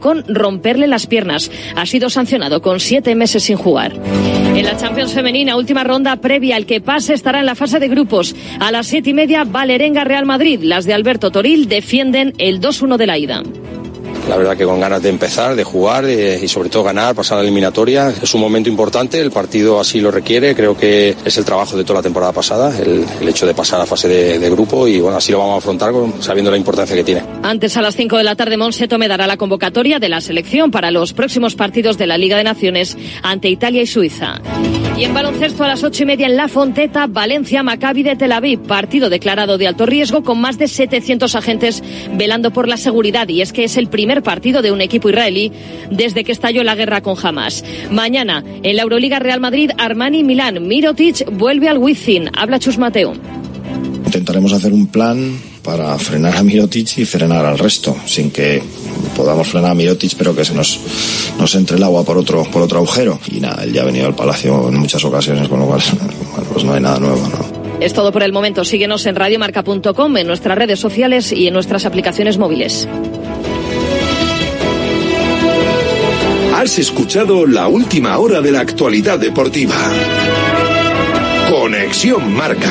con romperle las piernas. Ha sido sancionado con siete meses sin jugar. En la Champions Femenina, última ronda previa, el que pase estará en la fase de grupos. A las siete y media, Valerenga Real Madrid. Las de Alberto Toril defienden el 2-1 de la ida la verdad que con ganas de empezar, de jugar eh, y sobre todo ganar, pasar a la eliminatoria. Es un momento importante, el partido así lo requiere, creo que es el trabajo de toda la temporada pasada, el, hecho de pasar a fase de, grupo y bueno, así lo vamos a afrontar sabiendo la importancia que tiene. Antes a las 5 de la tarde Monseto me dará la convocatoria de la selección para los próximos partidos de la Liga de Naciones ante Italia y Suiza. Y en baloncesto a las ocho y media en La Fonteta, Valencia, Maccabi de Tel Aviv, partido declarado de alto riesgo con más de 700 agentes velando por la seguridad y es que es el primer partido de un equipo israelí desde que estalló la guerra con Hamas. Mañana, en la Euroliga Real Madrid, Armani Milán, Mirotic vuelve al Wizzing. Habla Chus Mateo. Intentaremos hacer un plan para frenar a Mirotic y frenar al resto, sin que podamos frenar a Mirotic, pero que se nos, nos entre el agua por otro, por otro agujero. Y nada, él ya ha venido al Palacio en muchas ocasiones, con lo cual pues no hay nada nuevo. ¿no? Es todo por el momento. Síguenos en radiomarca.com, en nuestras redes sociales y en nuestras aplicaciones móviles. Has escuchado la última hora de la actualidad deportiva. Conexión Marca.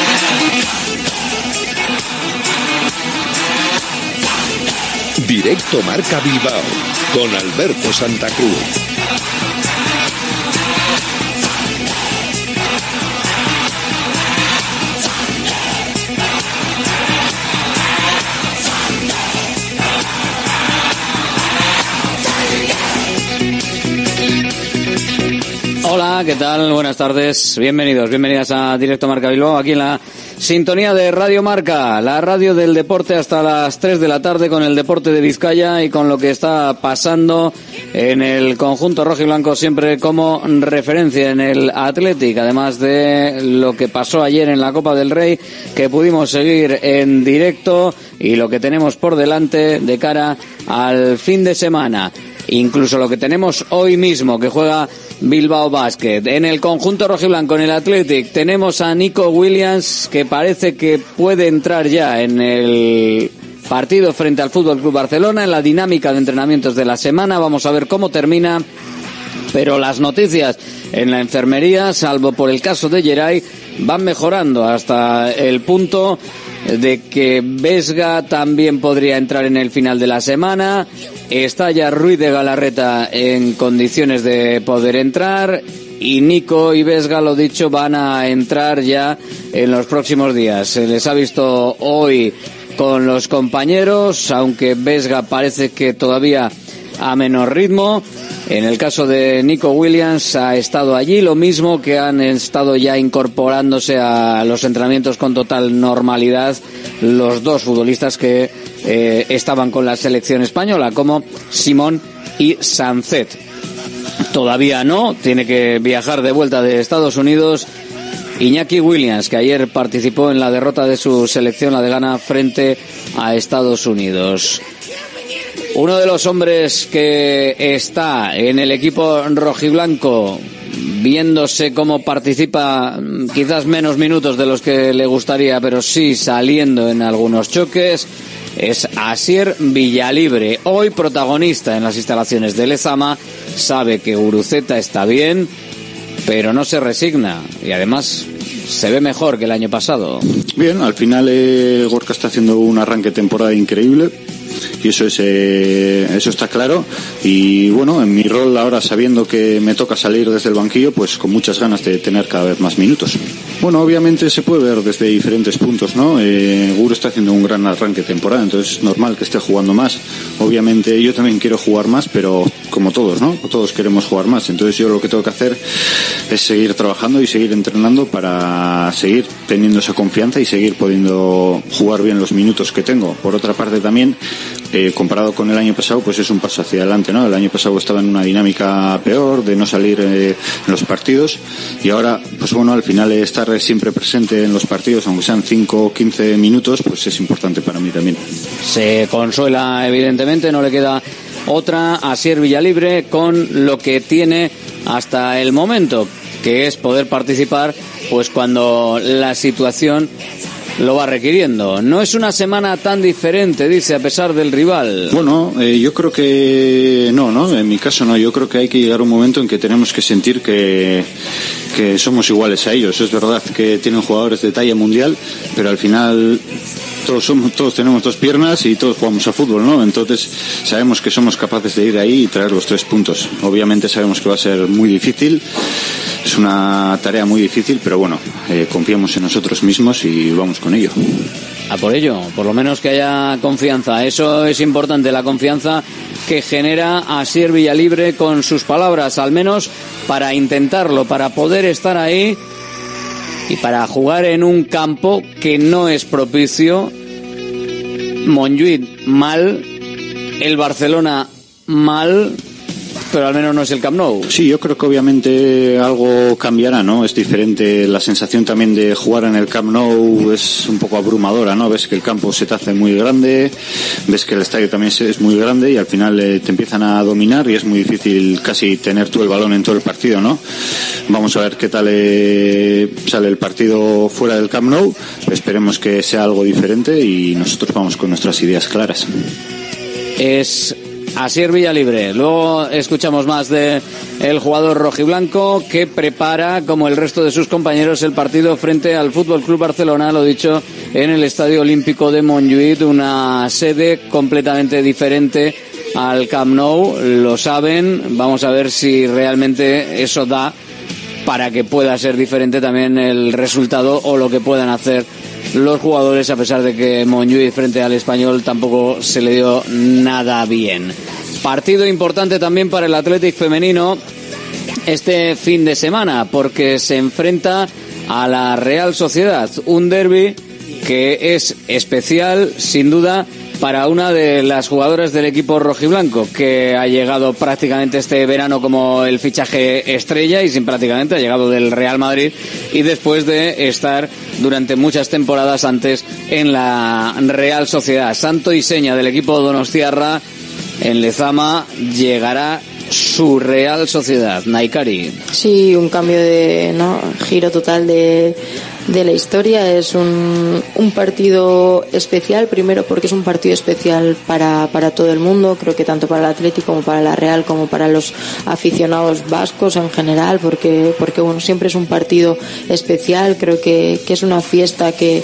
Directo Marca Bilbao con Alberto Santa Cruz. Hola, ¿qué tal? Buenas tardes. Bienvenidos, bienvenidas a Directo Marca Bilbao, aquí en la sintonía de Radio Marca, la radio del deporte hasta las 3 de la tarde con el deporte de Vizcaya y con lo que está pasando en el conjunto rojo y blanco siempre como referencia en el Athletic, además de lo que pasó ayer en la Copa del Rey, que pudimos seguir en directo y lo que tenemos por delante de cara al fin de semana. Incluso lo que tenemos hoy mismo, que juega Bilbao Basket. En el conjunto rojiblanco, en el Athletic, tenemos a Nico Williams, que parece que puede entrar ya en el partido frente al Fútbol Club Barcelona, en la dinámica de entrenamientos de la semana. Vamos a ver cómo termina. Pero las noticias en la enfermería, salvo por el caso de Geray, van mejorando hasta el punto de que Vesga también podría entrar en el final de la semana. Está ya Ruiz de Galarreta en condiciones de poder entrar. Y Nico y Vesga, lo dicho, van a entrar ya en los próximos días. Se les ha visto hoy con los compañeros, aunque Vesga parece que todavía a menor ritmo. En el caso de Nico Williams ha estado allí, lo mismo que han estado ya incorporándose a los entrenamientos con total normalidad los dos futbolistas que eh, estaban con la selección española, como Simón y Sancet. Todavía no, tiene que viajar de vuelta de Estados Unidos Iñaki Williams, que ayer participó en la derrota de su selección, la de Ghana, frente a Estados Unidos. Uno de los hombres que está en el equipo rojiblanco viéndose cómo participa quizás menos minutos de los que le gustaría, pero sí saliendo en algunos choques, es Asier Villalibre, hoy protagonista en las instalaciones de Lezama, sabe que Uruceta está bien, pero no se resigna y además se ve mejor que el año pasado. Bien, al final eh, Gorka está haciendo un arranque temporada increíble y eso es eh, eso está claro. Y bueno en mi rol ahora sabiendo que me toca salir desde el banquillo pues con muchas ganas de tener cada vez más minutos. Bueno obviamente se puede ver desde diferentes puntos no eh, Guro está haciendo un gran arranque temporada entonces es normal que esté jugando más. Obviamente yo también quiero jugar más pero como todos no todos queremos jugar más. Entonces yo lo que tengo que hacer es seguir trabajando y seguir entrenando para seguir teniendo esa confianza y seguir pudiendo jugar bien los minutos que tengo. Por otra parte también eh, comparado con el año pasado, pues es un paso hacia adelante, ¿no? El año pasado estaba en una dinámica peor de no salir eh, en los partidos y ahora, pues bueno, al final estar siempre presente en los partidos, aunque sean 5 o 15 minutos, pues es importante para mí también. Se consuela, evidentemente, no le queda otra a Sier Villalibre con lo que tiene hasta el momento, que es poder participar, pues cuando la situación lo va requiriendo. No es una semana tan diferente, dice, a pesar del rival. Bueno, eh, yo creo que no, ¿no? En mi caso no. Yo creo que hay que llegar a un momento en que tenemos que sentir que, que somos iguales a ellos. Es verdad que tienen jugadores de talla mundial, pero al final todos somos, todos tenemos dos piernas y todos jugamos a fútbol, ¿no? Entonces sabemos que somos capaces de ir ahí y traer los tres puntos. Obviamente sabemos que va a ser muy difícil, es una tarea muy difícil, pero bueno, eh, confiamos en nosotros mismos y vamos con ello. A por ello, por lo menos que haya confianza. Eso es importante, la confianza que genera Asier Villalibre con sus palabras, al menos para intentarlo, para poder estar ahí y para jugar en un campo que no es propicio. Monjuit mal, el Barcelona mal, pero al menos no es el Camp Nou. Sí, yo creo que obviamente algo cambiará, ¿no? Es diferente, la sensación también de jugar en el Camp Nou es un poco abrumadora, ¿no? Ves que el campo se te hace muy grande, ves que el estadio también es muy grande y al final eh, te empiezan a dominar y es muy difícil casi tener tú el balón en todo el partido, ¿no? Vamos a ver qué tal eh, sale el partido fuera del Camp Nou, esperemos que sea algo diferente y nosotros vamos con nuestras ideas claras. Es Asier Villalibre. Luego escuchamos más de el jugador rojiblanco que prepara, como el resto de sus compañeros, el partido frente al Fútbol Club Barcelona, lo dicho, en el Estadio Olímpico de Montjuïc, una sede completamente diferente al Camp Nou. Lo saben. Vamos a ver si realmente eso da para que pueda ser diferente también el resultado o lo que puedan hacer los jugadores, a pesar de que Monjuy frente al español tampoco se le dio nada bien. Partido importante también para el Athletic femenino este fin de semana, porque se enfrenta a la Real Sociedad, un derby que es especial, sin duda, para una de las jugadoras del equipo rojiblanco, que ha llegado prácticamente este verano como el fichaje estrella y sin prácticamente ha llegado del Real Madrid y después de estar durante muchas temporadas antes en la Real Sociedad. Santo y seña del equipo Donostiarra en Lezama llegará su Real Sociedad, Naikari. Sí, un cambio de ¿no? giro total de, de la historia. Es un, un partido especial, primero porque es un partido especial para, para todo el mundo, creo que tanto para el Atlético como para la Real, como para los aficionados vascos en general, porque, porque bueno, siempre es un partido especial, creo que, que es una fiesta que,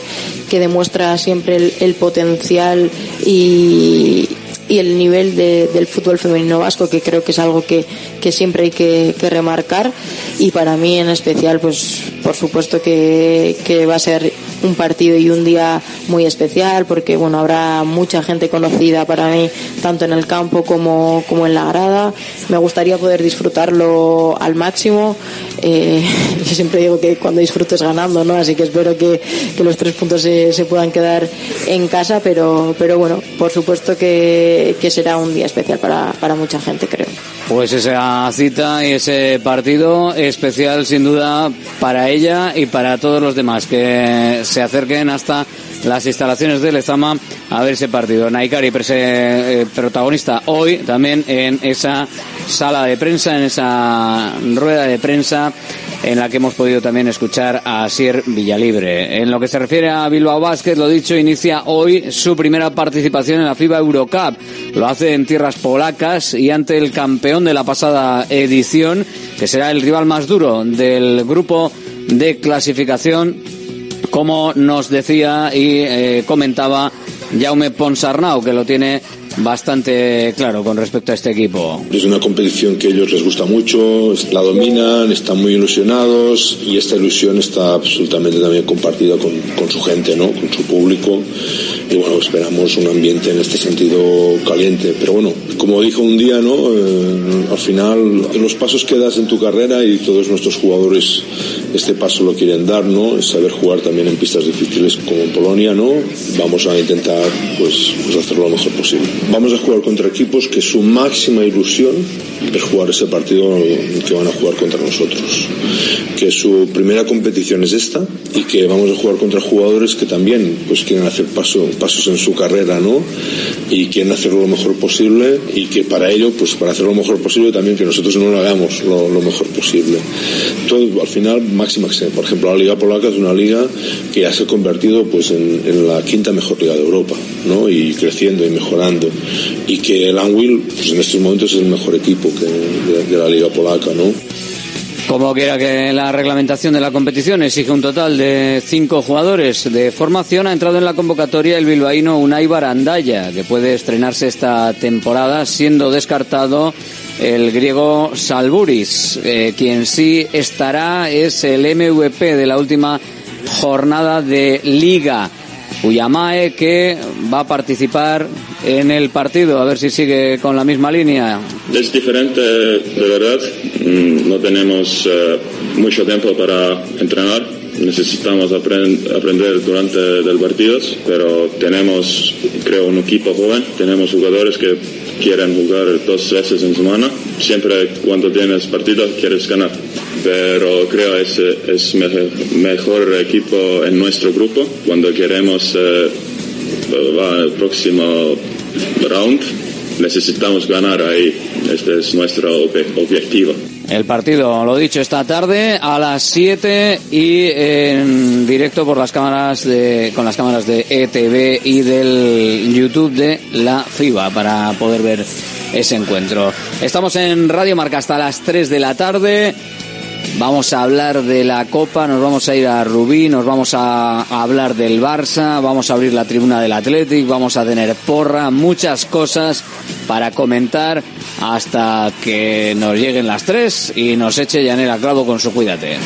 que demuestra siempre el, el potencial y, y el nivel de, del fútbol femenino vasco, que creo que es algo que, que siempre hay que, remarcar. Y para mí en especial, pues por supuesto que, que, va a ser un partido y un día muy especial, porque bueno, habrá mucha gente conocida para mí, tanto en el campo como, como en la grada. Me gustaría poder disfrutarlo al máximo. Eh, yo siempre digo que cuando disfrutes ganando, ¿no? Así que espero que, que los tres puntos se, se puedan quedar en casa, pero, pero bueno, por supuesto que, que será un día especial para, para mucha gente, creo. Pues esa cita y ese partido especial sin duda para ella y para todos los demás que se acerquen hasta las instalaciones de Lezama a ver ese partido. Naikari eh, protagonista hoy también en esa sala de prensa, en esa rueda de prensa en la que hemos podido también escuchar a Asier Villalibre. En lo que se refiere a Bilbao Basket, lo dicho, inicia hoy su primera participación en la FIBA Eurocup. Lo hace en tierras polacas y ante el campeón de la pasada edición, que será el rival más duro del grupo de clasificación, como nos decía y eh, comentaba Jaume Ponsarnau, que lo tiene bastante claro con respecto a este equipo. Es una competición que a ellos les gusta mucho, la dominan, están muy ilusionados y esta ilusión está absolutamente también compartida con, con su gente, ¿no? con su público. Y bueno, esperamos un ambiente en este sentido caliente. Pero bueno, como dijo un día, ¿no? Eh, al final, los pasos que das en tu carrera y todos nuestros jugadores este paso lo quieren dar, ¿no? Es saber jugar también en pistas difíciles como en Polonia, ¿no? Vamos a intentar pues, pues hacerlo lo mejor posible. Vamos a jugar contra equipos que su máxima ilusión es jugar ese partido que van a jugar contra nosotros. Que su primera competición es esta y que vamos a jugar contra jugadores que también pues quieren hacer paso, pasos en su carrera, ¿no? Y quieren hacerlo lo mejor posible y que para ello, pues para hacerlo lo mejor posible también que nosotros no lo hagamos lo, mejor posible. Todo al final máxima excelencia. Por ejemplo, la Liga Polaca es una liga que ya se ha convertido pues en, en la quinta mejor liga de Europa, ¿no? Y creciendo y mejorando. Y que el Anwil, pues en estos momentos es el mejor equipo de la Liga Polaca, ¿no? Como quiera que la reglamentación de la competición exige un total de cinco jugadores de formación, ha entrado en la convocatoria el bilbaíno Unai Barandaya, que puede estrenarse esta temporada, siendo descartado el griego Salburis. Eh, quien sí estará es el MVP de la última jornada de Liga. Uyamae que va a participar en el partido, a ver si sigue con la misma línea. Es diferente, de verdad. Mm, No tenemos eh, mucho tiempo para entrenar. Necesitamos aprend- aprender durante los partidos, pero tenemos, creo, un equipo joven. Tenemos jugadores que quieren jugar dos veces en semana. Siempre cuando tienes partidos quieres ganar. Pero creo es es mejor, mejor equipo en nuestro grupo. Cuando queremos eh, va al próximo round, necesitamos ganar ahí. Este es nuestro obje- objetivo. El partido, lo dicho, esta tarde a las 7 y en directo por las cámaras de, con las cámaras de ETV y del YouTube de la FIBA para poder ver ese encuentro. Estamos en Radio Marca hasta las 3 de la tarde. Vamos a hablar de la Copa, nos vamos a ir a Rubí, nos vamos a, hablar del Barça, vamos a abrir la tribuna del Athletic, vamos a tener porra, muchas cosas para comentar hasta que nos lleguen las tres y nos eche Yanela Clavo con su cuídate.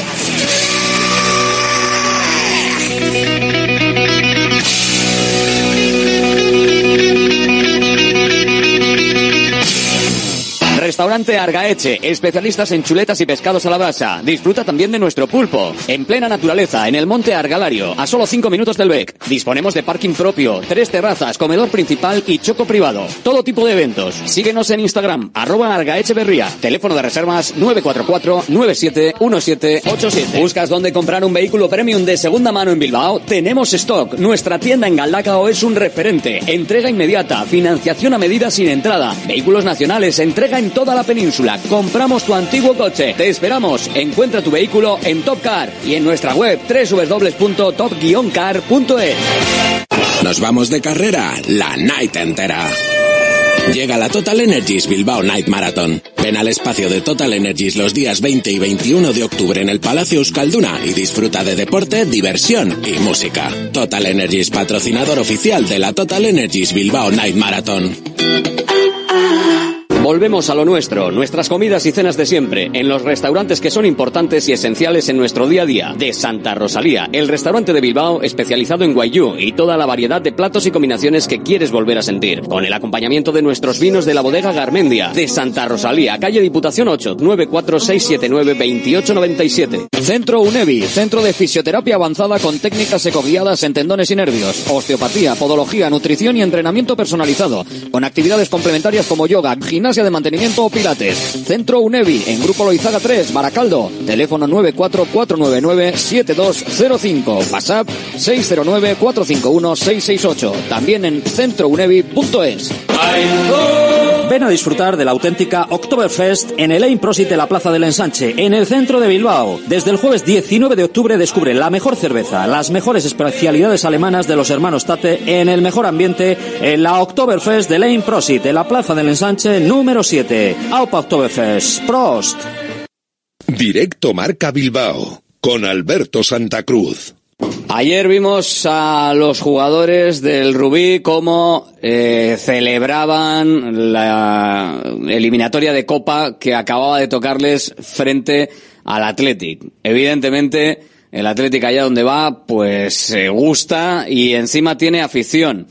Restaurante Argaeche, especialistas en chuletas y pescados a la brasa. Disfruta también de nuestro pulpo. En plena naturaleza, en el monte Argalario, a solo 5 minutos del BEC. Disponemos de parking propio, tres terrazas, comedor principal y choco privado. Todo tipo de eventos. Síguenos en Instagram, arroba Argaecheverría. Teléfono de reservas 944-971787. ¿Buscas dónde comprar un vehículo premium de segunda mano en Bilbao? Tenemos stock. Nuestra tienda en Galdacao es un referente. Entrega inmediata, financiación a medida sin entrada. Vehículos nacionales, entrega en toda la península. Compramos tu antiguo coche. Te esperamos. Encuentra tu vehículo en Top Car y en nuestra web www.top-car.es. Nos vamos de carrera la night entera. Llega la Total Energies Bilbao Night Marathon. Ven al espacio de Total Energies los días 20 y 21 de octubre en el Palacio Euskalduna y disfruta de deporte, diversión y música. Total Energies, patrocinador oficial de la Total Energies Bilbao Night Marathon. Volvemos a lo nuestro, nuestras comidas y cenas de siempre, en los restaurantes que son importantes y esenciales en nuestro día a día. De Santa Rosalía, el restaurante de Bilbao especializado en guayú y toda la variedad de platos y combinaciones que quieres volver a sentir. Con el acompañamiento de nuestros vinos de la bodega Garmendia. De Santa Rosalía, calle Diputación 8, 946792897. Centro UNEVI, centro de fisioterapia avanzada con técnicas ecoguiadas en tendones y nervios, osteopatía, podología, nutrición y entrenamiento personalizado, con actividades complementarias como yoga, gimnasia de mantenimiento o pilates. Centro UNEVI, en Grupo Loizaga 3, Baracaldo. Teléfono 944997205. WhatsApp 609451668. También en centrounevi.es. Ven a disfrutar de la auténtica Oktoberfest en el Prosit de la Plaza del Ensanche, en el centro de Bilbao. Desde el jueves 19 de octubre descubre la mejor cerveza, las mejores especialidades alemanas de los hermanos Tate en el mejor ambiente en la Oktoberfest de Ain Prosit de la Plaza del Ensanche número 7. Aupa Oktoberfest. Prost. Directo Marca Bilbao con Alberto Santa Cruz. Ayer vimos a los jugadores del Rubí cómo eh, celebraban la eliminatoria de Copa que acababa de tocarles frente al Athletic. Evidentemente, el Athletic allá donde va, pues se gusta y encima tiene afición.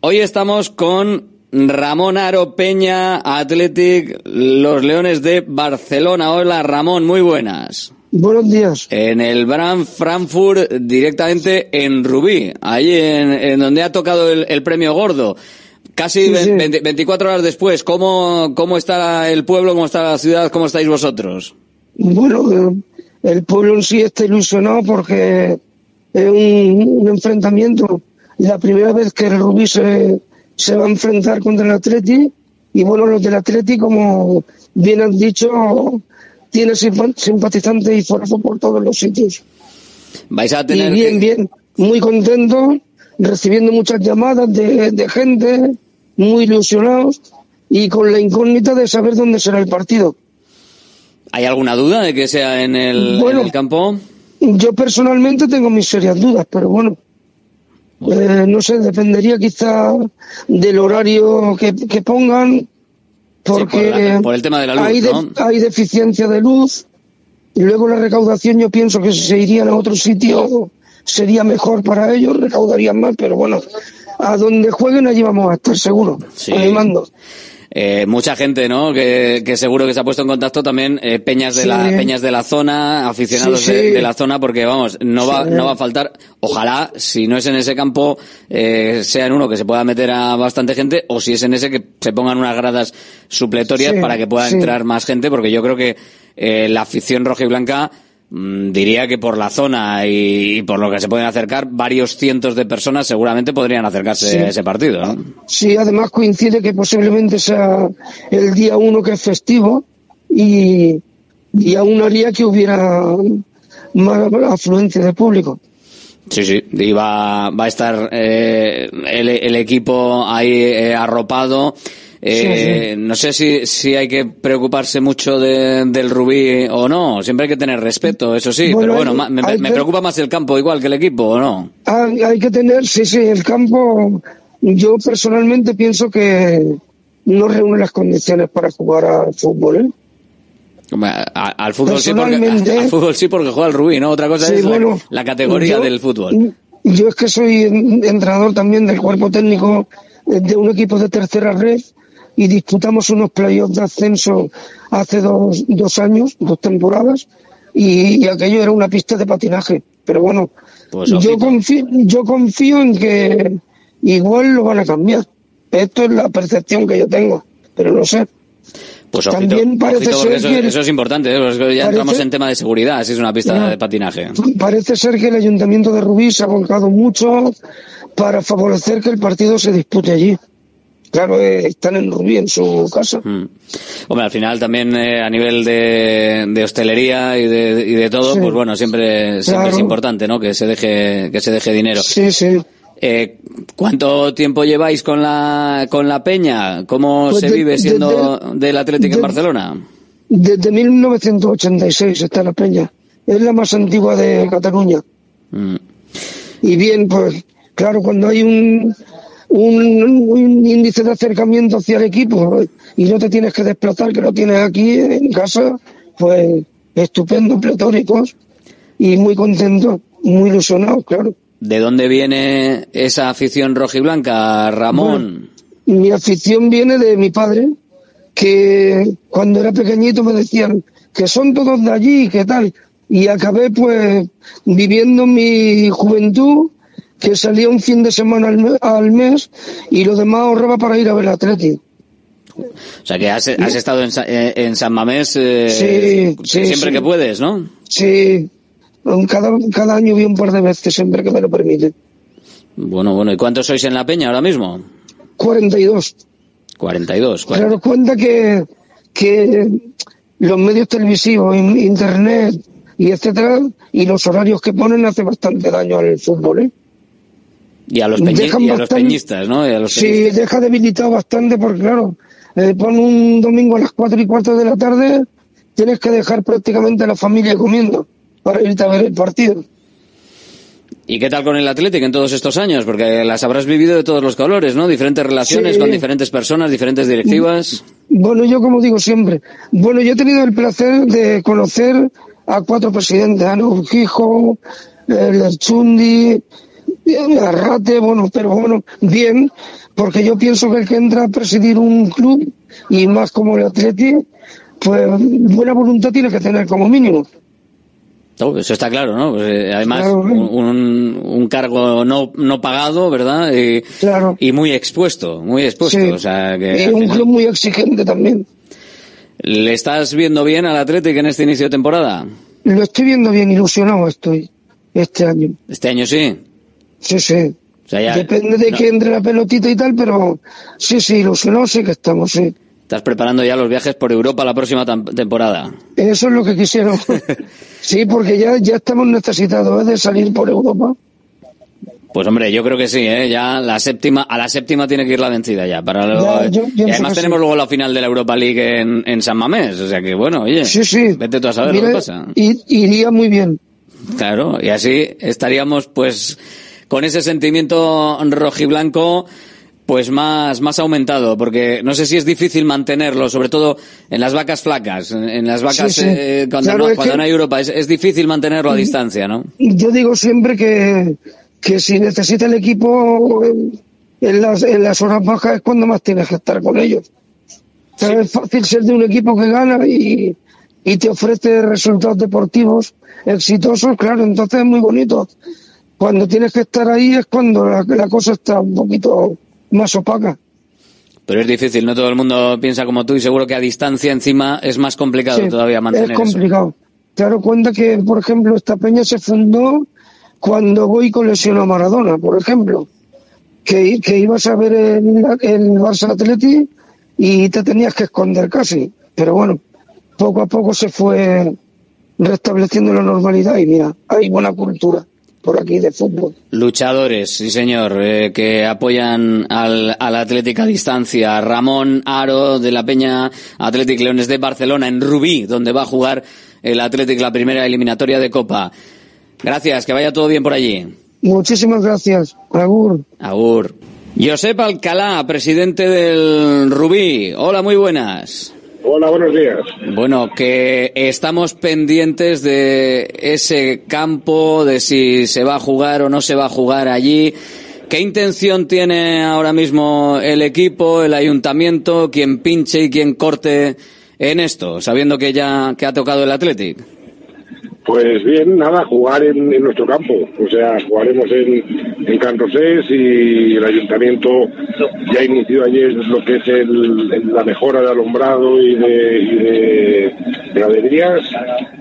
Hoy estamos con Ramón Aro Peña, Athletic, los Leones de Barcelona. Hola Ramón, muy buenas. Buenos días. En el Brand Frankfurt, directamente en Rubí, ahí en, donde ha tocado el, premio gordo. Casi 24 horas después, ¿cómo, ¿cómo está el pueblo, cómo está la ciudad, cómo estáis vosotros? Bueno, el pueblo en sí está ilusionado porque es un, enfrentamiento. La primera vez que el Rubí se, se va a enfrentar contra el Atleti y bueno, los del Atleti, como bien han dicho, tiene simpatizantes y forzó por todos los sitios. Vais a tener. Y bien, bien, muy contento, recibiendo muchas llamadas de, gente, muy ilusionados y con la incógnita de saber dónde será el partido. ¿Hay alguna duda de que sea en el, campo? Yo personalmente tengo mis serias dudas, pero bueno, eh, no sé, dependería quizá del horario que, que pongan, porque por, el tema de la luz, hay, hay deficiencia de luz y luego la recaudación yo pienso que si se irían a otro sitio sería mejor para ellos, recaudarían más, pero bueno, a donde jueguen allí vamos a estar seguros, sí. animando. Eh, mucha gente, ¿no? Que, que, seguro que se ha puesto en contacto también eh, peñas de la peñas de la zona, aficionados De, la zona, porque vamos, no va no va a faltar. Ojalá, si no es en ese campo, eh, sea en uno que se pueda meter a bastante gente, o si es en ese que se pongan unas gradas supletorias para que pueda entrar más gente, porque yo creo que eh, la afición roja y blanca diría que por la zona y, por lo que se pueden acercar, varios cientos de personas seguramente podrían acercarse a ese partido. ¿no? Sí, además coincide que posiblemente sea el día uno que es festivo y, y aún haría que hubiera más afluencia de público. Sí, sí, y va, va a estar eh, el, el, equipo ahí eh, arropado. Eh, no sé si, si hay que preocuparse mucho del Rubí o no. Siempre hay que tener respeto, eso sí. pero bueno, me, preocupa más el campo igual que el equipo, ¿o no? Hay, que tener, sí, sí, el campo. Yo personalmente pienso que no reúne las condiciones para jugar al fútbol. ¿eh? al, fútbol sí porque, al fútbol sí porque juega el Rubí, ¿no? Otra cosa es la, categoría del fútbol. Yo es que soy entrenador también del cuerpo técnico de un equipo de tercera red y disputamos unos playoffs de ascenso hace dos, dos años, dos temporadas, y, aquello era una pista de patinaje. Pero bueno, pues yo, confío, yo confío en que igual lo van a cambiar. Esto es la percepción que yo tengo, pero no sé. Pues También parece ser eso, que eso, es importante, ¿eh? ya entramos en tema de seguridad, si es una pista de patinaje. Parece ser que el Ayuntamiento de Rubí se ha volcado mucho para favorecer que el partido se dispute allí claro, eh, están en Rubí, en su casa. Mm. Hombre, al final también eh, a nivel de, de hostelería y de, y de todo, pues bueno, siempre, siempre es importante, ¿no? Que se deje, que se deje dinero. Sí, sí. Eh, ¿Cuánto tiempo lleváis con la, con la peña? ¿Cómo pues se vive siendo del Atlético en Barcelona? Desde 1986 está la peña. Es la más antigua de Cataluña. Mm. Y bien, pues claro, cuando hay un, un, índice de acercamiento hacia el equipo y no te tienes que desplazar, que lo tienes aquí en casa, pues estupendo, pletóricos y muy contentos, muy ilusionados, claro. ¿De dónde viene esa afición rojiblanca, Ramón? mi afición viene de mi padre, que cuando era pequeñito me decían que son todos de allí, que tal. Y acabé pues viviendo mi juventud que salía un fin de semana al, mes y lo demás ahorraba para ir a ver el Atleti. O sea que has, estado en, eh, en, San Mamés eh, siempre que puedes, ¿no? Sí, cada, cada año vi un par de veces, siempre que me lo permite. Bueno, bueno, ¿y cuántos sois en la peña ahora mismo? 42. 42. Claro, cuenta que, que los medios televisivos, internet y etcétera, y los horarios que ponen hace bastante daño al fútbol, ¿eh? Y a los, peñistas, ¿no? sí, deja debilitado bastante porque, claro, eh, pon un domingo a las cuatro y cuarto de la tarde, tienes que dejar prácticamente a la familia comiendo. para irte a ver el partido. ¿Y qué tal con el Atlético en todos estos años? Porque las habrás vivido de todos los colores, ¿no? Diferentes relaciones Sí. con diferentes personas, diferentes directivas. Bueno, yo como digo siempre, bueno, yo he tenido el placer de conocer a cuatro presidentes, a Urquijo, el Chundi, Arrate, bueno, pero bueno, bien, porque yo pienso que el que entra a presidir un club, y más como el Atleti, pues buena voluntad tiene que tener como mínimo. Eso está claro, ¿no? Pues, eh, además, Claro. un, un- un cargo no, no pagado, ¿verdad? Y, y muy expuesto, muy expuesto. Sí. O sea, que Y un club muy exigente también. ¿Le estás viendo bien al Atlético en este inicio de temporada? Lo estoy viendo bien, ilusionado estoy este año. Este año sí. Sí, sí. O sea, ya Depende de no- que entre la pelotita y tal, pero sí, sí, ilusionado sí que estamos, sí. estás preparando ya los viajes por Europa la próxima temporada. Eso es lo que quisieron. sí, porque ya, ya estamos necesitados ¿eh? de salir por Europa. Pues hombre, yo creo que sí, ¿eh? Ya la séptima, a la séptima tiene que ir la vencida ya. Para luego, Ya, yo y además tenemos sí. luego la final de la Europa League en, en San Mamés. O sea que bueno, oye. Sí, sí. Vete tú a saber Mira, lo que pasa. i- iría muy bien. Claro, y así estaríamos pues con ese sentimiento rojiblanco pues más, más aumentado, porque no sé si es difícil mantenerlo, sobre todo en las vacas flacas, en, las vacas Sí, sí. eh, cuando, Claro, no, cuando hay Europa, es, es difícil mantenerlo a distancia, ¿no? Yo digo siempre que, que si necesita el equipo en, en las, en las horas bajas es cuando más tienes que estar con ellos. Es fácil ser de un equipo que gana y, y te ofrece resultados deportivos exitosos, claro, entonces es muy bonito. Cuando tienes que estar ahí es cuando la, la cosa está un poquito más opaca. Pero es difícil, no todo el mundo piensa como tú y seguro que a distancia encima es más complicado Sí, todavía mantener es eso. complicado. Te das cuenta que, por ejemplo, esta peña se fundó cuando Goico lesionó a Maradona, por ejemplo. Que, que ibas a ver el, el Barça Atleti y te tenías que esconder casi. Pero bueno, poco a poco se fue restableciendo la normalidad y mira, hay buena cultura por aquí de fútbol. Luchadores, sí señor, eh, que apoyan al, al Atlético a distancia. Ramón Aro de la Peña Athletic Leones de Barcelona en Rubí, donde va a jugar el Athletic la primera eliminatoria de Copa. Gracias, que vaya todo bien por allí. Muchísimas gracias, Agur. Agur. Josep Alcalá, presidente del Rubí. Hola, muy buenas. Hola, buenos días. Bueno, que estamos pendientes de ese campo, de si se va a jugar o no se va a jugar allí. ¿Qué intención tiene ahora mismo el equipo, el ayuntamiento, quien pinche y quien corte en esto, sabiendo que ya que ha tocado el Athletic? Pues bien, nada, jugar en, nuestro campo. O sea, jugaremos en, en Can y el ayuntamiento ya inició ayer lo que es el- la mejora de alumbrado y de, y de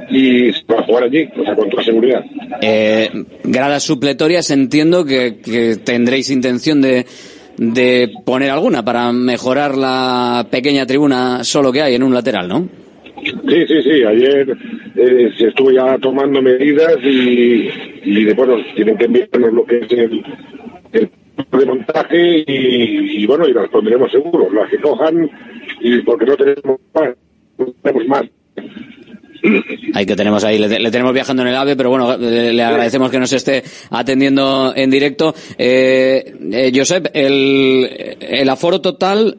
y se va a jugar allí, o sea, con toda seguridad. Eh, gradas supletorias, entiendo que, que tendréis intención de, de poner alguna para mejorar la pequeña tribuna solo que hay en un lateral, ¿no? Sí, sí, sí. Ayer eh, se estuvo ya tomando medidas y, bueno, tienen que enviarnos lo que es el, el montaje y, bueno, y las pondremos seguros, las que cojan y porque no tenemos más, no tenemos más. Ahí que tenemos ahí, le, tenemos viajando en el AVE, pero bueno, le, agradecemos que nos esté atendiendo en directo. Eh, eh, Josep, el, el aforo total,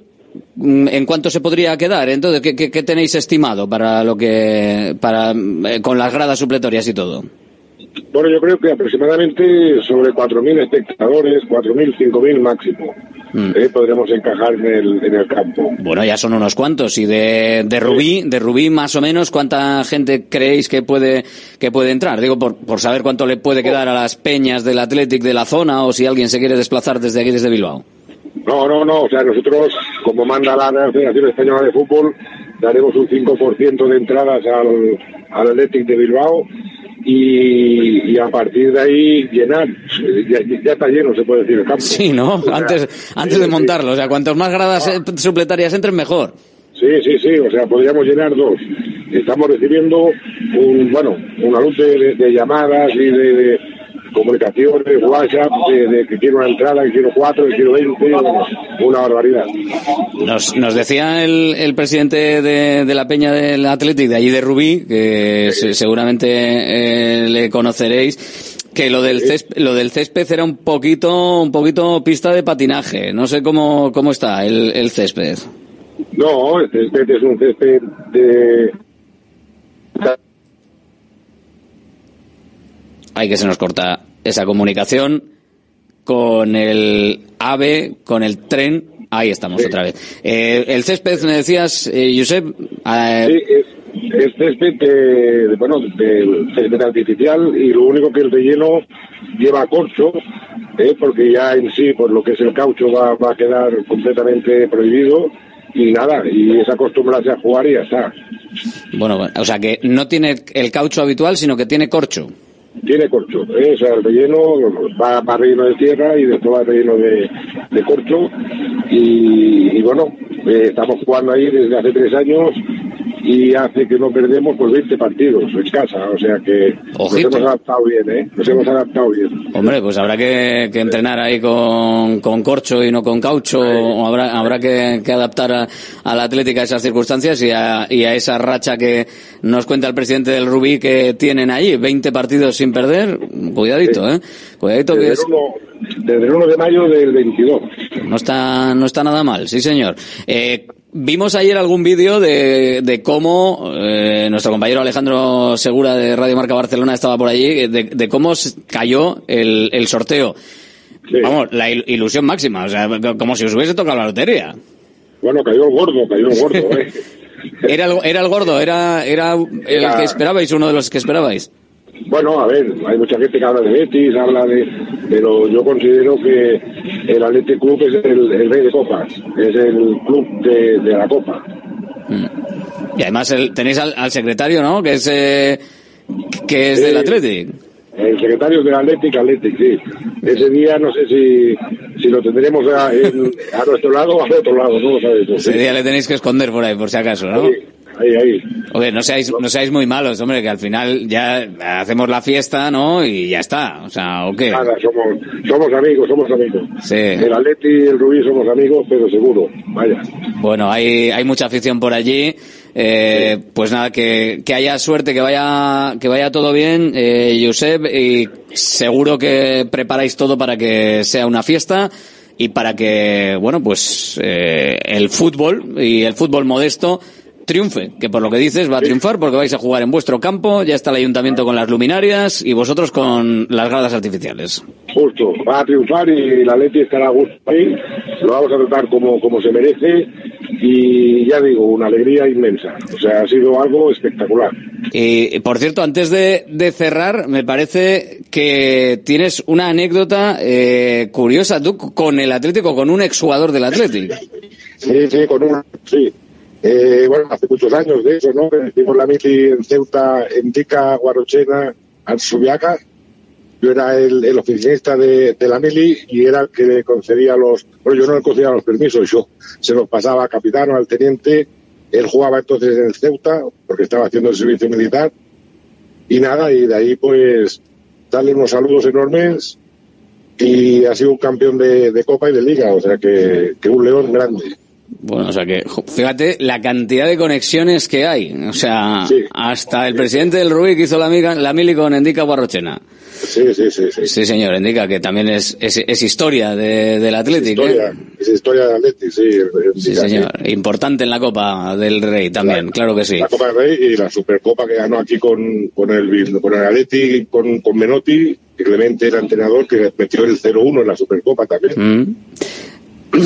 ¿en cuánto se podría quedar? Entonces, ¿qué, qué- qué tenéis estimado para lo que, para, eh, con las gradas supletorias y todo? Bueno, yo creo que aproximadamente sobre 4.000 espectadores, 4.000, 5.000 máximo, eh, podremos encajar en el, en el campo. Bueno, ya son unos cuantos. Y de, de Rubí, de Rubí más o menos, ¿cuánta gente creéis que puede, que puede entrar? Digo, por, por saber cuánto le puede quedar a las peñas del Athletic de la zona o si alguien se quiere desplazar desde aquí, desde Bilbao. No, no, no, o sea, nosotros, como manda la Federación Española de Fútbol, daremos un 5% de entradas al, al Athletic de Bilbao y, y a partir de ahí llenar. Ya, ya está lleno, se puede decir, el campo. Sí, ¿no? Antes, antes de montarlo. O sea, cuantos más gradas eh, supletarias entren, mejor. Sí, sí, sí, o sea, podríamos llenar dos. Estamos recibiendo un, bueno, una luz de, de- de llamadas y de, de- comunicaciones, WhatsApp, de, de que quiero una entrada, que quiero cuatro, que quiero veinte, una barbaridad. Nos, nos decía el, el presidente de, de la Peña del Athletic, de allí de Rubí, que se- seguramente eh, le conoceréis, que lo del césped, lo del césped era un poquito, un poquito pista de patinaje. No sé cómo, cómo está el, el césped. No, el césped es un césped de... Hay que se nos corta esa comunicación con el AVE, con el tren. Ahí estamos otra vez. Eh, el césped, me decías, eh, Josep, eh, Sí, es, es césped de, bueno, de césped artificial y lo único que el relleno lleva corcho, ¿eh? porque ya en sí, pues lo que es el caucho va, va a quedar completamente prohibido y nada, y es acostumbrarse a jugar y ya está. bueno, o sea que no tiene el caucho habitual, sino que tiene corcho. Tiene corcho, ¿eh? o sea, el relleno va, va relleno de tierra y después va relleno de, de corcho y, bueno, eh, estamos jugando ahí desde hace tres años y hace que no perdemos pues 20 partidos en casa, o sea que Ojito. nos hemos adaptado bien, ¿eh? Nos hemos adaptado bien. Hombre, pues habrá que, que entrenar ahí con, con corcho y no con caucho, o habrá, habrá que, que adaptar a, a la Atlética a esas circunstancias y a, y a esa racha que nos cuenta el presidente del Rubí que tienen ahí, 20 partidos sin perder. Cuidadito, ¿eh? Cuidadito que es- el, 1, desde el 1 de mayo del 22. no está, no está nada mal, sí señor. Eh, vimos ayer algún vídeo de, de cómo eh, nuestro compañero Alejandro Segura de Radio Marca Barcelona estaba por allí, de, de cómo cayó el, el sorteo. Vamos, la il- ilusión máxima, o sea, co- como si os hubiese tocado la lotería. Bueno, cayó el gordo, cayó el gordo, ¿eh? Era el, era el gordo, era, era el Era- que esperabais, uno de los que esperabais. Bueno, a ver, hay mucha gente que habla de Betis, habla de... Pero yo considero que el Athletic Club es el, el rey de copas, es el club de, de la copa. Y además el- tenéis al, al secretario, ¿no? Que es, eh, que es del Sí. Athletic. El secretario del Athletic, Athletic, sí. Ese día no sé si, si lo tendremos a, en- a nuestro lado o al otro lado, no lo sabes. Ese sí. día le tenéis que esconder por ahí, por si acaso, ¿no? Ahí, ahí. Oye, no seáis, no seáis muy malos, hombre, que al final ya hacemos la fiesta, ¿no? Y ya está, o sea, ¿o qué? Nada, somos, somos amigos, somos amigos. Sí. El Atleti y el Rubí somos amigos, pero seguro, vaya. Bueno, hay, hay mucha afición por allí. Eh, Pues nada, que, que haya suerte, que vaya, que vaya todo bien, eh, Josep, y seguro que preparáis todo para que sea una fiesta y para que, bueno, pues eh, el fútbol y el fútbol modesto triunfe, que por lo que dices va a triunfar porque vais a jugar en vuestro campo, ya está el ayuntamiento con las luminarias y vosotros con las gradas artificiales. Justo, va a triunfar y el Atleti estará a gusto ahí. Lo vamos a tratar como, como se merece y ya digo, una alegría inmensa. O sea, ha sido algo espectacular. Y por cierto, antes de, de cerrar, me parece que tienes una anécdota eh, curiosa tú con el Atlético, con un exjugador del Atlético. Sí, sí, con una, sí. Eh, bueno, hace muchos años de eso, ¿no? Hicimos la mili en Ceuta, en Tica, Guarochena, Ansubiaca. Yo era el, el oficinista de, de la mili y era el que le concedía los... Bueno, yo no le concedía los permisos, yo se los pasaba al capitán o al teniente. Él jugaba entonces en Ceuta porque estaba haciendo el servicio militar. Y nada, y de ahí pues darle unos saludos enormes y ha sido un campeón de, de Copa y de Liga, o sea que, que un león grande. Bueno, o sea que, fíjate la cantidad de conexiones que hay. O sea, hasta el presidente del Rubí que hizo la, miga- la mili con Endica Guarrochena. Sí, sí, sí. Sí, Sí, señor, Endica, que también es, es, es historia de, del Atlético. ¿eh? historia, es historia de Atleti, sí. Sí, señor. Importante en la Copa del Rey también, claro que sí. La Copa del Rey y la Supercopa que ganó aquí con, con el con el Atleti, con, con Menotti, y Clemente era entrenador que metió el 0-1 en la Supercopa también. Mm.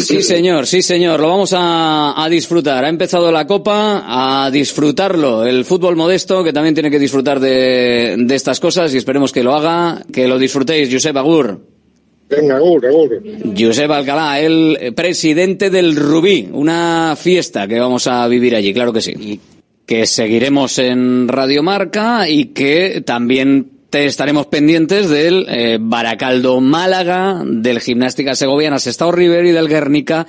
Sí, señor, sí, señor. Lo vamos a, a disfrutar. Ha empezado la Copa, a disfrutarlo. El fútbol modesto, que también tiene que disfrutar de, de estas cosas y esperemos que lo haga. Que lo disfrutéis, Josep Agur. Venga, Agur, Agur. Josep Alcalá, el presidente del Rubí. Una fiesta que vamos a vivir allí, claro que sí. Y que seguiremos en Radio Marca y que también te estaremos pendientes del eh, Baracaldo Málaga, del Gimnástica Segoviana Sestao River y del Guernica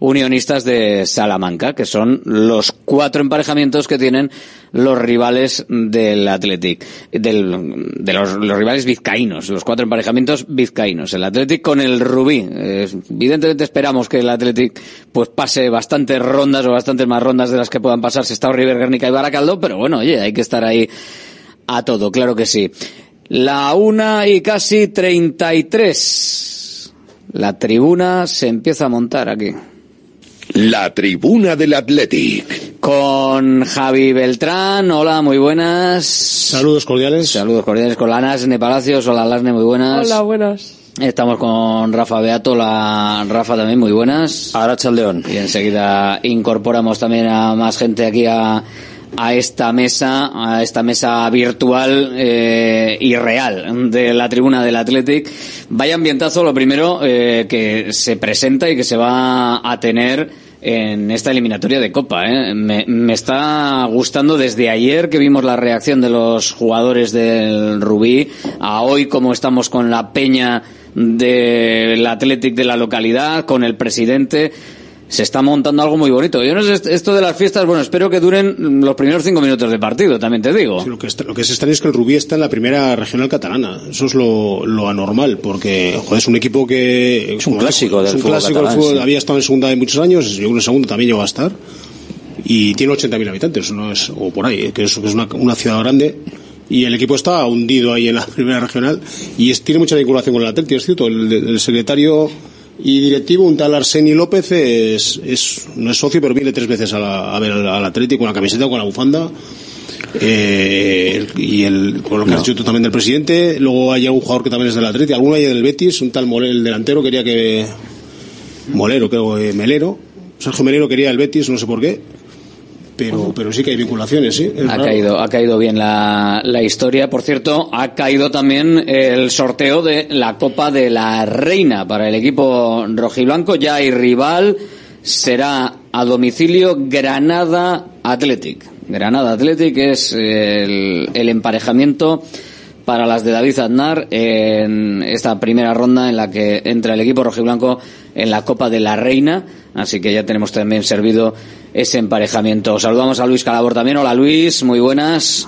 Unionistas de Salamanca, que son los cuatro emparejamientos que tienen los rivales del Athletic, de los, rivales vizcaínos, los cuatro emparejamientos vizcaínos. El Athletic con el Rubí. Evidentemente esperamos que el Athletic pues pase bastantes rondas o bastantes más rondas de las que puedan pasar Sestao, River, Guernica y Baracaldo, pero bueno, oye, hay que estar ahí a todo, claro que sí. La una y casi treinta y tres. La tribuna se empieza a montar aquí. La tribuna del Athletic. Con Javi Beltrán, hola, muy buenas. Saludos cordiales. Saludos cordiales con Lasne Palacios, hola Lasne, muy buenas. Hola, buenas. Estamos con Rafa Beato, la Rafa también, muy buenas. Ahora Chaldeón. Y enseguida incorporamos también a más gente aquí a, a esta mesa, a esta mesa virtual eh, y real de la tribuna del Athletic. Vaya ambientazo, lo primero eh, que se presenta y que se va a tener en esta eliminatoria de Copa. ¿eh? Me, me, está gustando desde ayer que vimos la reacción de los jugadores del Rubí, a hoy como estamos con la peña del Athletic de la localidad, con el presidente se está montando algo muy bonito. Yo no sé, esto de las fiestas, bueno, espero que duren los primeros cinco minutos de partido, también te digo. Sí, lo, que está, lo que es extraño es que el Rubí está en la primera regional catalana. Eso es lo, lo anormal, porque joder, es un equipo que... Es un clásico del es un fútbol clásico catalán, del fútbol, sí. había estado en segunda de muchos años, yo creo que en segunda también llegó a estar. Y tiene 80.000 habitantes, no es, o por ahí, que es, que es una, una ciudad grande. Y el equipo está hundido ahí en la primera regional y es, tiene mucha vinculación con el Atleti, es cierto. El, el secretario y directivo, un tal Arseni López, es, es, no es socio, pero viene tres veces a, la- a ver al, al Atleti con la camiseta, con la bufanda. Eh, y el, con lo que has dicho tú también del presidente. Luego hay un jugador que también es del Atleti, alguno hay del Betis, un tal Mole, el delantero quería que. Molero, creo, eh, Melero. Sergio Melero quería el Betis, no sé por qué. Pero, pero sí que hay vinculaciones, sí. Ha raro. caído, ha caído bien la, la historia. Por cierto, ha caído también el sorteo de la Copa de la Reina para el equipo rojiblanco. Ya hay rival. Será a domicilio Granada Athletic. Granada Athletic es el, el emparejamiento para las de David Aznar en esta primera ronda en la que entra el equipo rojiblanco en la Copa de la Reina. Así que ya tenemos también servido ese emparejamiento. Saludamos a Luis Calabor también. Hola Luis, muy buenas.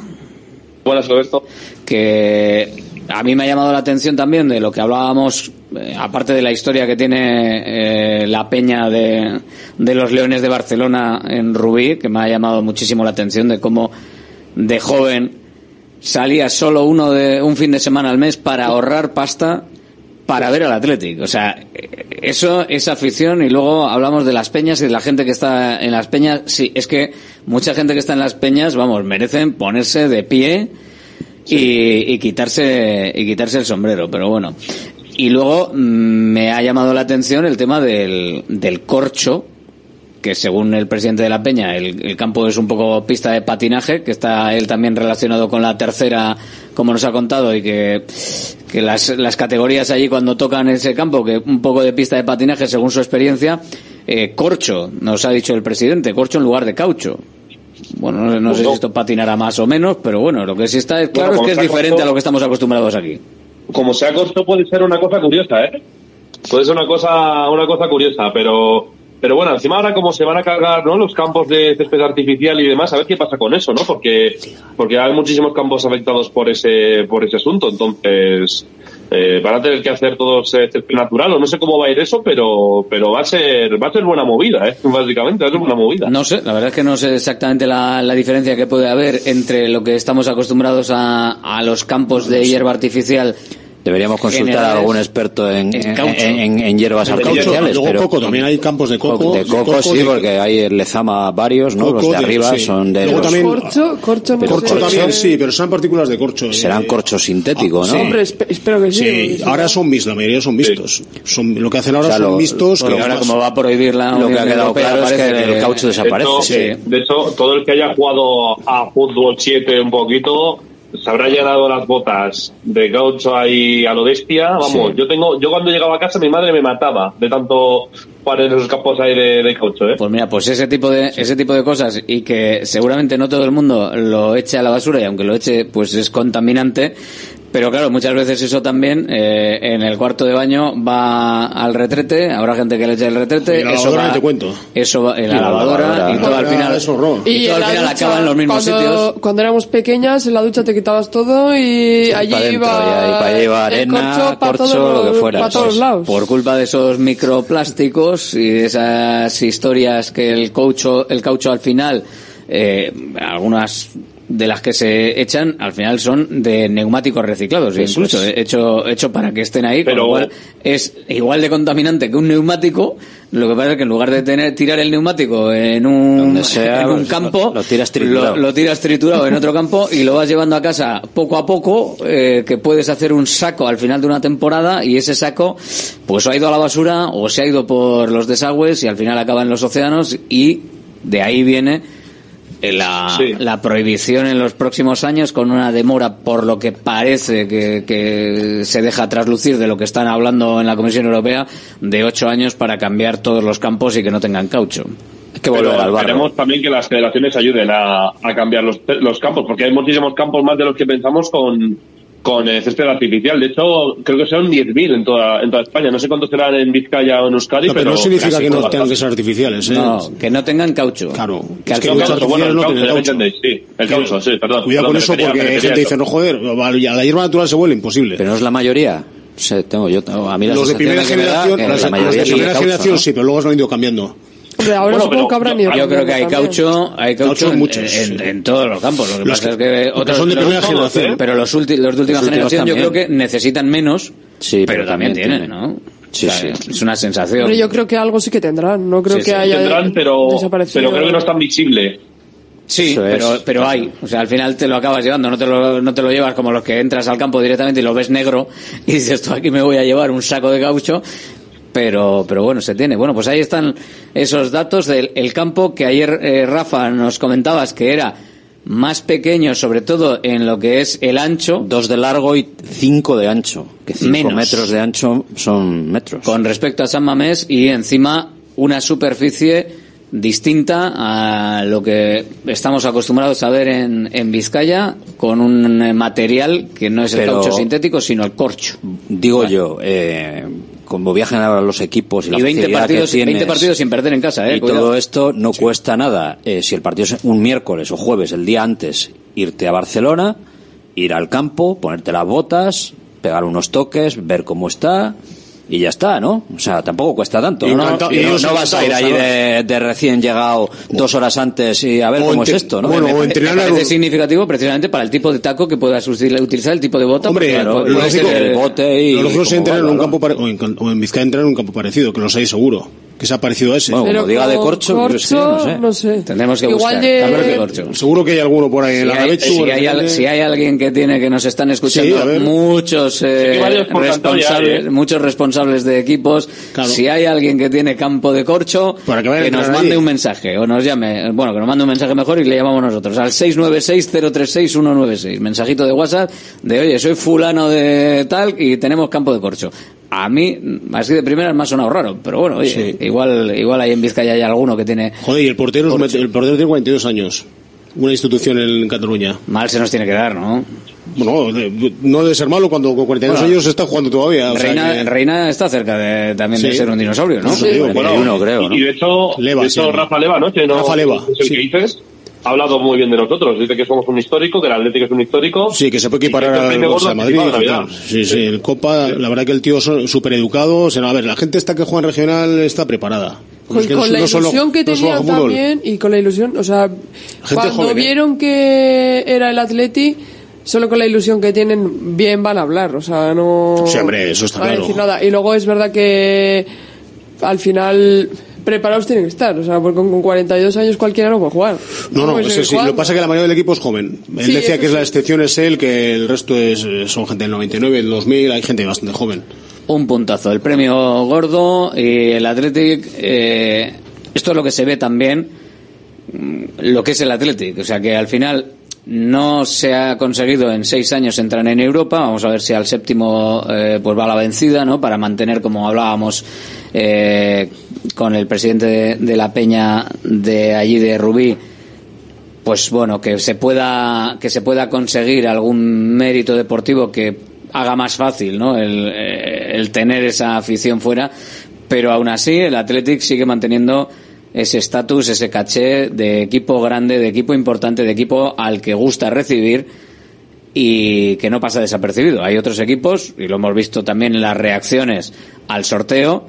Buenas, Roberto. Que a mí me ha llamado la atención también de lo que hablábamos, eh, aparte de la historia que tiene eh, la peña de, de los Leones de Barcelona en Rubí, que me ha llamado muchísimo la atención de cómo de joven salía solo uno de un fin de semana al mes para ahorrar pasta para ver al Athletic. O sea, eso es afición y luego hablamos de las peñas y de la gente que está en las peñas. Sí, es que mucha gente que está en las peñas, vamos, merecen ponerse de pie y, quitarse y quitarse el sombrero, pero bueno. Y luego mm, me ha llamado la atención el tema del, del corcho, que según el presidente de la Peña, el campo es un poco pista de patinaje, que está él también relacionado con la tercera, como nos ha contado, y que, que las, las categorías allí cuando tocan ese campo, que un poco de pista de patinaje según su experiencia, eh, corcho, nos ha dicho el presidente, corcho en lugar de caucho. Bueno, no, no sé si esto patinará más o menos, pero bueno, lo que sí está es claro Bueno, es que es diferente corto- a lo que estamos acostumbrados aquí. Como sea corto puede ser una cosa curiosa, ¿eh? Puede ser una cosa, una cosa curiosa, pero, pero bueno, encima ahora como se van a cargar, ¿no? Los campos de césped artificial y demás, a ver qué pasa con eso, ¿no? Porque, porque hay muchísimos campos afectados por ese, por ese asunto, entonces, eh, van a tener que hacer todos césped natural, o no sé cómo va a ir eso, pero, pero va a ser, va a ser buena movida, ¿eh? Básicamente, va a ser buena movida. No sé, la verdad es que no sé exactamente la, la diferencia que puede haber entre lo que estamos acostumbrados a, a los campos de hierba artificial. Deberíamos consultar a algún experto en, En en, en- en- en hierbas artificiales. luego pero coco, también hay campos de coco. de coco, sí, de- porque hay el Lezama varios, ¿no? Coco los de arriba sí. son de Luego los- también- Corcho, corcho, Corcho también, sí, pero son partículas de corcho. eh. serán corcho sintético, ¿no? Hombre, espe- espero que sí. Sí, ahora son mixtos, la mayoría son mixtos. Son, lo que hacen ahora O sea, son lo- mixtos. Bueno, que ahora como va a prohibir la Lo que ha quedado claro es que el caucho desaparece. De hecho, de hecho, todo el que haya jugado a fútbol 7 un poquito se habrá llenado las botas de gaucho ahí a lo bestia. Vamos, Sí. yo tengo, yo cuando llegaba a casa mi madre me mataba de tanto en esos campos ahí de, de caucho, ¿eh? Pues mira, pues ese tipo de ese tipo de cosas y que seguramente no todo el mundo lo eche a la basura y aunque lo eche pues es contaminante, Pero claro, muchas veces eso también eh, en el cuarto de baño va al retrete, habrá gente que le echa el retrete, Y la eso va, ni te cuento. eso va en Y la la lavadora, lavadora. y todo al final, es horror. y todo al final ducha, acaba en los mismos cuando, sitios. Cuando éramos pequeñas, en la ducha te quitabas todo y allí dentro, iba, y ahí pa' allá iba el arena, corcho, lo que fuera, pa' eso todos es. lados. Por culpa de esos microplásticos y de esas historias que el caucho, el caucho al final, eh, algunas de las que se echan al final son de neumáticos reciclados Eso incluso hecho hecho para que estén ahí con Pero- lo cual es igual de contaminante que un neumático lo que pasa es que en lugar de tener tirar el neumático en un, sea, en un campo lo- lo tiras triturado. lo, lo tiras triturado en otro campo y lo vas llevando a casa poco a poco eh, que puedes hacer un saco al final de una temporada y ese saco pues o ha ido a la basura o se ha ido por los desagües y al final acaba en los océanos y de ahí viene la, Sí. la prohibición en los próximos años con una demora por lo que parece que, que se deja traslucir de lo que están hablando en la Comisión Europea de ocho años para cambiar todos los campos y que no tengan caucho. Hay que volver Pero al barro. esperemos también que las federaciones ayuden a, a cambiar los, los campos, porque hay muchísimos campos más de los que pensamos con, con eh, césped artificial. De hecho, creo que son 10.000 en toda, en toda España. No sé cuántos serán en Vizcaya o en Euskadi, No, pero no significa que no tengan que ser artificiales, ¿eh? No, que no tengan caucho. Claro. Que es que No, caucho, bueno, el no caucho, ya me entendéis, sí. El caucho, sí, perdón. Cuidado perdón, con eso refería- porque hay gente dice, no joder, a la hierba natural se vuelve imposible. Pero no es la mayoría. O sea, tengo yo, tengo- a mí la los de primera da generación, los la de mayoría primera sí, pero luego se lo han ido cambiando. Hombre, ahora Bueno, supongo que habrán ido Yo creo que hay caucho, hay caucho Caucho en, muchos, en- sí. en todos los campos. Lo que Los pasa que- es que otros, son de primera generación. pero los, ulti- los de última Los generación yo creo que necesitan menos, Sí, pero, pero también también tienen. ¿no? Sí, O sea, sí. Es una sensación. Pero yo creo que algo sí que tendrán. No creo Sí, que sí, haya Tendrán, pero, desaparecido. pero creo que no es tan visible. Sí, Eso es. pero, pero hay. O sea, al final te lo acabas llevando, no te lo, no te lo llevas como los que entras al campo directamente y lo ves negro y dices, tú aquí me voy a llevar un saco de caucho. Pero, pero bueno, se tiene. Bueno, pues ahí están esos datos del el campo que ayer, eh, Rafa, nos comentabas que era más pequeño, sobre todo en lo que es el ancho, Dos de largo y cinco de ancho. Que cinco Menos. metros de ancho son metros. con respecto a San Mamés y encima una superficie distinta a lo que estamos acostumbrados a ver en, en Vizcaya con un eh, material que no es el Pero- caucho sintético sino el corcho Digo yo, eh, como viajan ahora los equipos y, la y 20 facilidad partidos, que tienes, 20 partidos sin perder en casa eh, y cuidado. todo esto no cuesta nada. Eh, si el partido es un miércoles o jueves, el día antes, irte a Barcelona, ir al campo, ponerte las botas, pegar unos toques, ver cómo está y ya está, ¿no? O sea, tampoco cuesta tanto. Y ¿no? Y no, vas a ir ahí encantados, de, de recién llegado dos horas antes y a ver cómo es esto, ¿no? bueno, me, o entrenar me parece significativo precisamente para el tipo de taco que puedas util- utilizar el tipo de bota Hombre, lo puede lógico, el bote y Lo lógico es entrenar en un campo pare- o, en, o en Vizcaya entrenar en un campo parecido, que los hay seguro, que sea parecido a ese. Bueno, Pero como diga de corcho, yo sí, no sé. no sé. tendremos que Igual buscar de- corcho Seguro que hay alguno por ahí en si la hay, si en hay al- el- si hay alguien que tiene que nos están escuchando Sí, muchos eh, responsables ¿eh? muchos responsables de equipos Claro. si hay alguien que tiene campo de corcho Para que nos mande ahí. un mensaje o nos llame bueno que nos mande un mensaje mejor y le llamamos nosotros al 696-036-196 mensajito de WhatsApp de oye soy fulano de tal y tenemos campo de corcho a mí así de primeras me ha sonado raro pero bueno oye Sí. igual igual ahí en Vizcaya hay alguno que tiene Joder, y el portero, es el portero tiene 42 años. Una institución en Cataluña. mal se nos tiene que dar ¿no? Bueno, no debe ser malo cuando con 42 Bueno. años está jugando todavía. o sea Reina, que- Reina está cerca de, también de ser un dinosaurio, ¿no? Sí, Bueno, 41 creo, y- ¿no? Y de hecho, Leva, de hecho. Rafa Leva, ¿no? Que no Rafa Leva, es el sí. que dices, ha hablado muy bien de nosotros. Dice que somos un histórico, que el Atlético es un histórico. Sí, que se puede equiparar primer Barça gordo de Madrid. Navidad. Sí, sí, el Copa, la verdad que el tío es súper educado. O sea, a ver, la gente esta que juega en regional está preparada. Con, Es que con no la ilusión que no solo tenían juega fútbol. también y con la ilusión, o sea, cuando joven, ¿eh? vieron que era el Atleti, solo con la ilusión que tienen, bien van a hablar, o sea, no Sí, hombre, eso está van a claro. decir nada. Y luego es verdad que al final preparados tienen que estar, o sea, porque con, con 42 años cualquiera no puede jugar. No, no, seguir sí, lo pasa es que la mayoría del equipo es joven. Él Sí, decía que es la excepción es él, que el resto es, son gente del 99, del 2000, hay gente bastante joven. Un puntazo. El premio gordo y el Athletic. eh, esto es lo que se ve también, mm, lo que es el Athletic. O sea que al final no se ha conseguido en seis años entrar en Europa. Vamos a ver si al séptimo eh, pues va a la vencida, ¿no? Para mantener, como hablábamos eh, con el presidente de, de la Peña de allí de Rubí, pues bueno, que se pueda, que se pueda conseguir algún mérito deportivo que haga más fácil, ¿no? El, eh, el tener esa afición fuera, pero aún así el Athletic sigue manteniendo ese estatus, ese caché de equipo grande, de equipo importante, de equipo al que gusta recibir y que no pasa desapercibido. Hay otros equipos, y lo hemos visto también en las reacciones al sorteo,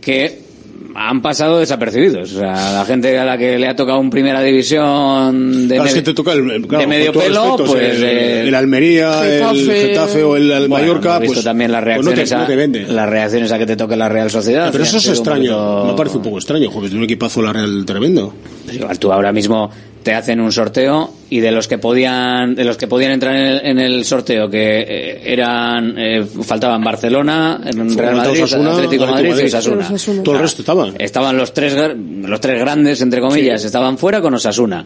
que han pasado desapercibidos. O sea, la gente a la que le ha tocado un primera división de, Claro, es medio- que te toca el, claro, de medio pelo, pues, el, eh, el Almería, el Getafe. O el, el Bueno, Mallorca, visto pues también las pues no te- reacciones, no te vende. a, las reacciones a que te toque la Real Sociedad. Pero eso es extraño, poquito- me parece un poco extraño, joder, de un equipazo la Real tremendo. Igual tú ahora mismo te hacen un sorteo y de los que podían de los que podían entrar en el, en el sorteo que eh, eran eh, faltaban Barcelona, Real Madrid, Osasuna, Atlético Madrid y Osasuna. Todo el resto estaban. Estaban los tres los tres grandes entre comillas, estaban fuera con Osasuna.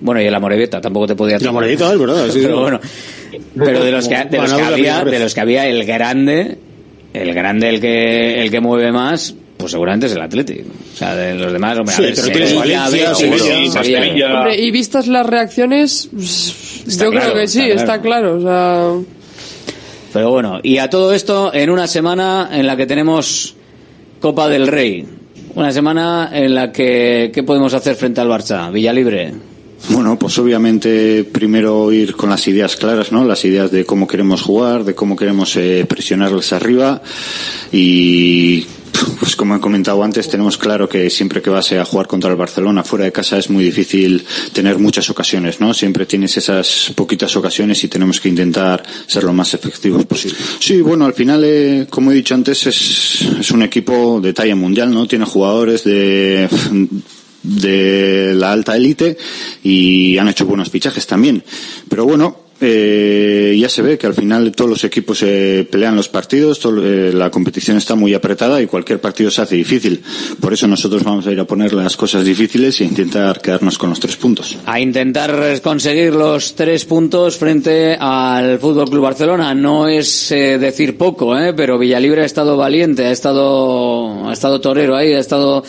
Bueno, y el Amorebieta tampoco te podía La Amorebieta, es verdad, sí, pero no. bueno, pero de los que de los que había de los que había el grande el grande el que el que mueve más pues seguramente es el Atlético. O sea, de los demás, hombre, a Sí, ver, pero tienes Valencia, Sevilla. Hombre, y vistas las reacciones, Está yo claro, creo que sí, está está claro. O sea, Pero bueno, y a todo esto en una semana en la que tenemos Copa del Rey. Una semana en la que ¿qué podemos hacer frente al Barça? Villalibre. Bueno, pues obviamente primero ir con las ideas claras, ¿no? Las ideas de cómo queremos jugar, de cómo queremos eh, presionarles arriba y pues como he comentado antes, tenemos claro que siempre que vas a jugar contra el Barcelona fuera de casa es muy difícil tener muchas ocasiones, ¿no? Siempre tienes esas poquitas ocasiones y tenemos que intentar ser lo más efectivos posible. Sí, bueno, al final, eh, como he dicho antes, es, un equipo de talla mundial, ¿no? Tiene jugadores de de la alta élite y han hecho buenos fichajes también. Pero bueno, eh, ya se ve que al final todos los equipos eh, pelean los partidos, eh, la competición está muy apretada y cualquier partido se hace difícil. Por eso nosotros vamos a ir a poner las cosas difíciles e intentar quedarnos con los tres puntos. A intentar conseguir los tres puntos frente al Fútbol Club Barcelona. No es eh, decir poco, ¿eh? pero Villalibre ha estado valiente, ha estado, ha estado torero ahí, ha estado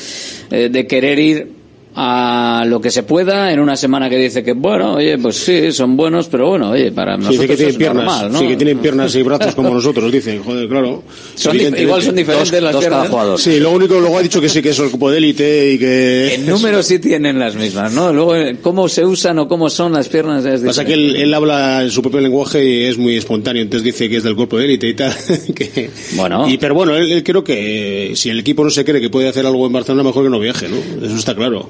de querer ir a lo que se pueda en una semana que dice que bueno oye pues sí son buenos pero bueno oye para Sí, nosotros dice que tienen es piernas, normal ¿no? sí, que tienen piernas y brazos como nosotros, dicen, joder, claro. Son igual son diferentes las piernas. Sí, lo único, luego ha dicho que sí que es el cupo de élite y que... en número sí tienen las mismas no luego eh, cómo se usan o cómo son las piernas es Pasa que él, él habla en su propio lenguaje y es muy espontáneo, entonces dice que es del cuerpo de élite y tal. que- Bueno. Y, pero bueno, él, él creo que si el equipo no se cree que puede hacer algo en Barcelona, mejor que no viaje, ¿no? Eso está claro.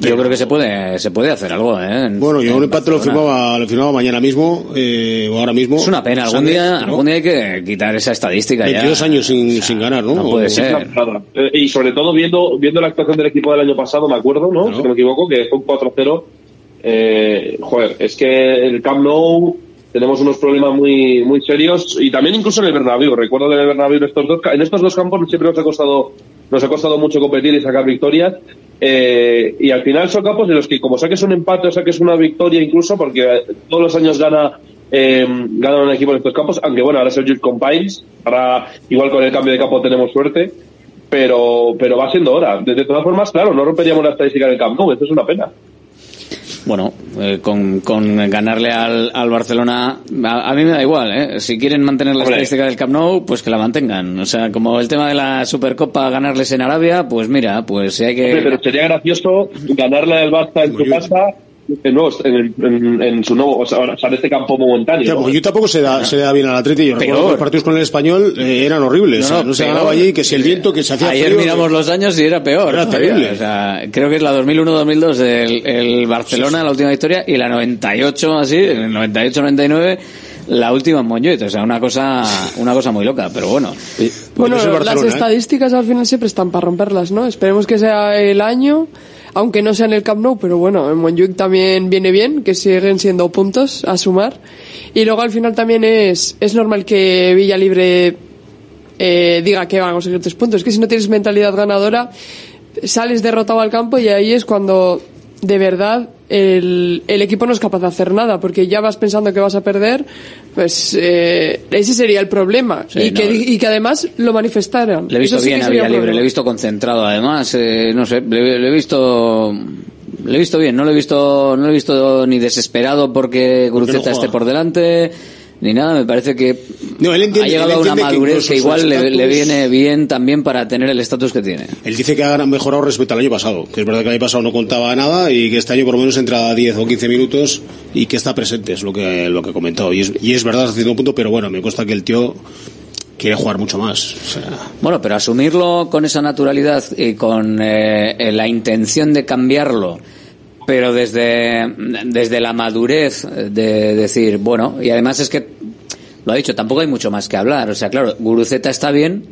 Yo creo que se puede se puede hacer algo ¿eh? En- Bueno, yo en un empate lo firmaba, lo firmaba mañana mismo, eh, o ahora mismo. Es una pena, algún Sánchez, día, algún día hay que quitar esa estadística ya. 22 años sin, sin ganar, ¿no? no puede O- ser. Eh, y sobre todo viendo viendo la actuación del equipo del año pasado, me acuerdo, ¿no? Si no me equivoco, que fue un 4-0. Eh, joder, es que el Camp Nou tenemos unos problemas muy muy serios y también incluso en el Bernabéu. Recuerdo en el Bernabéu en estos dos ca- en estos dos campos siempre nos ha costado nos ha costado mucho competir y sacar victorias. Eh, y al final son campos en los que como saques un empate o saques una victoria incluso, porque eh, todos los años gana eh, gana un equipo en estos campos, aunque bueno, ahora es el Jules Compines, ahora igual con el cambio de campo tenemos suerte, pero pero va siendo hora. De, de todas formas, claro, no romperíamos la estadística del Camp Nou, esto es una pena. Bueno, eh, con, con ganarle al, al Barcelona, a, a mí me da igual, ¿eh? Si quieren mantener la Hombre. estadística del Camp Nou, pues que la mantengan. O sea, como el tema de la Supercopa, ganarles en Arabia, pues mira, pues si hay Hombre, pero que... sería gracioso ganarle al Barça en su casa, en, nuevo- en, en- en su nuevo, o sea, sea, en este campo momentáneo. Ya, ¿no? pues yo tampoco se da, se da bien al Atleti. Yo recuerdo que los partidos con el español eh, eran horribles. No, o sea, no, no se ganaba allí, que si el viento, que se hacía Ayer frío, miramos que- los años y era peor. Era terrible. O sea, creo que es la 2001-2002 el, el Barcelona, la última victoria, y la 98, así, el 98-99, la última en Montjuic. O sea, una cosa, una cosa muy loca, pero bueno. Bueno, es el las ¿eh? estadísticas al final siempre están para romperlas, ¿no? Esperemos que sea el año, aunque no sea en el Camp Nou, pero bueno, en Montjuic también viene bien, que siguen siendo puntos a sumar. Y luego al final también es, es normal que Villa Libre eh, diga que van a conseguir tres puntos. Es que si no tienes mentalidad ganadora, sales derrotado al campo y ahí es cuando de verdad el, el equipo no es capaz de hacer nada porque ya vas pensando que vas a perder pues eh, ese sería el problema Sí, y, que, no. y que además lo manifestaran Le he visto Eso sí bien que a Villalibre, le he visto concentrado además, eh, no sé, le, le he visto Le he visto bien, no lo he visto, no lo he visto ni desesperado porque Guruceta juega? esté por delante, ni nada. Me parece que No, él entiende- ha llegado él a una que madurez que, igual le, viene bien también para tener el estatus que tiene. Él dice que ha mejorado respecto al año pasado, que es verdad que el año pasado no contaba nada y que este año por lo menos entra a 10 o 15 minutos y que está presente, es lo que, lo que ha comentado. Y es, y es verdad hasta cierto punto, pero bueno, me consta que el tío quiere jugar mucho más. O sea, Bueno, pero asumirlo con esa naturalidad y con eh, la intención de cambiarlo, pero desde, desde la madurez de decir, bueno, y además es que, lo ha dicho, tampoco hay mucho más que hablar. O sea, claro, Guruceta está bien.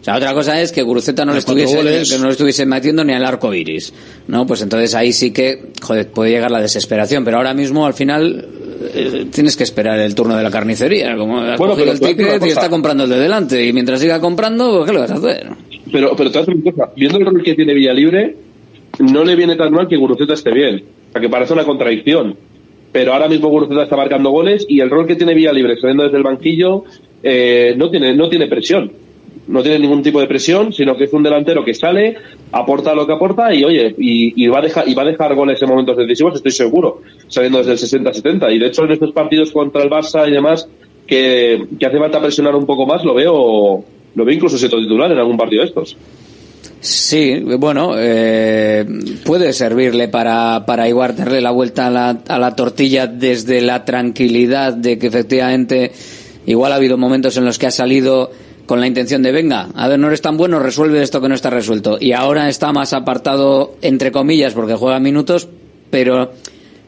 O sea, otra cosa es que Guruceta no, le estuviese, goles. que no le estuviese metiendo ni al arco iris. ¿No? Pues entonces ahí sí que, joder, puede llegar la desesperación. Pero ahora mismo, al final, eh, tienes que esperar el turno de la carnicería. Como has Bueno, pero el ticket y está comprando el de delante. Y mientras siga comprando, pues, ¿qué le vas a hacer? Pero, pero te decir una cosa, viendo el rol que tiene Villalibre, no le viene tan mal que Guruceta esté bien. O sea, que parece una contradicción. Pero ahora mismo Guruceta está marcando goles y el rol que tiene Villalibre saliendo desde el banquillo eh, no tiene no tiene presión. No tiene ningún tipo de presión, sino que es un delantero que sale, aporta lo que aporta y oye, y, va a dejar y va a dejar goles en momentos decisivos, estoy seguro, saliendo desde el 60-70. Y de hecho en estos partidos contra el Barça y demás, que, que hace falta presionar un poco más, lo veo, lo veo incluso siendo titular en algún partido de estos. Sí, bueno, eh, puede servirle para, para igual darle la vuelta a la, a la tortilla desde la tranquilidad de que efectivamente igual ha habido momentos en los que ha salido con la intención de venga, a ver, no eres tan bueno, resuelve esto que no está resuelto. Y ahora está más apartado, entre comillas, porque juega minutos, pero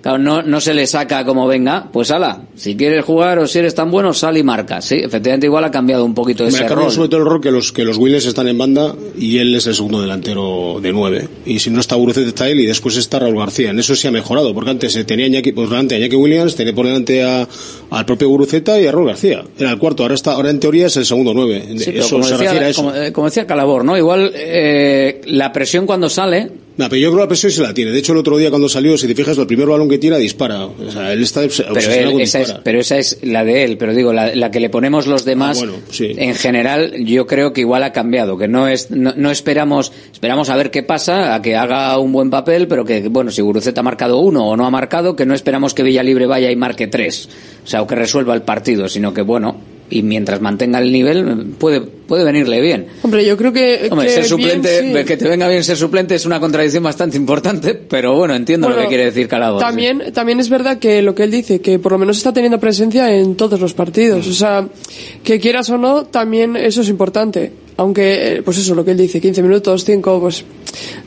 claro, no, no se le saca como venga, pues ala, si quieres jugar o si eres tan bueno, sal y marca. Sí, efectivamente igual ha cambiado un poquito me ese ha cambiado rol. sobre todo el rol que los, que los Willis están en banda y él es el segundo delantero de nueve. Y si no está Guruceta está él y después está Raúl García. En eso sí ha mejorado, porque antes se tenía Iñaki, por delante a Iñaki Williams, tenía por delante a, al propio Guruceta y a Raúl García. Era el cuarto, ahora está, ahora en teoría es el segundo nueve. Sí, eso como se decía, refiere a eso. Como, eh, como decía Calabor, ¿no? Igual eh, la presión cuando sale, No, pero yo creo que la presión se la tiene. De hecho, el otro día cuando salió, si te fijas, el primer balón que tira dispara. O sea, él está obsesionado pero, él- con esa es, disparar. pero esa es la de él, pero digo, la, la que le ponemos los demás, Ah, bueno, sí. en general, yo creo que igual ha cambiado, que no es, no, no esperamos, esperamos a ver qué pasa, a que haga un buen papel, pero que, bueno, si Guruceta ha marcado uno o no ha marcado, que no esperamos que Villalibre vaya y marque tres, o sea, o que resuelva el partido, sino que, bueno, y mientras mantenga el nivel, puede, puede venirle bien. Hombre, yo creo que. Hombre, que ser suplente, bien, sí. que te venga bien ser suplente es una contradicción bastante importante, pero bueno, entiendo lo Bueno, que quiere decir Calabor. sí. También, también es verdad que lo que él dice, que por lo menos está teniendo presencia en todos los partidos. O sea, que quieras o no, también eso es importante. Aunque, eh, pues eso, lo que él dice, 15 minutos, 5, pues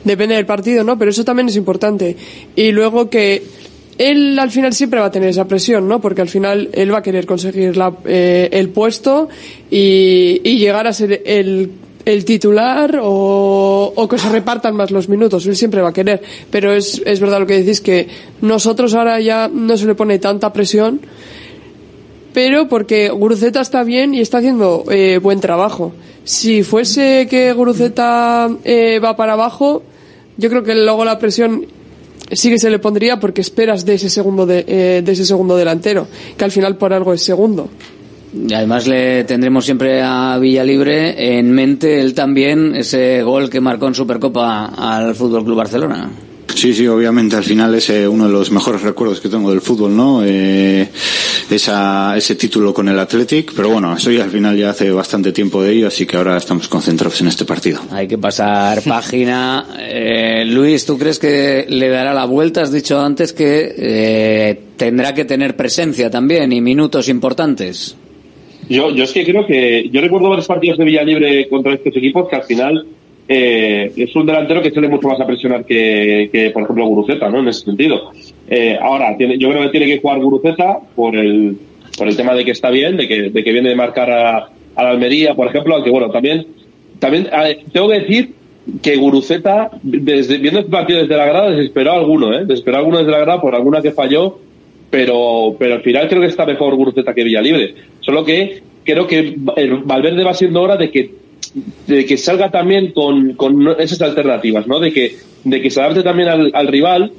depende del partido, ¿no? Pero eso también es importante. Y luego que él al final siempre va a tener esa presión, ¿no? Porque al final él va a querer conseguir la, eh, el puesto y, y llegar a ser el, el titular o, o que se repartan más los minutos. Él siempre va a querer. Pero es, es verdad lo que decís que nosotros ahora ya no se le pone tanta presión, pero porque Guruceta está bien y está haciendo eh, buen trabajo. Si fuese que Guruceta eh, va para abajo, yo creo que luego la presión sí que se le pondría porque esperas de ese segundo de, eh, de ese segundo delantero, que al final por algo es segundo. Y además le tendremos siempre a Villalibre en mente él también ese gol que marcó en Supercopa al Fútbol Club Barcelona. Sí, sí, obviamente al final es eh, uno de los mejores recuerdos que tengo del fútbol, ¿no? Eh, esa, ese título con el Athletic, pero bueno, eso ya al final ya hace bastante tiempo de ello, así que ahora estamos concentrados en este partido. Hay que pasar página. Eh, Luis, ¿tú crees que le dará la vuelta? Has dicho antes que eh, tendrá que tener presencia también y minutos importantes. Yo, yo es que creo que yo recuerdo varios partidos de Villalibre contra estos equipos que al final eh, es un delantero que suele mucho más a presionar que, que por ejemplo, Guruceta, ¿no? En ese sentido. Eh, ahora, tiene, yo creo que tiene que jugar Guruceta por el, por el tema de que está bien, de que, de que viene de marcar a, a la Almería, por ejemplo, aunque bueno, también, también tengo que decir que Guruceta, desde, viendo este partido desde la grada, desesperó a alguno, ¿eh? Desesperó a alguno desde la grada por alguna que falló, pero, pero al final creo que está mejor Guruceta que Villalibre. Solo que creo que el Valverde va siendo hora de que de que salga también con, con esas alternativas, ¿no? De que, de que se adapte también al, al rival,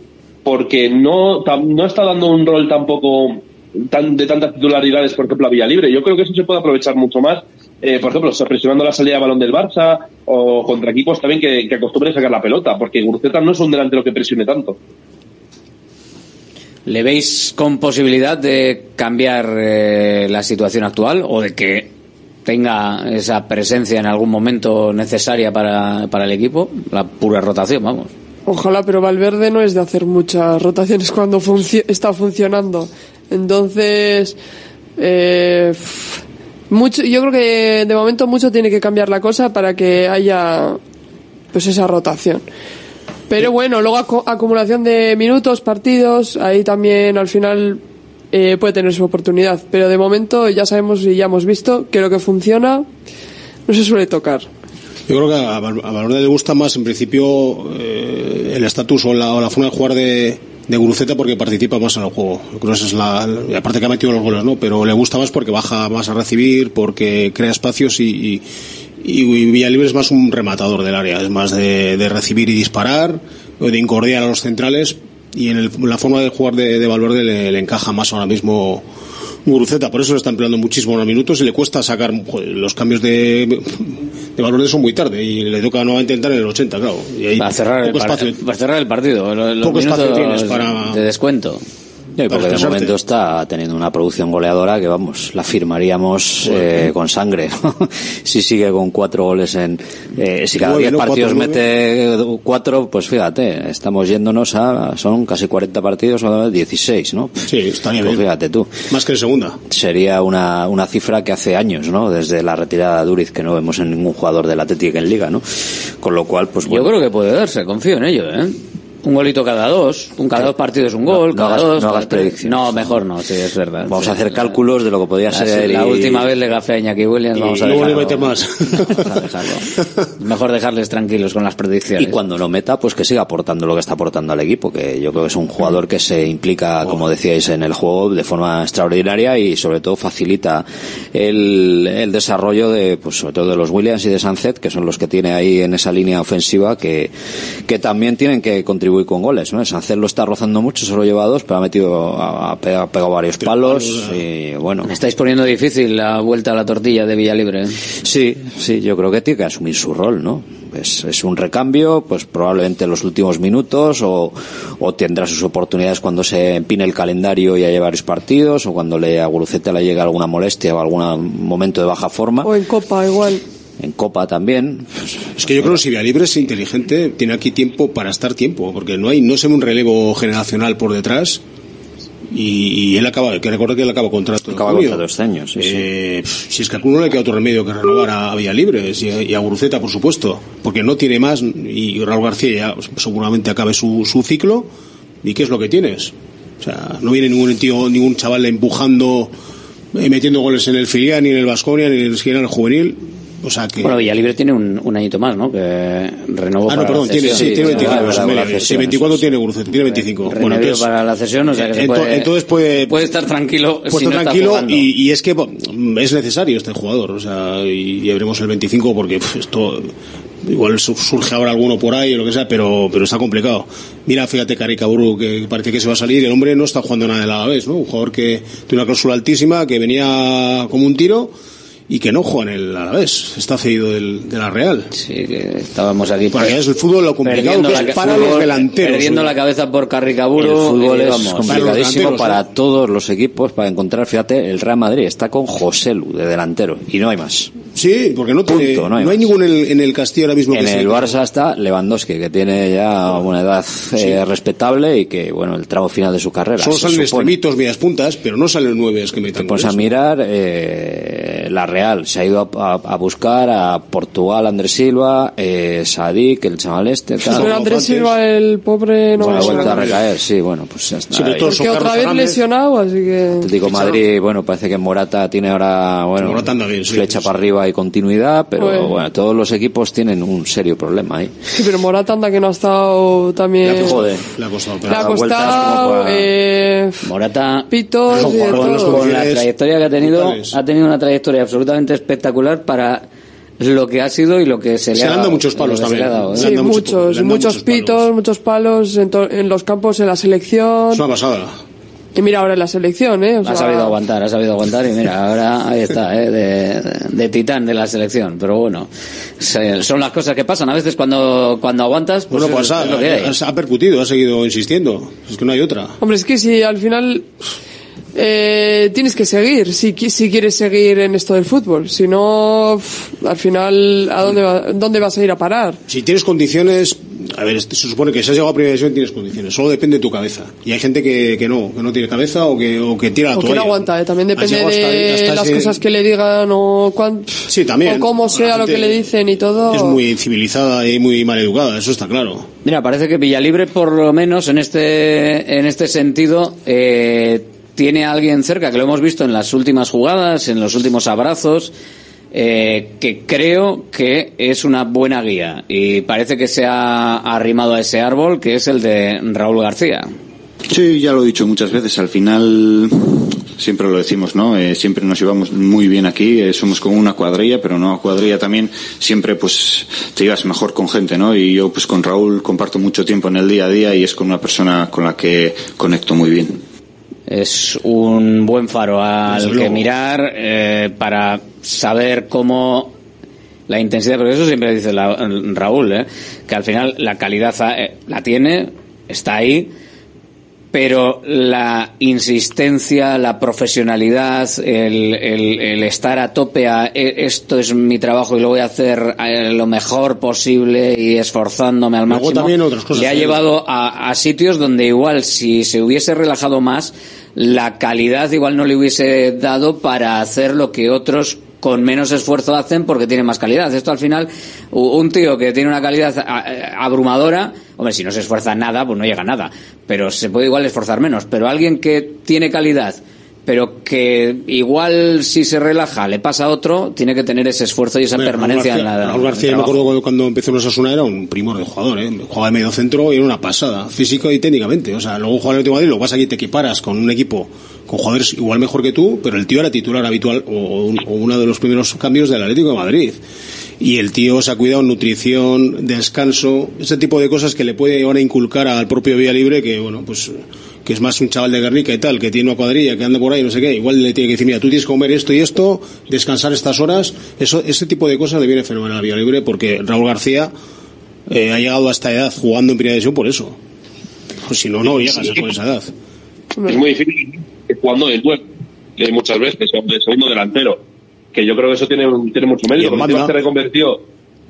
porque no, no está dando un rol tampoco tan, de tantas titularidades, por ejemplo, a Villalibre. Yo creo que eso se puede aprovechar mucho más, eh, por ejemplo, presionando la salida de balón del Barça o contra equipos también que, que acostumbren sacar la pelota, porque Guruceta no es un delantero que presione tanto. ¿Le veis con posibilidad de cambiar eh, la situación actual o de que tenga esa presencia en algún momento necesaria para, para el equipo? La pura rotación, vamos. Ojalá, pero Valverde no es de hacer muchas rotaciones cuando está funcionando. Entonces, eh, mucho, yo creo que de momento mucho tiene que cambiar la cosa para que haya pues esa rotación. Pero bueno, luego acu- acumulación de minutos, partidos, ahí también al final eh, puede tener su oportunidad. Pero de momento ya sabemos y ya hemos visto que lo que funciona no se suele tocar. Yo creo que a, Val- a Valverde le gusta más, en principio, eh, el estatus o la, o la forma de jugar de, de Guruceta porque participa más en el juego. Yo creo que esa es la, y aparte que ha metido los goles, ¿no? Pero le gusta más porque baja más a recibir, porque crea espacios y, y, y Villalibre es más un rematador del área, es más de, de recibir y disparar, o de incordiar a los centrales y en el- la forma de jugar de, de Valverde le, le encaja más ahora mismo Guruceta, por eso le está empleando muchísimo los minutos y le cuesta sacar joder, los cambios de, de Valverde son muy tarde y le toca nuevamente entrar en el 80, claro. Y ahí Para cerrar, el poco par- espacio. para cerrar el partido. Los Poco espacio tienes para- de descuento. No, y porque de momento está teniendo una producción goleadora que, vamos, la firmaríamos eh, con sangre. ¿no? si sigue con cuatro goles en... eh, si cada Nueve, diez ¿no? partidos Cuatro, mete cuatro, pues fíjate, estamos yéndonos a... Son casi 40 partidos, o 16, ¿no? Sí, Pues bien. fíjate tú. Más que en segunda. Sería una, una cifra que hace años, ¿no? Desde la retirada de Duriz, que no vemos en ningún jugador del Atlético en Liga, ¿no? Con lo cual, pues bueno. Yo creo que puede darse, confío en ello, ¿eh? Un golito cada dos, un cada dos partidos un gol, no cada hagas- dos. no hagas predicciones. No, mejor no, sí, es verdad. Vamos Sí, a hacer cálculos de lo que podía La, ser. la y- última vez le gafé a Iñaki Williams, vamos a dejarlo. mete más. Vamos a dejarlo. Mejor dejarles tranquilos con las predicciones. Y cuando no meta, pues que siga aportando lo que está aportando al equipo, que yo creo que es un jugador que se implica, como decíais, en el juego de forma extraordinaria y sobre todo facilita el, el desarrollo de, pues sobre todo de los Williams y de Sanzet, que son los que tiene ahí en esa línea ofensiva que, que también tienen que contribuir con goles, ¿no? Sanzet lo está rozando mucho, solo lleva dos, pero ha metido, ha, pegado, ha pegado varios palos y bueno. Me estáis poniendo difícil la vuelta a la tortilla de Villalibre. ¿eh? Sí, sí, yo creo que tiene que asumir su rol, ¿no? Es, es un recambio, pues probablemente en los últimos minutos o, o tendrá sus oportunidades cuando se empine el calendario y haya varios partidos o cuando le, a Guruceta le llegue alguna molestia o algún momento de baja forma. O en Copa igual. En Copa también. Es que yo creo que si Libre es inteligente, tiene aquí tiempo para estar tiempo, porque no hay, no se ve un relevo generacional por detrás. Y, y él acaba, que recuerda que él acaba contrato. Acaba contrato este año, sí. Eh, Si es que a no le queda otro remedio que renovar a, a Villalibre y, a- y a Guruceta, por supuesto, porque no tiene más y Raúl García ya seguramente acabe su, su ciclo. ¿Y qué es lo que tienes? O sea, no viene ningún tío, ningún chaval empujando, eh, metiendo goles en el filial, ni en el Vasconia, ni en siquiera en el juvenil. O sea que. Bueno, Villalibre tiene un, un añito más, ¿no? Que renovó Ah, no, para perdón, la tiene, sí, tiene 24. Para la sí, cesión, sí, 24 eso tiene Guruceta, tiene 25. es. Bueno, entonces, para la cesión, o sea que se puede, entonces puede, puede estar tranquilo puede si estar no tranquilo y, y es que es necesario este jugador. O sea, y, y veremos el 25 porque pf, esto igual su- surge ahora alguno por ahí o lo que sea, pero, pero está complicado. Mira, fíjate Caricaburu que parece que se va a salir. El hombre no está jugando nada de la vez, ¿no? Un jugador que tiene una cláusula altísima, que venía como un tiro y que no juega en el Alavés, está cedido del, de la Real. Sí, que estábamos aquí. Porque es el fútbol lo complicado que es para fútbol, los delanteros. Perdiendo la cabeza por Carricaburo. El fútbol y es vamos. complicadísimo para ¿eh? todos los equipos para encontrar, fíjate, el Real Madrid está con Joselu de delantero y no hay más. Sí, porque no, tiene, Punto, no no hay hay, más. ningún en el, en el Castillo ahora mismo En que el Barça está Lewandowski, que tiene ya una edad eh, respetable y que, bueno, el tramo final de su carrera. Solo se salen supone. extremitos, medias puntas, pero no salen nueve que metan Pues a mirar, eh, la Real se ha ido a, a- a buscar a Portugal, Andrés Silva, eh, Sadik, el chaval este, tal. Pero Andrés Silva, el pobre, no Bueno, ha va a vuelto a jugar. recaer, sí, bueno, pues ya está. Sí, pero ahí. todos son Porque otra vez Fernández. lesionado, así que... Atlético Madrid, bueno, parece que Morata tiene ahora, bueno, Morata anda bien, sí, flecha sí. para arriba y continuidad, pero Bueno. bueno, todos los equipos tienen un serio problema ahí. Sí, pero Morata anda que no ha estado también... Le ha costado. Le ha costado, eh, Morata pitos con la Brutales, trayectoria que ha tenido, brutales. ha tenido una trayectoria absolutamente espectacular para lo que ha sido y lo que se, Se le ha dado dado, muchos lo palos que se le también. ha dado, ¿eh? Sí, han dado mucho- muchos, muchos muchos palos. pitos, muchos palos en, to- en los campos, en la selección. Es una pasada. Y mira ahora en la selección, ¿eh? O Ha sea, sabido aguantar, ha sabido aguantar y mira, ahora ahí está, ¿eh? de, de titán de la selección. Pero bueno, se- son las cosas que pasan. A veces cuando, cuando aguantas, pues, Bueno, es- pues ha, es lo que hay. ha- percutido, ha seguido insistiendo. Es que no hay otra. Hombre, es que si al final eh, tienes que seguir, si, si quieres seguir en esto del fútbol. Si no, al final, ¿a dónde, va- dónde vas a ir a parar? Si tienes condiciones, a ver, se supone que si has llegado a primera división tienes condiciones, solo depende de tu cabeza. Y hay gente que, que no, que no tiene cabeza o que, o que tira la O que toalla. no aguanta, ¿eh? también depende hasta de hasta las ese- cosas que le digan o, cuán, Sí, también. o cómo sea lo que le dicen y todo. Es muy civilizada y muy mal educada, eso está claro. Mira, parece que Villalibre, por lo menos en este, en este sentido, eh, tiene a alguien cerca, que lo hemos visto en las últimas jugadas, en los últimos abrazos, eh, que creo que es una buena guía. Y parece que se ha arrimado a ese árbol, que es el de Raúl García. Sí, ya lo he dicho muchas veces. Al final, siempre lo decimos, ¿no? Eh, siempre nos llevamos muy bien aquí. eh, somos como una cuadrilla, pero no cuadrilla también. Siempre, pues, te llevas mejor con gente, ¿no? Y yo, pues, con Raúl comparto mucho tiempo en el día a día y es con una persona con la que conecto muy bien. Es un buen faro al que mirar eh, para saber cómo la intensidad, porque eso siempre dice la- Raúl, ¿eh? que al final la calidad eh, la tiene, está ahí, pero la insistencia, la profesionalidad, el, el- el estar a tope a "E- esto es mi trabajo y lo voy a hacer eh, lo mejor posible y esforzándome al máximo, también otras cosas, le ha llevado a, a sitios donde igual si se hubiese relajado más, la calidad igual no le hubiese dado para hacer lo que otros con menos esfuerzo hacen porque tienen más calidad. Esto al final, un tío que tiene una calidad a- abrumadora, hombre, si no se esfuerza nada, pues no llega a nada, pero se puede igual esforzar menos. Pero alguien que tiene calidad, pero que igual si se relaja le pasa a otro, tiene que tener ese esfuerzo y esa permanencia Raúl en García, la. Raúl García, me acuerdo cuando, cuando empezó en Osasuna era un primor de jugador, ¿eh? Jugaba de medio centro y era una pasada, físico y técnicamente. O sea, luego jugaba en el Madrid, lo es que te equiparas con un equipo con jugadores igual mejor que tú, pero el tío era titular habitual o, o un- o uno de los primeros cambios del Atlético de Madrid. Y el tío se ha cuidado nutrición, descanso, ese tipo de cosas que le puede ahora inculcar al propio Vía Libre, que bueno, pues que es más un chaval de Guernica y tal, que tiene una cuadrilla, que anda por ahí, no sé qué, igual le tiene que decir, mira, tú tienes que comer esto y esto, descansar estas horas, eso, ese tipo de cosas le viene fenomenal a Vía Libre, porque Raúl García eh, ha llegado a esta edad jugando en primera división por eso. Pues si no, no llegas a por esa edad. Es muy difícil jugando de nueve, eh, muchas veces, o de segundo delantero. Que yo creo que eso tiene, tiene mucho mérito. se reconvirtió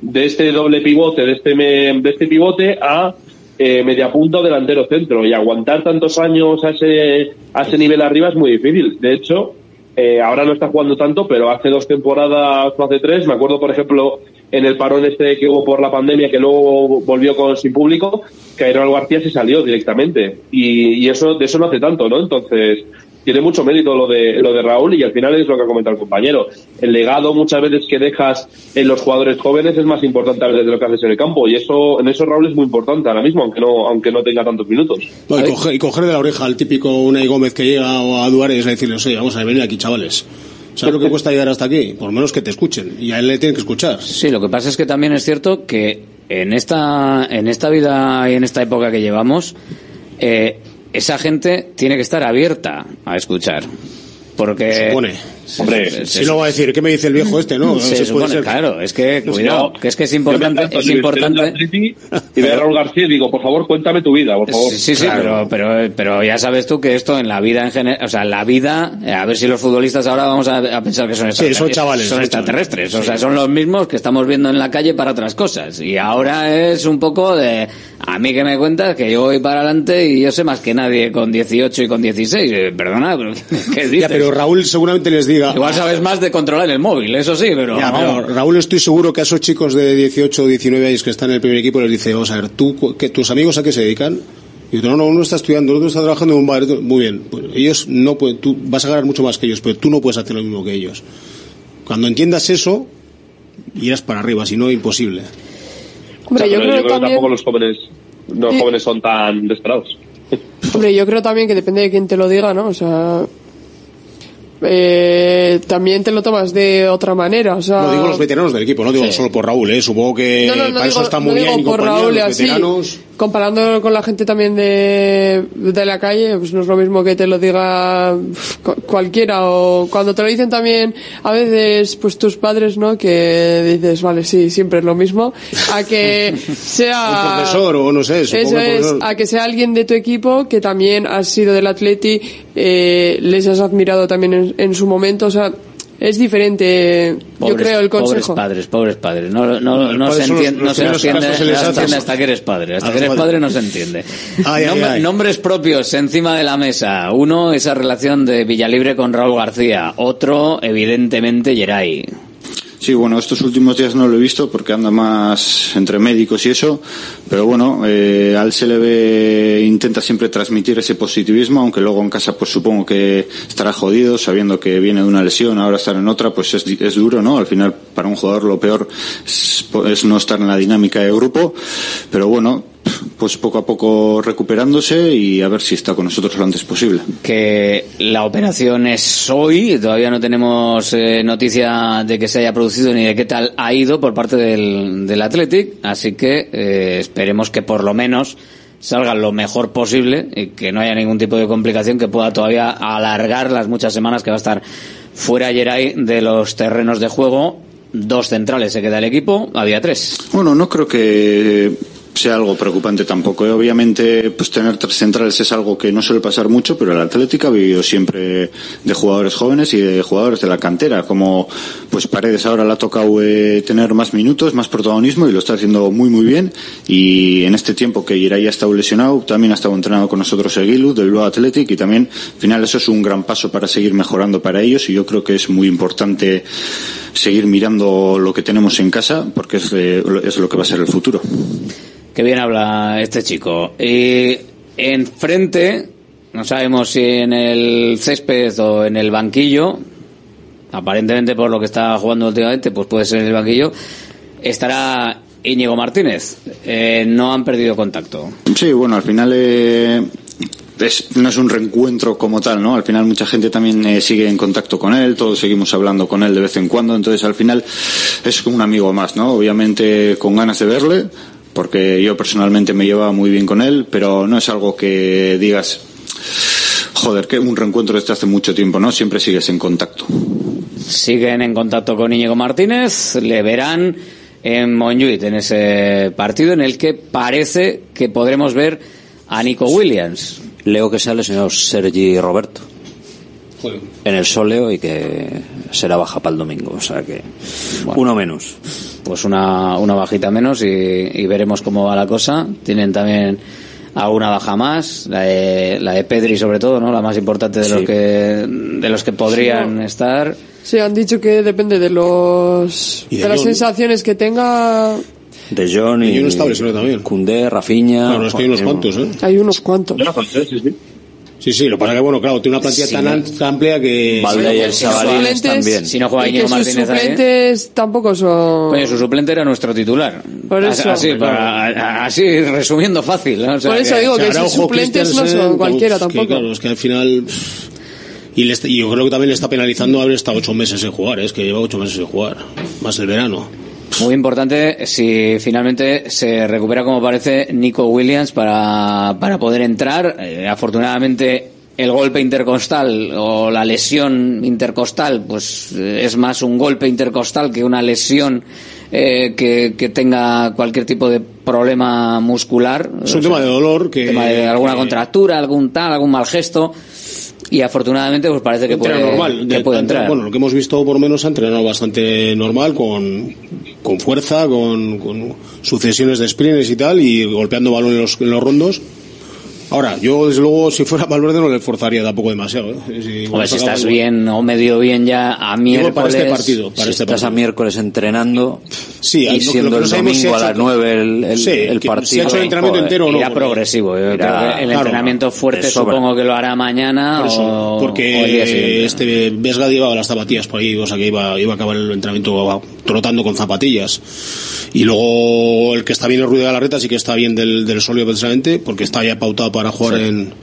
de este doble pivote, de este, me- de este pivote a eh, media punta o delantero centro. Y aguantar tantos años a ese, a ese nivel arriba es muy difícil. De hecho, eh, ahora no está jugando tanto, pero hace dos temporadas o hace tres, me acuerdo, por ejemplo, en el parón este que hubo por la pandemia, que luego volvió con sin público, Ayrón García se salió directamente. Y, y eso, de eso no hace tanto, ¿no? Entonces, tiene mucho mérito lo de, lo de Raúl y al final es lo que ha comentado el compañero. El legado muchas veces que dejas en los jugadores jóvenes es más importante a veces de lo que haces en el campo y eso, en eso Raúl es muy importante ahora mismo, aunque no, aunque no tenga tantos minutos. No, y, coger, y coger de la oreja al típico Unai Gómez que llega o a Duárez y decirle, oye, vamos a venir aquí, chavales. ¿Sabes lo que cuesta llegar hasta aquí? Por lo menos que te escuchen. Y a él le tienen que escuchar. Sí, lo que pasa es que también es cierto que en esta, en esta vida y en esta época que llevamos, eh, esa gente tiene que estar abierta a escuchar. Porque. Supone. Hombre, Si no va a decir, ¿qué me dice el viejo este? No, se se puede supone, ser. claro, es que, No, cuidado, que es que es importante, yo me es importante. Y ve a Raúl García y digo, por favor, cuéntame tu vida, por favor. Sí, sí, sí, pero, pero, pero ya sabes tú que esto en la vida en general, o sea, en la vida, a ver si los futbolistas ahora vamos a, a pensar que son Sí, son extraterrestres. chavales, Son extraterrestres, o sea, son los mismos que estamos viendo en la calle para otras cosas. Y ahora es un poco de, a mí que me cuentas que yo voy para adelante y yo sé más que nadie con 18 y con 16. Eh, Perdona, pero ¿qué dices? Ya, pero Raúl seguramente les diga. Igual sabes más de controlar el móvil, eso sí, pero... Ya, pero vamos. Raúl, estoy seguro que a esos chicos de 18 o 19 años que están en el primer equipo les dice, vamos a ver, ¿tú, que ¿tus amigos a qué se dedican? Y otro, no, no, uno está estudiando, el otro está trabajando en un bar. otro- Muy bien, pues ellos no pueden, tú vas a ganar mucho más que ellos, pero tú no puedes hacer lo mismo que ellos. Cuando entiendas eso, irás para arriba, si no, imposible. Hombre, O sea, yo creo que también- tampoco los jóvenes, los Sí. jóvenes son tan desesperados. Hombre, yo creo también que depende de quién te lo diga, ¿no? O sea, eh, también te lo tomas de otra manera. O sea, No digo los veteranos del equipo, no digo Sí. solo por Raúl, ¿eh? supongo que No, no, no para digo- eso está muy bien por Raúl los así. veteranos. Comparándolo con la gente también de, de la calle, pues no es lo mismo que te lo diga cualquiera. O cuando te lo dicen también a veces pues tus padres, ¿no? Que dices, vale, sí, siempre es lo mismo. A que sea... El profesor o no sé, supongo Eso es, a que sea alguien de tu equipo que también has sido del Atleti, eh, les has admirado también en, en su momento, o sea, es diferente, yo Pobres- creo, el Pobres consejo. padres, pobres padres. No, no, no, se los- entiende, no los se entiende, casos se les no se entiende hasta que eres padre. Hasta A que eres padre no se entiende. Ay, ay, Nombre- ay. Nombres propios encima de la mesa. Uno, esa relación de Villalibre con Raúl García. Otro, evidentemente, Geray. Sí, bueno, estos últimos días no lo he visto porque anda más entre médicos y eso, pero bueno, eh, a él se intenta siempre transmitir ese positivismo, aunque luego en casa pues supongo que estará jodido, sabiendo que viene de una lesión, ahora estar en otra, pues es, es duro, ¿no? Al final, para un jugador lo peor es, es no estar en la dinámica de grupo, pero bueno, pues poco a poco recuperándose y a ver si está con nosotros lo antes posible. que la operación es hoy, todavía no tenemos eh, noticia de que se haya producido ni de qué tal ha ido por parte del, del Athletic, así que eh, esperemos que por lo menos salga lo mejor posible y que no haya ningún tipo de complicación que pueda todavía alargar las muchas semanas que va a estar fuera Geray de los terrenos de juego. Dos centrales se queda el equipo, había tres. Bueno, no creo que sea algo preocupante tampoco. ¿eh? Obviamente, pues tener tres centrales es algo que no suele pasar mucho, pero el Atlético ha vivido siempre de jugadores jóvenes y de jugadores de la cantera. Como pues Paredes ahora le ha tocado eh, tener más minutos, más protagonismo y lo está haciendo muy muy bien. Y en este tiempo que Irai ha estado lesionado, también ha estado entrenado con nosotros el Gilu del Bilbao Athletic y también al final eso es un gran paso para seguir mejorando para ellos y yo creo que es muy importante seguir mirando lo que tenemos en casa porque es, es lo que va a ser el futuro. Qué bien habla este chico. Y enfrente, no sabemos si en el césped o en el banquillo, aparentemente por lo que está jugando últimamente, pues puede ser en el banquillo, estará Íñigo Martínez. Eh, no han perdido contacto. Sí, bueno, al final eh, es- no es un reencuentro como tal, ¿no? Al final mucha gente también eh, sigue en contacto con él, todos seguimos hablando con él de vez en cuando, entonces al final es como un amigo más, ¿no? Obviamente con ganas de verle, porque yo personalmente me llevaba muy bien con él, pero no es algo que digas, joder, que un reencuentro desde hace mucho tiempo, ¿no? Siempre sigues en contacto. Siguen en contacto con Íñigo Martínez, le verán en Montjuic en ese partido en el que parece que podremos ver a Nico Williams. Leo que sale el señor Sergi Roberto en el soleo y que será baja para el domingo, o sea que uno menos. Pues una, una bajita menos y, y veremos cómo va la cosa. Tienen también alguna baja más, la de, la de Pedri sobre todo, ¿no? La más importante de los que de los que podrían estar. Sí, han dicho que depende de los de de las sensaciones que tenga. De John y Y uno está lesionado también. Cundé, Rafinha. Claro, es que hay unos cuantos, ¿eh? Hay unos cuantos. Sí, sí, lo que pasa que, bueno, claro, tiene una plantilla Sí, tan no. amplia que... Valde y el Sabalines suplentes- también. Si no juega Íñigo sus Martínez ahí, suplentes tampoco son. Coño, su suplente era nuestro titular. Por eso. Así, para- así resumiendo fácil. ¿no? O sea Por eso que- digo que sus suplentes no son cualquiera uf, que, tampoco. claro, es que al final... Y, le está- y yo creo que también le está penalizando haber estado ocho meses sin jugar, ¿eh? es que lleva ocho meses sin jugar, más el verano. Muy importante si finalmente se recupera como parece Nico Williams para, para poder entrar. Eh, afortunadamente el golpe intercostal o la lesión intercostal pues eh, es más un golpe intercostal que una lesión eh, que, que tenga cualquier tipo de problema muscular. Es un tema de dolor que... tema de alguna que- contractura, algún tal, algún mal gesto. Y afortunadamente pues parece que Entrena puede, normal. que puede entrar. Bueno, lo que hemos visto por lo menos ha entrenado bastante normal, con, con fuerza, con, con sucesiones de sprints y tal, y golpeando balón en los, en los rondos. Ahora, yo desde luego, si fuera Valverde no le esforzaría tampoco demasiado. ¿eh? Si, Hombre, si estás igual- bien o medio bien ya a miércoles. para este partido, para si este estás a partido. miércoles entrenando Sí, y lo siendo que el si domingo a las hecho- 9 el, el, Sí, el que si ha partido. hecho el entrenamiento joder, entero o no. Irá porque- progresivo. Yo Irá- creo que el claro, entrenamiento fuerte supongo que lo hará mañana Por eso, o, o el día porque este Vesga llevaba las zapatillas por ahí, o sea que iba, iba a acabar el entrenamiento trotando con zapatillas. Y luego el que está bien el ruido de la reta sí que está bien del, del solio precisamente, porque está ya pautado para jugar en,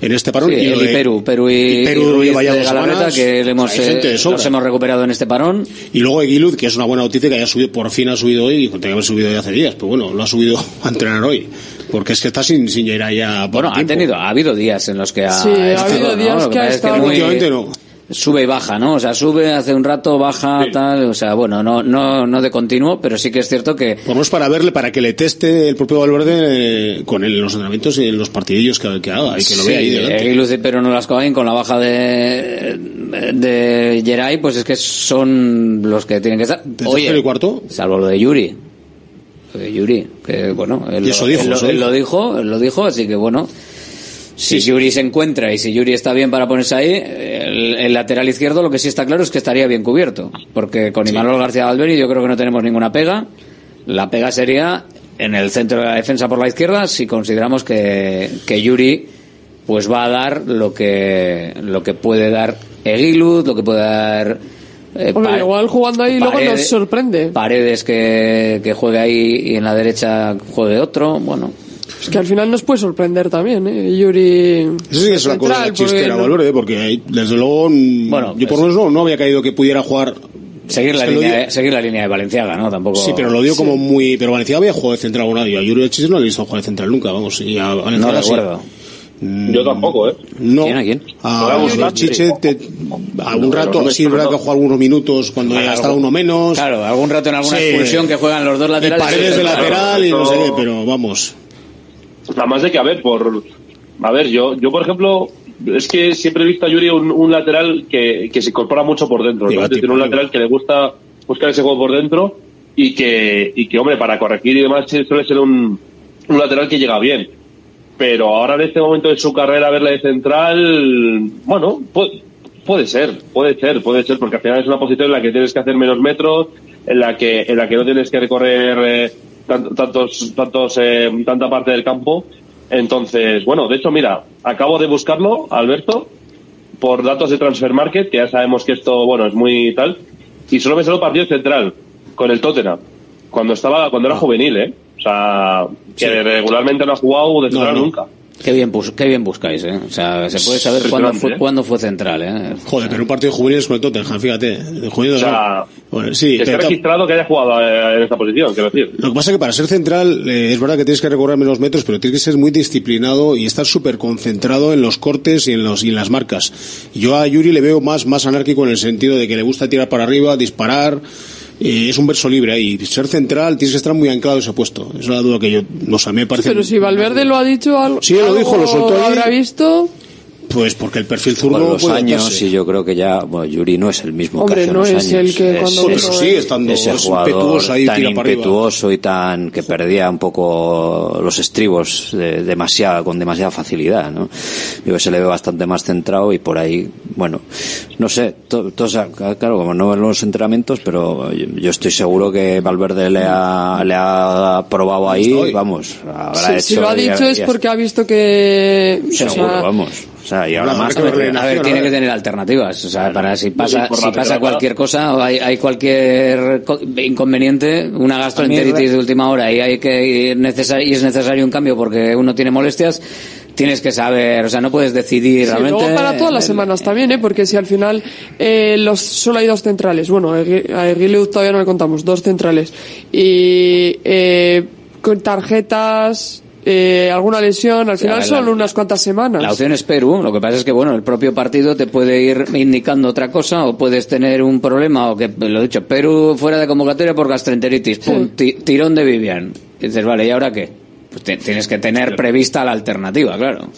en este parón. Sí, y de- Perú, Perú y, y Perú y Ruiz de dos Galarreta, que le hemos, eh, hemos recuperado en este parón. Y luego Eguiluz, que es una buena noticia que haya subido, por fin ha subido hoy, y tenía que haber subido ya hace días, pero bueno, lo ha subido a entrenar hoy. Porque es que está sin, sin llegar ya Bueno, ha tiempo. tenido, ha habido días en los que ha, Sí, ha habido días que ha es estado- muy- Últimamente no. Sube y baja, ¿no? O sea, sube hace un rato, baja, tal, o sea, bueno, no, no, no de continuo, pero sí que es cierto que menos para verle, para que le teste el propio Valverde eh, con él en los entrenamientos y en los partidillos que, que haga y que lo Sí, vea ahí delante. eh, Luce, pero no las con la baja de, de Geray, pues es que son los que tienen que estar. tercero y cuarto? Salvo lo de Yuri. Lo de Yuri, que bueno, él, Y eso lo- dijo, él eso él dijo. lo dijo, él lo dijo, así que bueno. Si Yuri se encuentra y si Yuri está bien para ponerse ahí, el, el lateral izquierdo lo que sí está claro es que estaría bien cubierto. Porque con Imanol García Valverde yo creo que no tenemos ninguna pega. La pega sería en el centro de la defensa por la izquierda si consideramos que, que Yuri pues va a dar lo que lo que puede dar Eguiluz, lo que puede dar eh, igual jugando ahí luego nos sorprende. Paredes que, que juegue ahí y en la derecha juegue otro, bueno. Es que al final nos puede sorprender también, ¿eh? Yuri. Eso sí que es una cosa chistera, porque no- Valverde, porque ahí, desde luego, bueno, yo por lo menos no, no había caído que pudiera jugar. Seguir la, línea, de, seguir la línea de Valenciaga, ¿no? Tampoco... Sí, pero lo digo como muy. Pero Valencia había jugado de central alguna vez. Yo a Yuri Elchis no le he visto jugar de central nunca, vamos. Y a Valencia No sí. recuerdo. Yo tampoco, ¿eh? No. ¿Quién, a quién? A buscar, Chiche, sí. te- algún No, rato, no sí, es verdad que jugó algunos minutos cuando ya estaba uno menos. Claro, algún rato en alguna Sí. expulsión que juegan los dos Y laterales. paredes de Claro. lateral y no sé qué, pero vamos. Además de que, a ver, por. A ver, yo, yo por ejemplo, es que siempre he visto a Yuri un, un lateral que, que se incorpora mucho por dentro. ¿no? Tiempo, un lateral que le gusta buscar ese juego por dentro y que, y que hombre, para corregir y demás suele ser un, un lateral que llega bien. Pero ahora en este momento de su carrera, verla de central, bueno, puede, puede ser, puede ser, puede ser, porque al final es una posición en la que tienes que hacer menos metros, en la que, en la que no tienes que recorrer eh, tantos, tantos, eh, tanta parte del campo. Entonces, bueno, de hecho, mira, acabo de buscarlo, Alberto, por datos de Transfer Market, que ya sabemos que esto, bueno, es muy tal, y solo me salió partido central con el Tottenham, cuando estaba, cuando era juvenil, ¿eh? O sea, que regularmente no ha jugado de central no. nunca. Qué bien, bus- qué bien buscáis, ¿eh? O sea, se puede saber cuándo Impresionante, fue, ¿eh? cuándo fue central, ¿eh? Joder, pero un partido de juveniles con el Tottenham, fíjate. De juveniles O sea, no. Bueno, sí, ta- registrado que haya jugado eh, en esta posición, quiero decir. Lo que pasa es que para ser central eh, es verdad que tienes que recorrer menos metros, pero tienes que ser muy disciplinado y estar súper concentrado en los cortes y en, los, y en las marcas. Yo a Yuri le veo más, más anárquico en el sentido de que le gusta tirar para arriba, disparar. Eh, es un verso libre ahí. Ser central tienes que estar muy anclado a ese puesto. Es la duda que yo, no sé, me parece. Pero si Valverde lo ha dicho algo. Sí, lo dijo, lo soltó ahí. Habrá visto. Pues porque el perfil zurdo Con los puede años, y yo creo que ya, bueno, Yuri no es el mismo Hombre, que hace no unos es años. el que cuando vino, pero sigue estando ese es jugador impetuoso ahí, tan impetuoso y tan que perdía un poco los estribos de, demasiada, con demasiada facilidad, ¿no? Yo se le ve bastante más centrado y por ahí, bueno, no sé, to- to- o sea, claro, como no ven los entrenamientos, pero yo, yo estoy seguro que Valverde le ha, le ha probado ahí, vamos, habrá Si, hecho si lo ha y- dicho es y- porque ha visto que. o sea, Seguro, vamos. O sea, y ahora más que A ver, a ver, tiene que tener alternativas. O sea, para si pasa, si pasa cualquier cosa o hay, hay cualquier co- inconveniente, una gastroenteritis de última hora y hay que necesar- y es necesario un cambio porque uno tiene molestias, tienes que saber, o sea, no puedes decidir Sí, realmente. luego para todas las semanas también, ¿eh? Porque si al final eh, los solo hay dos centrales, bueno, a Eguiluz todavía no le contamos, dos centrales. Y eh, con tarjetas, eh, alguna lesión, al Sí, final ver, son la- unas cuantas semanas. La opción es Perú, lo que pasa es que bueno, el propio partido te puede ir indicando otra cosa o puedes tener un problema o que, lo he dicho, Perú fuera de convocatoria por gastroenteritis, pum, ti- tirón de Vivian. Y dices, vale, ¿y ahora qué? Pues te- tienes que tener prevista la alternativa, claro.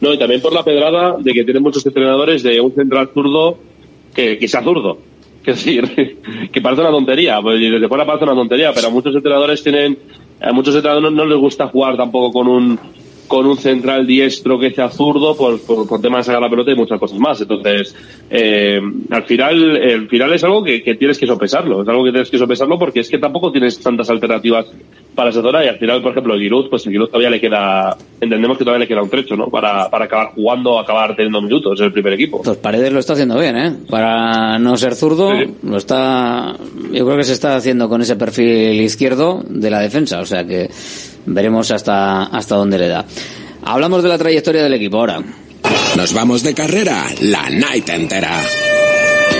No, y también por la pedrada de que tienen muchos entrenadores de un central zurdo que, que sea zurdo. Es decir, que parece una tontería, pues y desde fuera parece una tontería, pero muchos entrenadores tienen, a muchos entrenadores no, no les gusta jugar tampoco con un con un central diestro que sea zurdo por, por, por temas de sacar la pelota y muchas cosas más. Entonces, eh, al final, el final es algo que, que tienes que sopesarlo, es algo que tienes que sopesarlo porque es que tampoco tienes tantas alternativas para esa zona y al final, por ejemplo, el Giroud, pues el Giroud todavía le queda, entendemos que todavía le queda un trecho, ¿no? Para, para acabar jugando, acabar teniendo minutos en el primer equipo. Pues Paredes lo está haciendo bien, ¿eh? Para no ser zurdo, lo está, yo creo que se está haciendo con ese perfil izquierdo de la defensa, o sea que veremos hasta, hasta dónde le da. Hablamos de la trayectoria del equipo ahora. Nos vamos de carrera la night entera.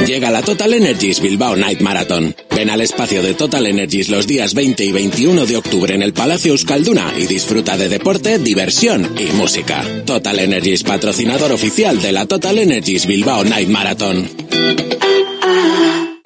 Llega la Total Energies Bilbao Night Marathon. Ven al espacio de Total Energies los días 20 y 21 de octubre en el Palacio Euskalduna y disfruta de deporte, diversión y música. Total Energies, patrocinador oficial de la Total Energies Bilbao Night Marathon.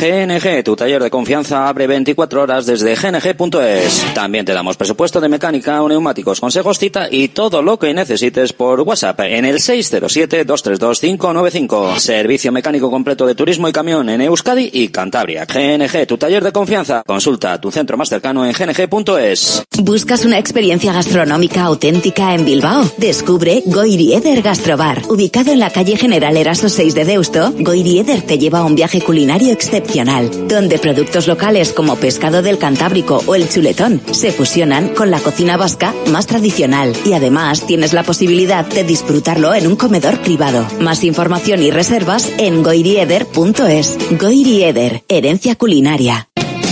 GNG, tu taller de confianza abre 24 horas desde gng.es. También te damos presupuesto de mecánica o neumáticos, consejos, cita y todo lo que necesites por WhatsApp en el 607-232-595. Servicio mecánico completo de turismo y camión en Euskadi y Cantabria. GNG, tu taller de confianza. Consulta tu centro más cercano en gng.es. ¿Buscas una experiencia gastronómica auténtica en Bilbao? Descubre Goirieder Gastrobar. Ubicado en la calle General Eraso 6 de Deusto, Goirieder te lleva a un viaje culinario donde productos locales como pescado del Cantábrico o el chuletón se fusionan con la cocina vasca más tradicional y además tienes la posibilidad de disfrutarlo en un comedor privado. Más información y reservas en goirieder.es. Goirieder, herencia culinaria.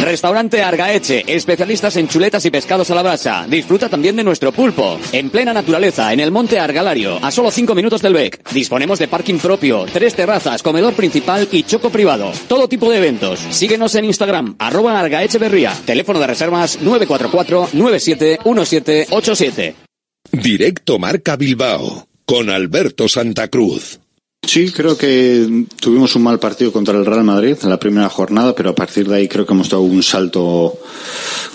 Restaurante Argaeche, especialistas en chuletas y pescados a la brasa. Disfruta también de nuestro pulpo. En plena naturaleza, en el monte Argalario, a solo 5 minutos del BEC. Disponemos de parking propio, tres terrazas, comedor principal y choco privado. Todo tipo de eventos. Síguenos en Instagram, arroba Argaecheverría. Teléfono de reservas 944-971787. Directo Marca Bilbao con Alberto Santa Cruz. Sí, creo que tuvimos un mal partido contra el Real Madrid en la primera jornada, pero a partir de ahí creo que hemos dado un salto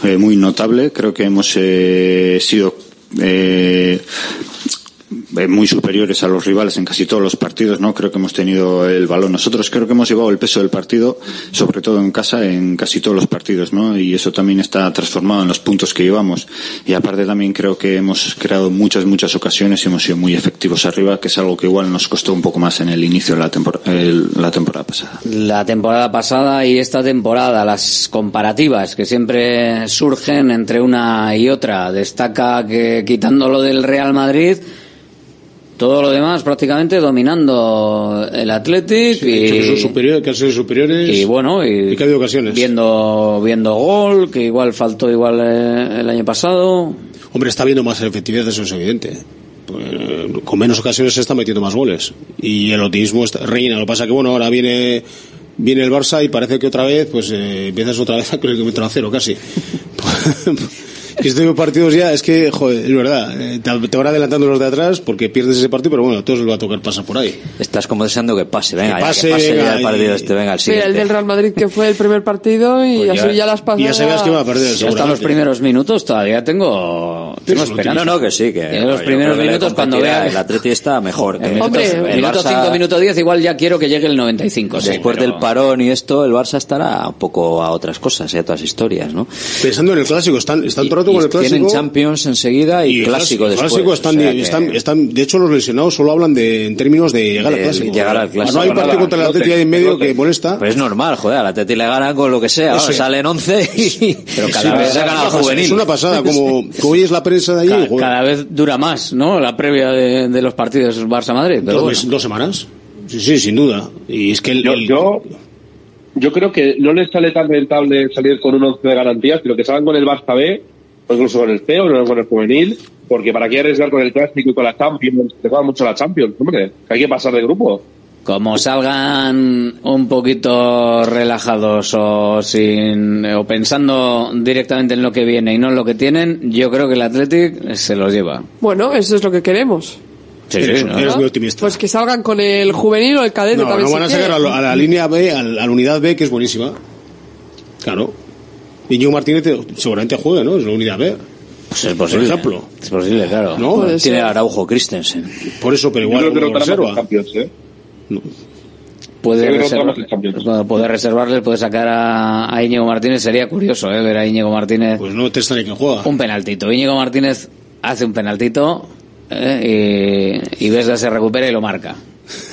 eh, muy notable. Creo que hemos eh, sido eh, muy superiores a los rivales en casi todos los partidos, ¿no? Creo que hemos tenido el balón. Nosotros creo que hemos llevado el peso del partido, sobre todo en casa, en casi todos los partidos, ¿no? Y eso también está transformado en los puntos que llevamos. Y aparte también creo que hemos creado muchas, muchas ocasiones y hemos sido muy efectivos arriba, que es algo que igual nos costó un poco más en el inicio de la, tempor la temporada pasada. La temporada pasada y esta temporada, las comparativas que siempre surgen entre una y otra. Destaca que quitando lo del Real Madrid, todo lo demás prácticamente dominando el Athletic Sí, y, que son superiores, que han sido superiores. y bueno y, que ha habido ocasiones. viendo viendo gol que igual faltó igual eh, el año pasado Hombre, está viendo más efectividad, eso es evidente. Pues, con menos ocasiones se está metiendo más goles. Y el está, reina. Lo que pasa que, bueno, ahora viene viene el Barça y parece que otra vez, pues eh, empiezas otra vez a el kilómetro a cero casi. Y este de partidos ya es que, joder, es verdad, eh, te, te van adelantando los de atrás porque pierdes ese partido, pero bueno, a todos les va a tocar pasar por ahí. Estás como deseando que pase, venga, Que ya, pase, que pase venga, ya el partido y- este, venga, el Sí, el siguiente. del Real Madrid que fue el primer partido y Pues ya- así ya las pasadas. y ya sabías que iba a perder, Ya hasta los primeros minutos todavía tengo, tengo esperanza. No, no, que sí, que En los primeros minutos cuando vea el Atleti está mejor. el que- minuto, el el minuto Barça- 5, minuto 10 igual ya quiero que llegue el 95. sí, Después pero- del parón y esto, el Barça estará un poco a otras cosas, y a otras historias, ¿no? Pensando en el clásico, están, están todo con el clásico. Tienen Champions enseguida y, clásico después. Clásico están, o sea que- están, están, de hecho, los lesionados solo hablan de, en términos de llegar al clásico. llegar al clásico. No hay partido contra el Atleti ahí en medio que molesta. Pues es normal, joder, a la Teti le ganan con lo que sea. Ahora salen 11 y pero cada Sí, vez es sacan una al pasada, juvenil. Es una pasada, como, como hoy es la prensa de allí. Cada vez dura más, ¿no? La previa de, de los partidos Barça-Madrid. Pero dos, bueno. dos semanas. Sí, sí, sin duda. Y es que el, Yo, el- yo, yo creo que no les sale tan rentable salir con un 11 de garantías, sino que salgan con el Barça B, o incluso con el C, o con el juvenil, porque para qué arriesgar con el clásico y con la Champions, te juega mucho la Champions, hombre, que hay que pasar de grupo. Como salgan un poquito relajados o sin o pensando directamente en lo que viene y no en lo que tienen, yo creo que el Athletic se los lleva. Bueno, eso es lo que queremos. Sí, sí, ¿no? eres muy optimista. Pues que salgan con el juvenil o el cadete no, también. no van a sacar a, la línea B, a la unidad B, que es buenísima. Claro. Íñigo Martínez seguramente juegue, ¿no? Es la unidad B. Pues es posible. Por ejemplo. Es posible, claro. ¿No? Puede Tiene ser. Araujo Christensen. Por eso, pero igual yo creo que reserva. ¿eh? Puede, no reservar, tenemos el Champions. bueno, puede reservarle, puede sacar a, a Íñigo Martínez. Sería curioso ¿eh? ver a Íñigo Martínez Pues no te extraña que juega. un penaltito. Íñigo Martínez hace un penaltito ¿eh? y, y Vesga se recupera y lo marca.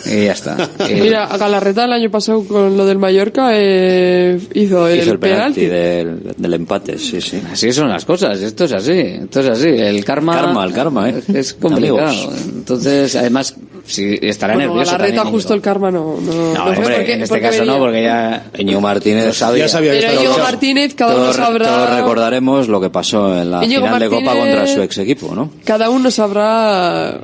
Y ya está. Y- Mira, a Galarreta el año pasado con lo del Mallorca eh, hizo el, Hizo el penalti, penalti. del, del empate, sí, sí. Así son las cosas, esto es así, esto es así. El karma, Karma, el karma, ¿eh? es complicado. Amigos. Entonces, además, si estará Bueno, nervioso. Galarreta también, justo el karma no. No, No, no hombre, por qué- en este caso no, venía. porque ya Íñigo Martínez sabía. Ya sabía Pero Íñigo. Martínez, cada uno sabrá. todos recordaremos lo que pasó en la final de Copa Martínez- contra su ex equipo, ¿no? Cada uno sabrá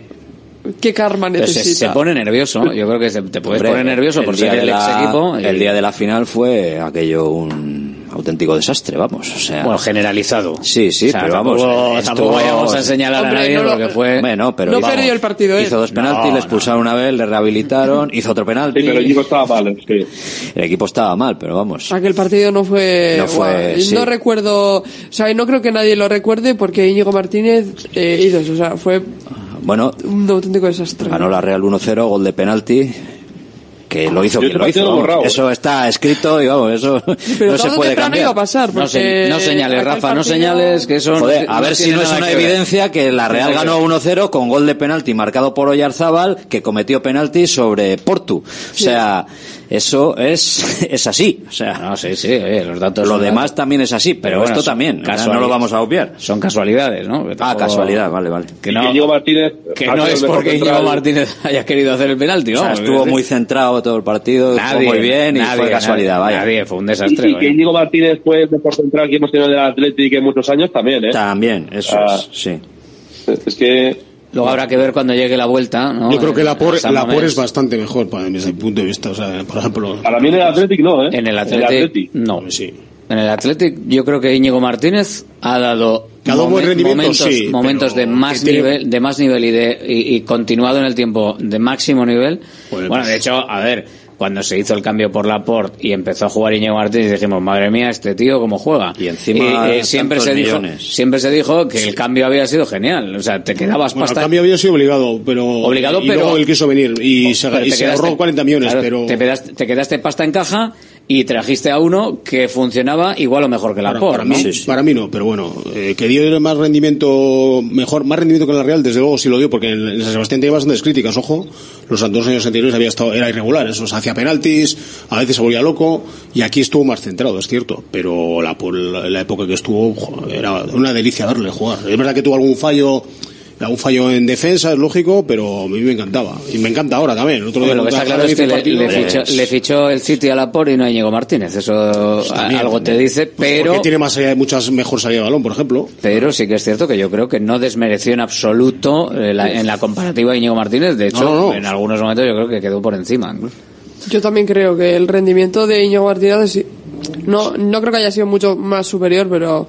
qué karma se, necesita. se pone nervioso. Yo creo que se, te puedes Hombre, poner nervioso por ser el ex equipo. El día de la final fue aquello un auténtico desastre, vamos. O sea, Bueno, generalizado. sí, sí, O sea, pero vamos. tampoco- estuvo- tampoco vayamos a señalar Hombre, a nadie no lo- porque fue. Bueno, pero No hizo- perdió el partido, ¿eh? Hizo dos penaltis, No, le expulsaron una vez, le rehabilitaron, hizo otro penalti. Sí, pero el equipo estaba mal, sí. El equipo estaba mal, pero vamos. Aquel partido no fue. No fue, sí. No recuerdo. O sea, no creo que nadie lo recuerde porque Íñigo Martínez eh, hizo. O sea, fue Bueno, un auténtico desastre. ganó la Real 1-0, gol de penalti. Que lo hizo ese lo hizo. borrado. Eso está escrito y vamos, eso Pero no se puede cambiar. iba a pasar. No, se- porque no señales, Rafa, no señales que eso. Joder, no- a ver no si no es una que ver. evidencia que la Real que ganó ver. 1-0 con gol de penalti marcado por Oyarzábal que cometió penalti sobre Portu. O sea, eso es, es así. O sea, No, sí, sí, oye, los datos. lo demás datos. también es así, pero, bueno, esto también. No lo vamos a obviar. Son casualidades, ¿no? Que Ah, tampoco- casualidad, vale, vale. Que no, que Íñigo Martínez. que ha no sido es porque Íñigo. Martínez haya querido hacer el penalti, O ¿no? sea, estuvo muy centrado todo el partido, jugó muy bien y nadie, fue casualidad, nadie, vaya. Nadie, fue un desastre. y que. Íñigo Martínez fue el mejor central que hemos tenido del Atlético en muchos años también, ¿eh? También, eso Ah. es, sí. Es que. Luego habrá que ver cuando llegue la vuelta, ¿no? Yo creo que la por, San la por es bastante mejor para, desde mi punto de vista. O sea, por ejemplo. Para mí en el Atlético no, ¿eh? En el. Athletic, no. Sí. En el Athletic, yo creo que Íñigo Martínez ha dado, rendimiento, momentos, sí, momentos de más tiene- nivel, de más nivel y de y, y continuado en el tiempo de máximo nivel. Bueno, pues- de hecho, a ver, cuando se hizo el cambio por Laporte y empezó a jugar Íñigo Martínez, dijimos, madre mía, este tío cómo juega. Y encima eh, siempre se dijo, siempre se dijo que el cambio había sido genial, o sea, te quedabas Bueno, el pasta cambio había sido obligado, pero. Obligado, y pero- luego él quiso venir y se, y te se ahorró 40 millones, claro, pero. te, quedaste, te quedaste pasta en caja y trajiste a uno que funcionaba igual o mejor que la Para, Por, para mí, para mí no, pero bueno, eh, que dio más rendimiento, mejor, más rendimiento que en la Real, desde luego sí lo dio, porque en, en San Sebastián tenía bastantes críticas, ojo, los dos años anteriores había estado, era irregular, eso, se hacía penaltis, a veces se volvía loco, y aquí estuvo más centrado, es cierto, pero la, la, la época que estuvo, jo, era una delicia verle jugar. Es verdad que tuvo algún fallo, algún fallo en defensa, es lógico, pero a mí me encantaba, y me encanta ahora también. El otro día lo que está claro es que le, fichó, le fichó el City a la por y no a Íñigo Martínez. Eso también, algo te dice, pero, Porque tiene más, eh, muchas mejor salida de balón, por ejemplo. pero sí que es cierto que yo creo que no desmereció en absoluto eh, la- en la comparativa a Íñigo Martínez. De hecho, No, no, no. en algunos momentos yo creo que quedó por encima. Yo también creo que el rendimiento de Íñigo Martínez sí- no, no creo que haya sido mucho más superior, pero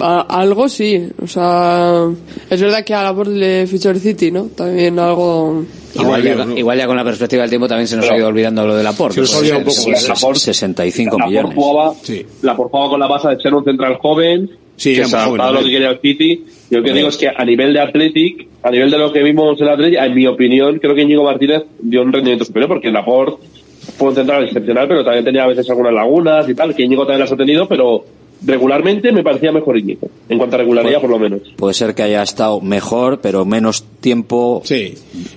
a- algo sí. O sea, es verdad que a la por le fichó el City, ¿no? También algo. Igual, ya, igual ya con la perspectiva del tiempo también se nos ha ido olvidando lo del aporte. Se nos ha olvidado un poco. La Por- 65 la Por millones. jugaba, la Por jugaba con la base de ser un central joven, Sí, que era se a lo que quería el City. Yo lo que digo es que a nivel de Athletic, a nivel de lo que vimos en el Athletic, en mi opinión, creo que Íñigo Martínez dio un rendimiento superior porque Laporte fue un central excepcional, pero también tenía a veces algunas lagunas y tal, que Íñigo también las ha tenido, pero regularmente me parecía mejor Íñigo, en cuanto a regularidad por lo menos. Puede ser que haya estado mejor, pero menos tiempo. Sí.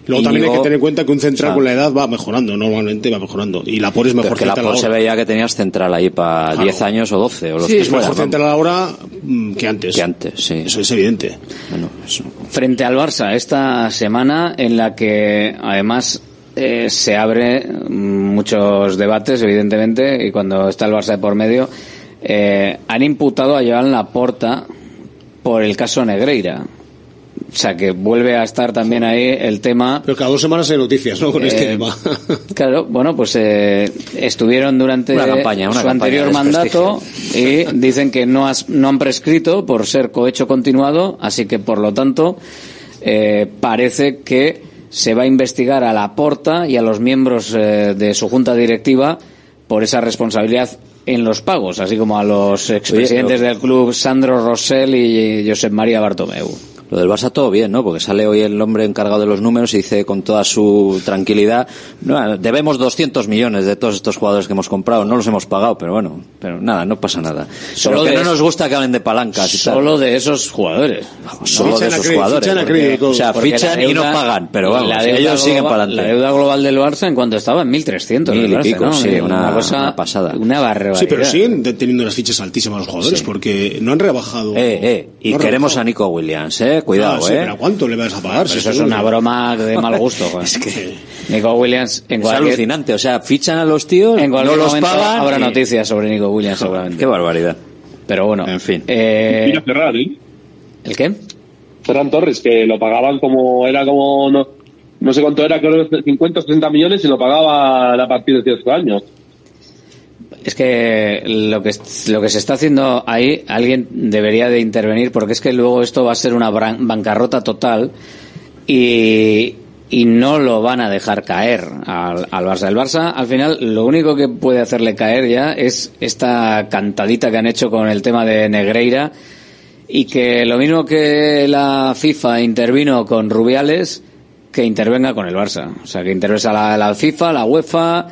Luego también hay que tener en cuenta que un central o sea, con la edad va mejorando, normalmente va mejorando. Y la por es mejor que la Por se veía que tenías central ahí para Claro. 10 años o 12 o los Sí, que es mejor central ahora mm, que antes. Que antes, sí. Eso es evidente. Bueno, eso. frente al Barça esta semana en la que además eh, se abre muchos debates evidentemente y cuando está el Barça de por medio eh, han imputado a Joan Laporta por el caso Negreira o sea que vuelve a estar también ahí el tema Pero cada dos semanas hay noticias, ¿no? Con este Eh, tema. Claro, bueno, pues eh, estuvieron durante Una campaña, una su campaña anterior de mandato y dicen que no, has- no han prescrito por ser cohecho continuado, así que por lo tanto eh, parece que se va a investigar a la Porta y a los miembros eh, de su junta directiva por esa responsabilidad en los pagos, así como a los expresidentes Oye, del club Sandro Rosell y Josep María Bartomeu. Lo del Barça todo bien, ¿no? Porque sale hoy el hombre encargado de los números y dice con toda su tranquilidad, "No, debemos 200 millones de todos estos jugadores que hemos comprado, no los hemos pagado, pero bueno, pero nada, no pasa nada. Solo que de no nos gusta que hablen de palancas y tal. Solo de esos jugadores. Solo de esos jugadores. fichan a porque- o sea, fichan y no pagan, pero vamos, la deuda ellos siguen global- para adelante. La deuda global del Barça en cuanto estaba en 1.300. Mil y Barça, pico, ¿no? sí, una- cosa, una pasada. Una barbaridad. Sí, pero siguen teniendo las fichas altísimas los jugadores Sí. porque no han rebajado. Eh, eh, y No queremos rebajado. a Nico Williams, eh, cuidado, Ah, sí, eh. pero ¿a cuánto le vas a pagar? Si eso es una broma de mal gusto. Es que Nico Williams en es cualquier, alucinante, o sea, fichan a los tíos, en no cualquier los momento pagan. habrá y- noticias sobre Nico Williams seguramente. Qué barbaridad. Pero bueno. En fin. Eh, Mira Ferran, ¿eh? ¿El qué? Ferran Torres, que lo pagaban como, era como, no, no sé cuánto era, creo que 50 o 60 millones y lo pagaban a partir de ciertos años. Es que lo que lo que se está haciendo ahí, alguien debería de intervenir porque es que luego esto va a ser una bancarrota total y, y no lo van a dejar caer al, al Barça. El Barça, al final, lo único que puede hacerle caer ya es esta cantadita que han hecho con el tema de Negreira y que lo mismo que la FIFA intervino con Rubiales, que intervenga con el Barça. O sea, que intervenga la, la FIFA, la UEFA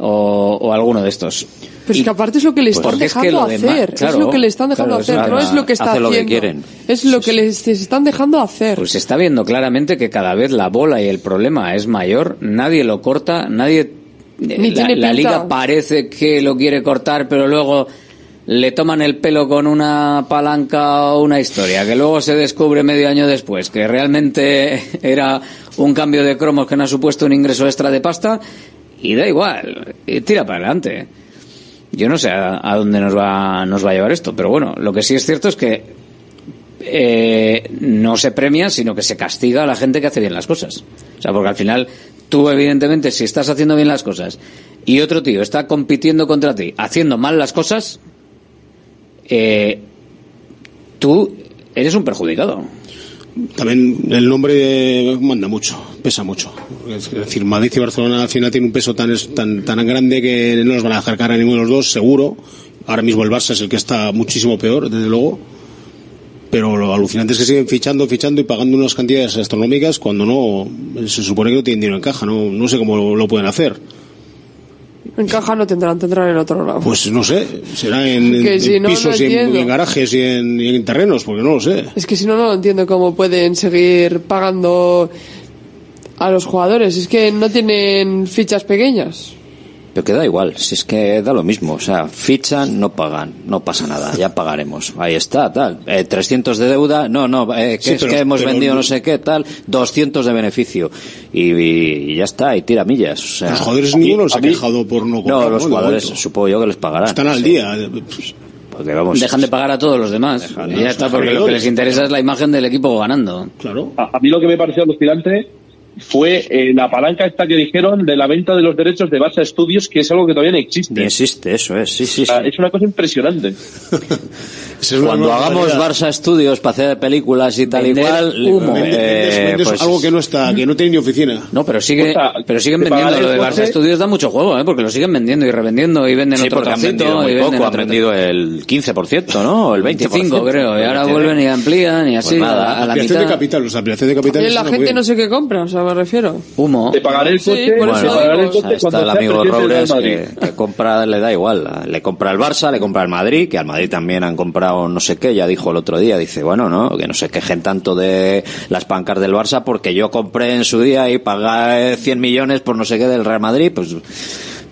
o, o alguno de estos. Pero es que aparte es lo que le están porque es que dejando lo demás- hacer. claro, es lo que le están dejando claro, es hacer. No es lo que está hace lo que haciendo. quieren. Es lo que les están dejando hacer. Pues se está viendo claramente que cada vez la bola y el problema es mayor, nadie lo corta, nadie... eh, Ni la, la liga parece que lo quiere cortar, pero luego le toman el pelo con una palanca o una historia, que luego se descubre medio año después que realmente era un cambio de cromos que no ha supuesto un ingreso extra de pasta, y da igual, y tira para adelante. Yo no sé a, a dónde nos va, nos va a llevar esto, pero bueno, lo que sí es cierto es que eh, no se premia, sino que se castiga a la gente que hace bien las cosas. O sea, porque al final, tú evidentemente, si estás haciendo bien las cosas y otro tío está compitiendo contra ti haciendo mal las cosas, eh, tú eres un perjudicado. También el nombre manda mucho, pesa mucho. Es decir, Madrid y Barcelona al final tienen un peso tan, tan, tan grande que no los van a dejar cara a ninguno de los dos, seguro. Ahora mismo el Barça es el que está muchísimo peor, desde luego. Pero lo alucinante es que siguen fichando, fichando y pagando unas cantidades astronómicas cuando no, se supone que no tienen dinero en caja, no, no sé cómo lo pueden hacer. En caja no tendrán, tendrán en otro lado. Pues no sé, será en, en- Que si en no, no pisos y en, garajes y en, y en terrenos, porque no lo sé. Es que si no, no lo entiendo cómo pueden seguir pagando a los jugadores. Es que no tienen fichas pequeñas. Pero que da igual, si es que da lo mismo. O sea, fichan, no pagan, no pasa nada, ya pagaremos. Ahí está, tal. Eh, 300 de deuda, no, no, eh, que Sí, es pero- que hemos pero- vendido no sé qué, tal. 200 de beneficio. Y, y ya está, y tira millas. O sea, Los jugadores ninguno se ha quejado por no comprar. No, los jugadores, supongo yo que les pagarán. Están al Sí. día. Porque vamos. Dejan de pagar a todos los demás. Dejan, y ya está, porque lo que les interesa es la imagen del equipo ganando. Claro. A, a mí lo que me pareció alucinante fue eh, la palanca esta que dijeron de la venta de los derechos de Barça Studios, que es algo que todavía no existe. Ni existe, eso es, sí, sí, O sea, sí. es una cosa impresionante. Cuando hagamos Barça Estudios para hacer películas y tal y cual, humo. eh, Vendes- pues- algo que no está, que no tiene ni oficina. No, pero sigue, O sea, pero siguen vendiendo lo de Barça. Studios da mucho juego, ¿eh? porque lo siguen vendiendo y revendiendo y venden Sí, otro porque han trocito vendido muy y venden poco, han otro vendido el 15%, ¿no? O el 20%. 25 creo, y ahora vuelven y amplían y así Pues nada, a, a la mitad. de capital, los ampliación de capital. Y la gente no sé qué compra. O sea, me refiero. Humo. De pagar el Sí, coche, por de eso pagar digo. el coche Ahí está el amigo Robles que, que compra, le da igual. Le compra el Barça, le compra el Madrid, que al Madrid también han comprado no sé qué, ya dijo el otro día, dice, bueno, no, que no se quejen tanto de las pancas del Barça porque yo compré en su día y pagué 100 millones por no sé qué del Real Madrid, pues,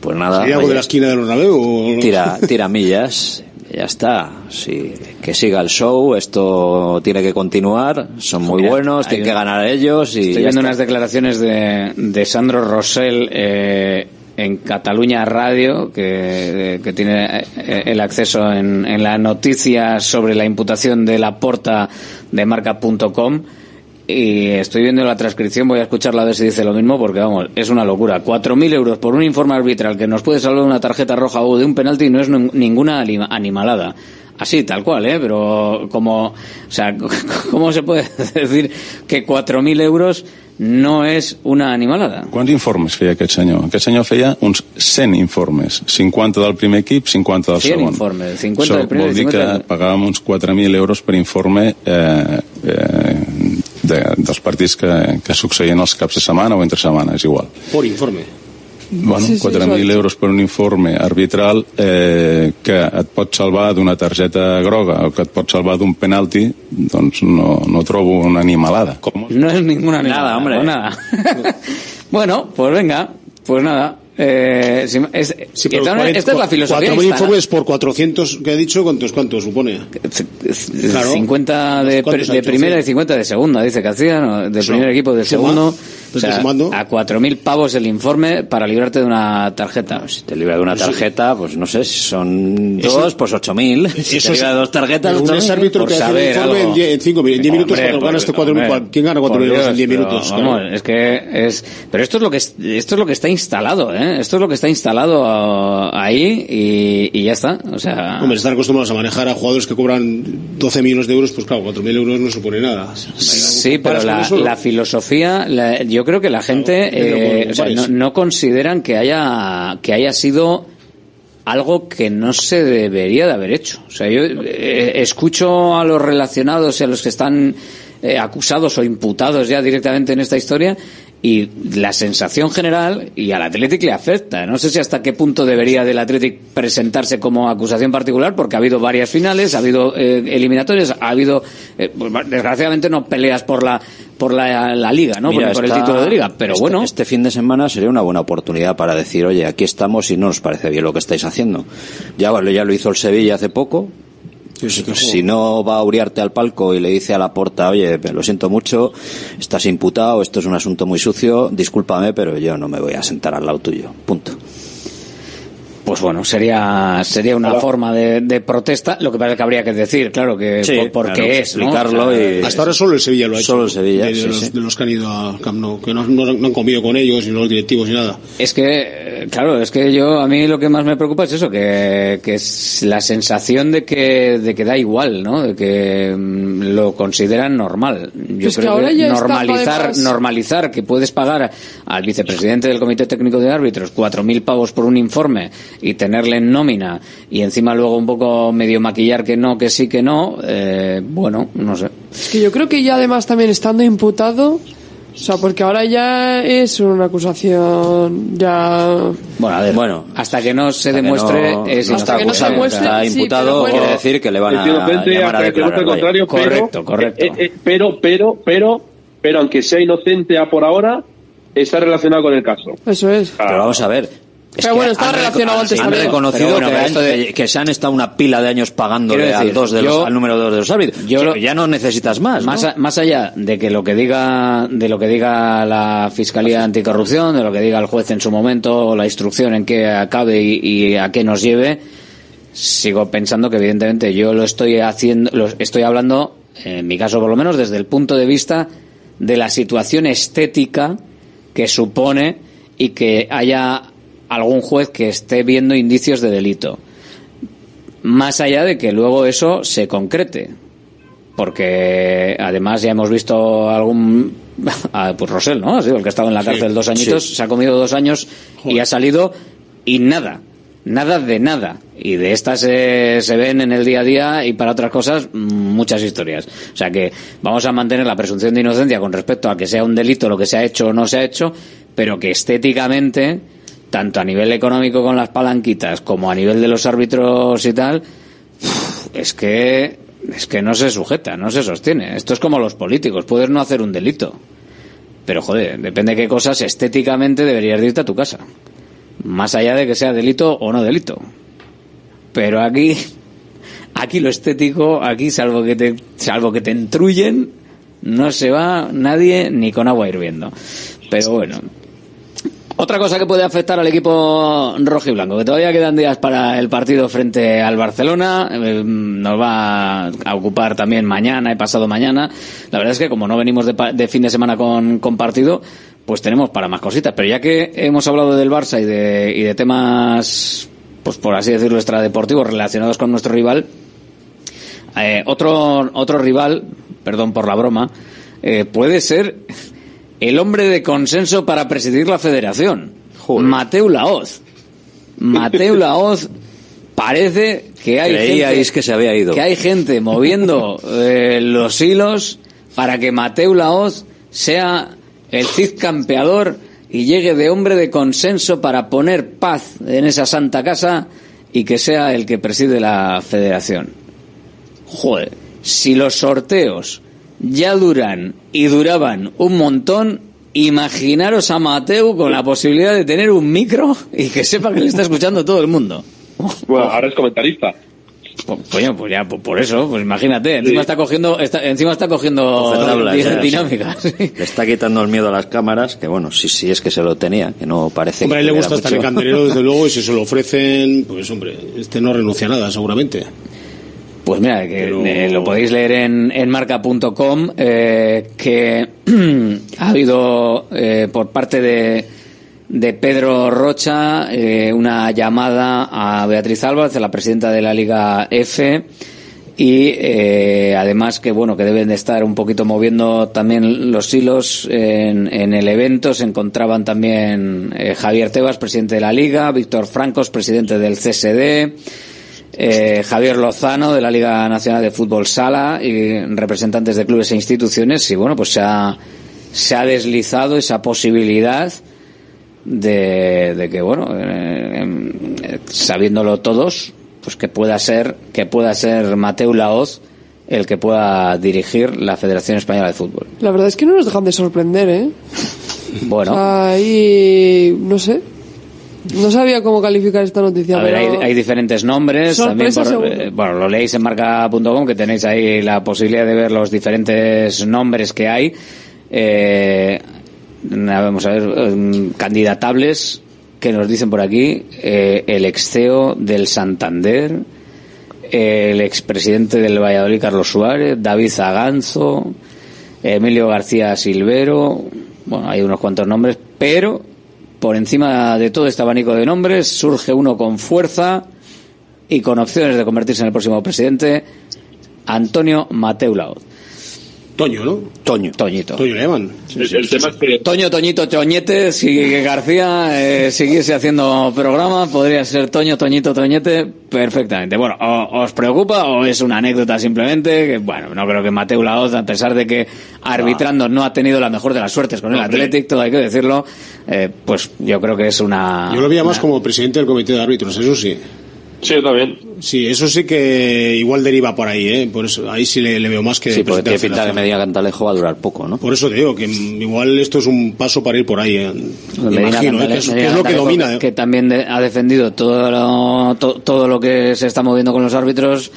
pues nada. ¿Sería algo oye, de la esquina Bernabéu? tira, tira millas. Ya está, sí, que siga el show, esto tiene que continuar, son muy Mira, buenos, tienen que ganar ellos y Estoy viendo está. unas declaraciones de, de Sandro Rosell eh, en Cataluña Radio, que, que tiene eh, el acceso en, en la noticia sobre la imputación de la porta de marca.com. Y estoy viendo la transcripción, voy a escucharla a ver si dice lo mismo, porque vamos, es una locura. 4.000 euros por un informe arbitral que nos puede salvar una tarjeta roja o de un penalti no es nin- ninguna anima- animalada. Así, tal cual, ¿eh? Pero como, o sea, ¿cómo se puede decir que 4.000 euros no és una animalada? Quants informes feia aquest senyor? Aquest senyor feia uns 100 informes, 50 del primer equip, 50 del 100 segon. informes, 50 Això del primer vol dir 50 que pagàvem uns 4.000 euros per informe eh, eh, de, dels partits que, que succeïen els caps de setmana o entre setmana, és igual. Por informe. Bueno, Sí, sí, 4.000 exacte. euros per un informe arbitral eh, que et pot salvar d'una targeta groga o que et pot salvar d'un penalti, doncs no, no trobo una animalada. Com? No es ninguna animalada. Nada, hombre. nada. bueno, pues venga, pues nada. Eh, si- es- Sí, esta, 40 esta es la filosofía 4.000 instalada. informes por 400 que he dicho, ¿cuántos, cuántos supone? Claro. 50 de, ¿Cuántos ha de primera y 50 de segunda, dice Castilla, ¿no? del primer equipo del segundo. O sea, a 4.000 pavos el informe para librarte de una tarjeta. Si te libra de una tarjeta, pues no sé, si son Eso- dos, pues 8.000. Si te Eso libra de dos tarjetas, Pero un 8.000. árbitro que hace saber informe algo. en 10 en cinco min- en 10 minutos, Hombre, cuando por- ganas este 4.000, hombre, ¿quién gana por 4.000 euros en Dios, 10 pero, minutos? Vamos, Claro. es que es, pero esto es lo que es- esto es lo que está instalado, ¿eh? Esto es lo que está instalado ah, ahí y, y ya está, o sea. Hombre, están acostumbrados a manejar a jugadores que cobran 12 millones de euros, pues claro, 4.000 euros no supone nada. Sí, pero la, eso, la filosofía, la- yo creo que la gente eh, como o sea, no, compares. no consideran que haya que haya sido algo que no se debería de haber hecho. O sea, yo eh, escucho a los relacionados y a los que están eh, acusados o imputados ya directamente en esta historia y la sensación general y al Athletic le afecta. No sé si hasta qué punto debería del Athletic presentarse como acusación particular porque ha habido varias finales, ha habido eh, eliminatorias, ha habido eh, pues, desgraciadamente no peleas por la por la, la liga, ¿no? Mira, por, por el título de liga, pero este- bueno, Este fin de semana sería una buena oportunidad para decir, oye, aquí estamos y no nos parece bien lo que estáis haciendo. Ya, ya lo hizo el Sevilla hace poco. Si no va a Uriarte al palco y le dice a la porta, oye, lo siento mucho, estás imputado, esto es un asunto muy sucio, discúlpame, pero yo no me voy a sentar al lado tuyo. Punto. Pues bueno, sería sería una forma de, de protesta. Lo que pasa es que habría que decir, claro, que Sí, por, por claro, qué es, explicarlo y- Hasta ahora solo el Sevilla lo ha hecho. Solo el Sevilla, De, de sí, los, sí. de los que han ido al Camp Nou, que no, no- no han comido con ellos, ni los directivos, ni nada. Es que, eh, claro, es que yo, a mí lo que más me preocupa es eso, que, que es la sensación de que, de que da igual, ¿no? De que mm, lo consideran normal. Yo Es que creo ahora que normalizar, normalizar que puedes pagar al vicepresidente del Comité Técnico de Árbitros cuatro mil pavos por un informe y tenerle en nómina y encima luego un poco medio maquillar que no, que sí, que no, eh, bueno, no sé. Es que yo creo que ya además también estando imputado, o sea, porque ahora ya es una acusación ya... Bueno, a ver, Bueno, hasta que no se hasta que demuestre no- es no está inocente. acusado, demuestre, está imputado, bueno. quiere decir que le van a inocente llamar a hasta que demuestre declarar. pero, Correcto, correcto. eh, eh, pero, pero, pero, pero, aunque sea inocente a por ahora, está relacionado con el caso. Eso es. Pero vamos a ver. Es Pero bueno, reco- relacionado antes Han reconocido bueno, que, esto de- se han estado una pila de años pagándole decir, al, dos de los- yo- al número dos de los árbitros. yo Que lo- ya no necesitas más. ¿no? Más, a- más allá de que lo que diga de lo que diga la fiscalía anticorrupción, de lo que diga el juez en su momento, la instrucción en qué acabe y, y a qué nos lleve, sigo pensando que evidentemente yo lo estoy haciendo, lo estoy hablando, en mi caso por lo menos, desde el punto de vista de la situación estética que supone y que haya algún juez que esté viendo indicios de delito. Más allá de que luego eso se concrete porque además ya hemos visto algún ah, pues Rosell, ¿no? Ha sido el que ha estado en la Sí, cárcel dos añitos, sí. se ha comido dos años y ha salido y nada, Nada de nada. Y de estas eh, se ven en el día a día y para otras cosas muchas historias. O sea que vamos a mantener la presunción de inocencia con respecto a que sea un delito lo que se ha hecho o no se ha hecho, pero que estéticamente, tanto a nivel económico con las palanquitas como a nivel de los árbitros y tal, es que es que no se sujeta, no se sostiene. Esto es como los políticos, puedes no hacer un delito. Pero joder, depende de qué cosas estéticamente deberías irte a tu casa. Más allá de que sea delito o no delito. Pero aquí, aquí lo estético, aquí salvo que te, salvo que te entruyen, no se va nadie ni con agua hirviendo. Pero bueno. Otra cosa que puede afectar al equipo rojo y blanco, que todavía quedan días para el partido frente al Barcelona, eh, nos va a ocupar también mañana y pasado mañana. La verdad es que como no venimos de, de fin de semana con, con partido, pues tenemos para más cositas. Pero ya que hemos hablado del Barça y de, y de temas, pues por así decirlo, extradeportivos relacionados con nuestro rival, eh, otro, otro rival, perdón por la broma, eh, puede ser el hombre de consenso para presidir la federación. Mateu Laoz. Mateu Laoz parece que hay Creíais gente, que se había ido. que hay gente moviendo eh, los hilos para que Mateu Laoz sea el Cid campeador y llegue de hombre de consenso para poner paz en esa santa casa y que sea el que preside la federación. Joder, si los sorteos ya duran y duraban un montón, imaginaros a Mateu con la posibilidad de tener un micro y que sepa que le está escuchando todo el mundo. Bueno, ahora es comentarista. Pues, coño, pues ya, pues por eso, pues imagínate, encima está cogiendo, está, encima está cogiendo Coge tablas, di- eh, sí. Le está quitando el miedo a las cámaras, que bueno, sí, sí es que se lo tenía, que no parece Hombre, a que él le gusta estar en mucho. candelero, desde luego, y si se lo ofrecen, pues hombre, este no renuncia a nada, seguramente. Pues mira, que eh, lo podéis leer en, en marca.com, eh, que ha habido eh, por parte de, de Pedro Rocha eh, una llamada a Beatriz Álvarez, la presidenta de la Liga F, y eh, además que bueno que deben de estar un poquito moviendo también los hilos en, en el evento. Se encontraban también Javier Tebas presidente de la liga Víctor Francos presidente del CSD eh, Javier Lozano de la Liga Nacional de Fútbol Sala y representantes de clubes e instituciones y bueno pues se ha, se ha deslizado esa posibilidad de, de que bueno eh, em, sabiéndolo todos pues que pueda ser que pueda ser Mateu Laoz el que pueda dirigir la Federación Española de Fútbol La verdad es que no nos dejan de sorprender, ¿eh? bueno Ahí, no sé. No sabía cómo calificar esta noticia. A ver, hay, pero- hay diferentes nombres. También por- eh, bueno, lo leéis en marca.com, que tenéis ahí la posibilidad de ver los diferentes nombres que hay. Eh, vamos a ver, em, candidatables que nos dicen por aquí. eh, el ex-CEO del Santander, el expresidente del Valladolid, Carlos Suárez, David Zaganzo, Emilio García Silvero. Bueno, hay unos cuantos nombres, pero por encima de todo este abanico de nombres surge uno con fuerza y con opciones de convertirse en el próximo presidente, Antonio Mateu Laoz. Toño, ¿no? Toño. Toñito. Toño le llaman. El, el tema es que Toño, Toñito, Toñete, si García eh, siguiese haciendo programa, podría ser Toño, Toñito, Toñete perfectamente. Bueno, o, ¿os preocupa o es una anécdota simplemente? Que, bueno, no creo que Mateu Laoz, a pesar de que arbitrando no ha tenido la mejor de las suertes con el Hombre. Athletic, todo hay que decirlo, eh, pues yo creo que es una... Yo lo veía más una- como presidente del comité de árbitros, eso sí. Sí, yo también. Sí, eso sí que igual deriva por ahí, ¿eh? Por eso, ahí sí le, le veo más que Sí, porque tiene pinta que. Medina Cantalejo va a durar poco, ¿no? Por eso te digo que igual esto es un paso para ir por ahí, ¿eh? Medina Imagino, ¿eh? Que, es, que Medina es lo que domina. que, ¿eh? que también de- ha defendido todo lo, to- todo lo que se está moviendo con los árbitros.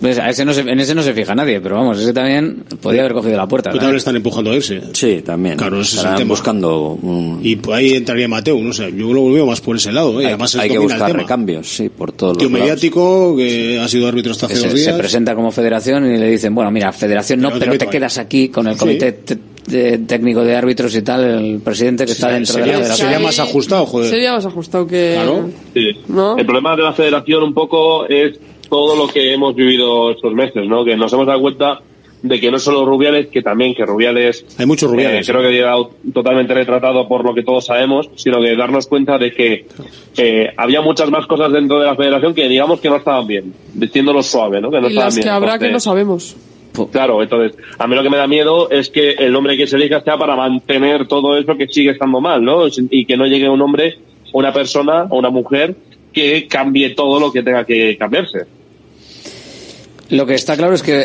Pues a ese no se- en ese no se fija nadie, pero vamos, ese también podía haber cogido la puerta. Pero ¿no? también le están empujando a irse. Sí, también. Claro, ese es el tema. buscando un... Y ahí entraría Mateo, no sé, yo lo veo más por ese lado, ¿eh? hay, Además, hay que buscar recambios, sí, por todos los Tío lados. mediático, que ha sido árbitro hasta hace se, dos se días. presenta como federación y le dicen, bueno, mira, federación no, Pero te pero quedas aquí con el Sí. comité te- técnico de árbitros y tal, el presidente que está dentro de la sería, federación. sería más ajustado, joder. Sería más ajustado que... Claro. Sí. El problema de la federación un poco es todo lo que hemos vivido estos meses, ¿no? Que nos hemos dado cuenta de que no solo Rubiales, que también que Rubiales... Hay muchos Rubiales. eh, creo que ha llegado totalmente retratado por lo que todos sabemos, sino que darnos cuenta de que eh, había muchas más cosas dentro de la federación que digamos que no estaban bien, diciéndolo suave, ¿no? Que no y estaban las bien. que habrá que no sabemos. Claro, entonces, a mí lo que me da miedo es que el nombre que se elija sea para mantener todo eso que sigue estando mal, ¿no? Y que no llegue un hombre, una persona o una mujer que cambie todo lo que tenga que cambiarse. Lo que está claro es que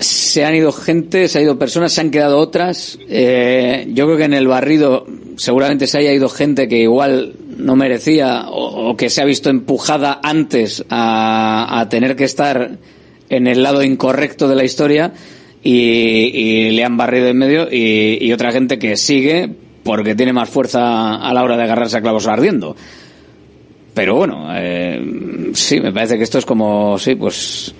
se han ido gente, se han ido personas, se han quedado otras. Eh, yo creo que en el barrido seguramente se haya ido gente que igual no merecía o, que se ha visto empujada antes a, tener que estar en el lado incorrecto de la historia y, y le han barrido en medio y, y otra gente que sigue porque tiene más fuerza a la hora de agarrarse a clavos ardiendo. Pero bueno, eh, sí, me parece que esto es como, sí, pues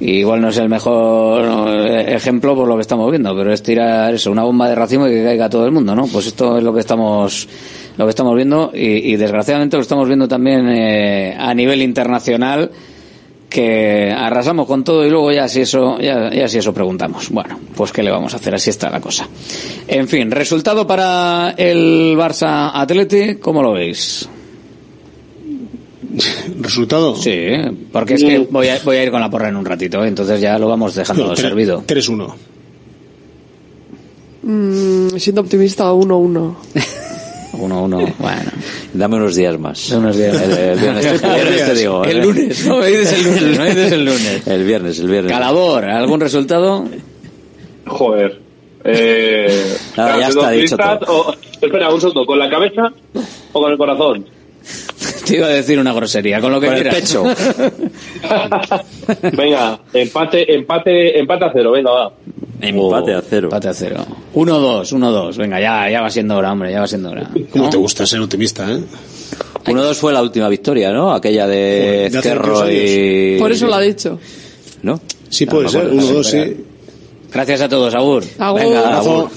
igual no es el mejor ejemplo por lo que estamos viendo, pero es tirar eso, una bomba de racimo y que caiga todo el mundo, ¿no? Pues esto es lo que estamos lo que estamos viendo y, y desgraciadamente lo estamos viendo también eh, a nivel internacional que arrasamos con todo y luego ya si eso ya, ya si eso preguntamos. Bueno, pues qué le vamos a hacer, así está la cosa. En fin, resultado para el Barça Atleti, ¿cómo lo veis? ¿Resultado? Sí, porque es que voy a, voy a ir con la porra en un ratito, ¿eh? entonces ya lo vamos dejando No, servido. 3-1. Mm, siendo optimista, 1-1. Uno, uno, bueno. Dame unos días más. Unos días. El, el viernes, el viernes te digo. El lunes, no me dices el lunes, no me dices el lunes. El viernes, el viernes. Calabor, ¿algún resultado? Joder. Eh, Nada, ya está dicho optimistas, o- espera, un segundo, ¿con la cabeza o con el corazón? Te iba a decir una grosería, con lo que Con el pecho. venga, empate, empate, empate a cero, venga, va. Empate a cero. Empate a cero. 1-2, 1-2. Venga, ya, ya va siendo hora, hombre, ya va siendo hora. ¿Cómo te gusta ser optimista, eh? 1-2 fue la última victoria, ¿no? Aquella de años. y... Por eso lo ha dicho. ¿No? Sí puede ser, acuerdo. 1-2, sí. Gracias a todos, Agur. Agur. Venga, Abrazo.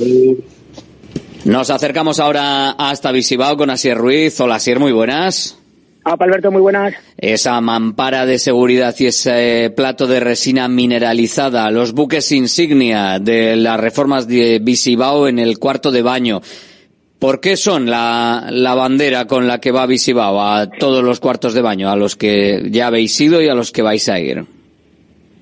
Nos acercamos ahora hasta Visibao con Asier Ruiz. Hola, Asier, muy buenas. Apa, Alberto, muy buenas. Esa mampara de seguridad y ese plato de resina mineralizada, los buques insignia de las reformas de Visibao en el cuarto de baño. ¿Por qué son la, la bandera con la que va Visibao a todos los cuartos de baño, a los que ya habéis ido y a los que vais a ir?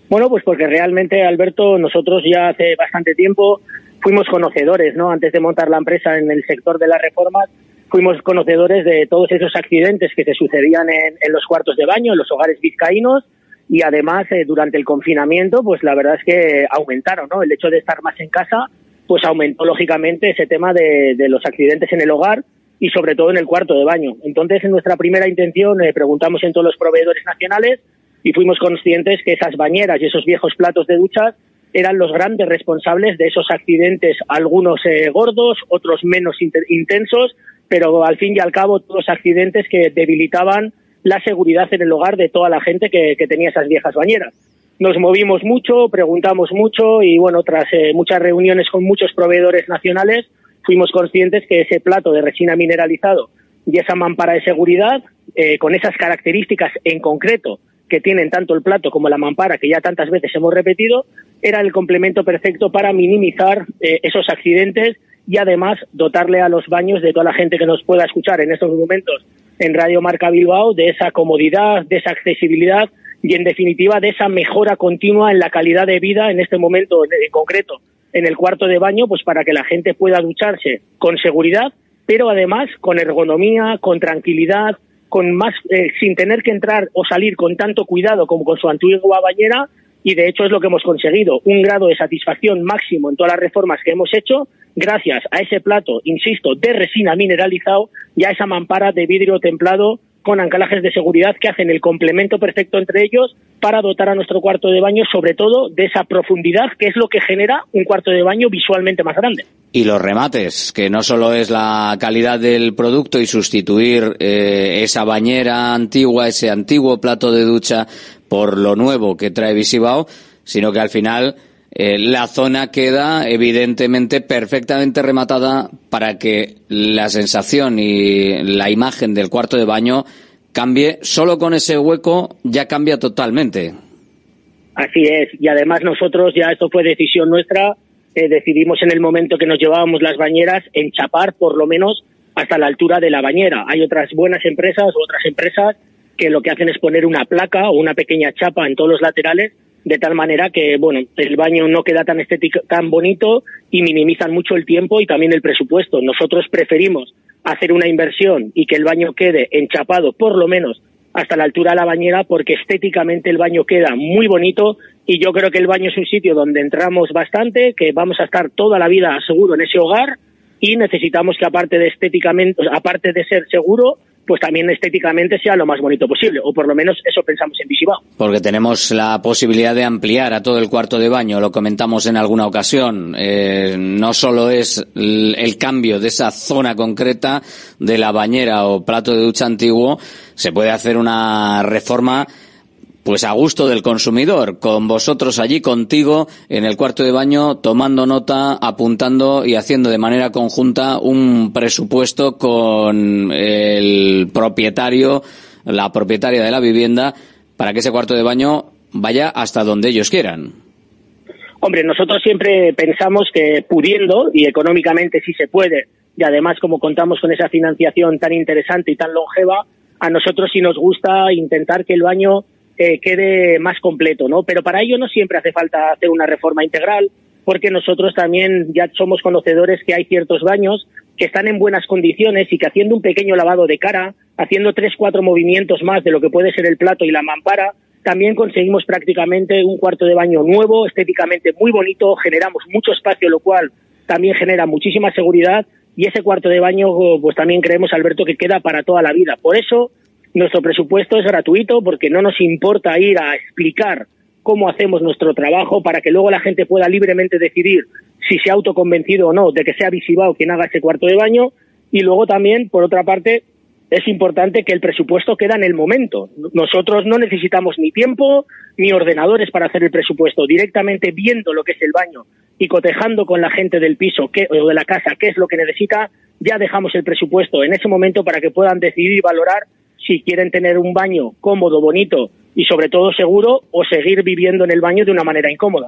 Bueno, pues porque realmente, Alberto, nosotros ya hace bastante tiempo fuimos conocedores, ¿no? Antes de montar la empresa en el sector de las reformas, fuimos conocedores de todos esos accidentes que se sucedían en, en los cuartos de baño, en los hogares vizcaínos, y además, eh, durante el confinamiento, pues la verdad es que aumentaron, ¿no? El hecho de estar más en casa, pues aumentó lógicamente ese tema de, los accidentes en el hogar y sobre todo en el cuarto de baño. Entonces, en nuestra primera intención, eh, preguntamos en todos los proveedores nacionales y fuimos conscientes que esas bañeras y esos viejos platos de duchas eran los grandes responsables de esos accidentes, algunos eh, gordos, otros menos intensos, pero al fin y al cabo todos accidentes que debilitaban la seguridad en el hogar de toda la gente que, tenía esas viejas bañeras. Nos movimos mucho, preguntamos mucho y bueno, tras eh, muchas reuniones con muchos proveedores nacionales, fuimos conscientes que ese plato de resina mineralizado y esa mampara de seguridad, eh, con esas características en concreto que tienen tanto el plato como la mampara, que ya tantas veces hemos repetido, era el complemento perfecto para minimizar eh, esos accidentes y además dotarle a los baños de toda la gente que nos pueda escuchar en estos momentos en Radio Marca Bilbao de esa comodidad, de esa accesibilidad y en definitiva de esa mejora continua en la calidad de vida en este momento en, concreto en el cuarto de baño, pues para que la gente pueda ducharse con seguridad, pero además con ergonomía, con tranquilidad, con más eh, sin tener que entrar o salir con tanto cuidado como con su antigua bañera y de hecho es lo que hemos conseguido, un grado de satisfacción máximo en todas las reformas que hemos hecho gracias a ese plato, insisto, de resina mineralizado y a esa mampara de vidrio templado con anclajes de seguridad que hacen el complemento perfecto entre ellos para dotar a nuestro cuarto de baño sobre todo de esa profundidad que es lo que genera un cuarto de baño visualmente más grande. Y los remates, que no solo es la calidad del producto y sustituir eh, esa bañera antigua, ese antiguo plato de ducha por lo nuevo que trae Visibao, sino que al final eh, la zona queda evidentemente perfectamente rematada para que la sensación y la imagen del cuarto de baño cambie. Solo con ese hueco ya cambia totalmente. Así es, y además nosotros ya esto fue decisión nuestra, eh, decidimos en el momento que nos llevábamos las bañeras enchapar por lo menos hasta la altura de la bañera. Hay otras buenas empresas, otras empresas que lo que hacen es poner una placa o una pequeña chapa en todos los laterales de tal manera que bueno el baño no queda tan estético tan bonito y minimizan mucho el tiempo y también el presupuesto. Nosotros preferimos hacer una inversión y que el baño quede enchapado por lo menos hasta la altura de la bañera porque estéticamente el baño queda muy bonito y yo creo que el baño es un sitio donde entramos bastante que vamos a estar toda la vida seguro en ese hogar y necesitamos que aparte de estéticamente aparte de ser seguro pues también estéticamente sea lo más bonito posible, o por lo menos eso pensamos en Visibao. Porque tenemos la posibilidad de ampliar a todo el cuarto de baño, lo comentamos en alguna ocasión. Eh, no solo es el cambio de esa zona concreta de la bañera o plato de ducha antiguo, se puede hacer una reforma pues a gusto del consumidor, con vosotros allí contigo en el cuarto de baño, tomando nota, apuntando y haciendo de manera conjunta un presupuesto con el propietario, la propietaria de la vivienda, para que ese cuarto de baño vaya hasta donde ellos quieran. Hombre, nosotros siempre pensamos que pudiendo, y económicamente si se puede, y además como contamos con esa financiación tan interesante y tan longeva, a nosotros sí nos gusta intentar que el baño eh, quede más completo, ¿no? Pero para ello no siempre hace falta hacer una reforma integral, porque nosotros también ya somos conocedores que hay ciertos baños que están en buenas condiciones y que haciendo un pequeño lavado de cara, haciendo tres, cuatro movimientos más de lo que puede ser el plato y la mampara, también conseguimos prácticamente un cuarto de baño nuevo, estéticamente muy bonito, generamos mucho espacio, lo cual también genera muchísima seguridad y ese cuarto de baño, pues también creemos, Alberto, que queda para toda la vida. Por eso, nuestro presupuesto es gratuito porque no nos importa ir a explicar cómo hacemos nuestro trabajo para que luego la gente pueda libremente decidir si se ha autoconvencido o no de que sea Visibao quien haga ese cuarto de baño. Y luego también, por otra parte, es importante que el presupuesto queda en el momento. Nosotros no necesitamos ni tiempo ni ordenadores para hacer el presupuesto. Directamente viendo lo que es el baño y cotejando con la gente del piso que, o de la casa qué es lo que necesita, ya dejamos el presupuesto en ese momento para que puedan decidir y valorar si quieren tener un baño cómodo, bonito y sobre todo seguro o seguir viviendo en el baño de una manera incómoda.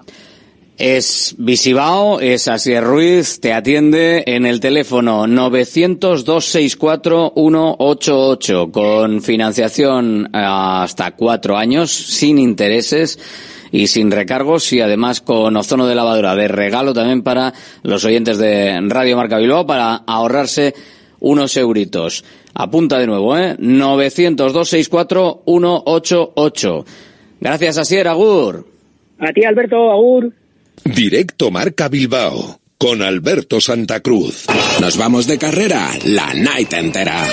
Es Visibao, es Asier Ruiz, te atiende en el teléfono 900-264-188 con financiación hasta cuatro años, sin intereses y sin recargos y además con ozono de lavadora de regalo también para los oyentes de Radio Marca Bilbao para ahorrarse unos euritos. Apunta de nuevo, ¿eh? 900-264-188. Gracias, Asier, Agur. A ti, Alberto, Agur. Directo Marca Bilbao con Alberto Santa Cruz. Nos vamos de carrera la night entera.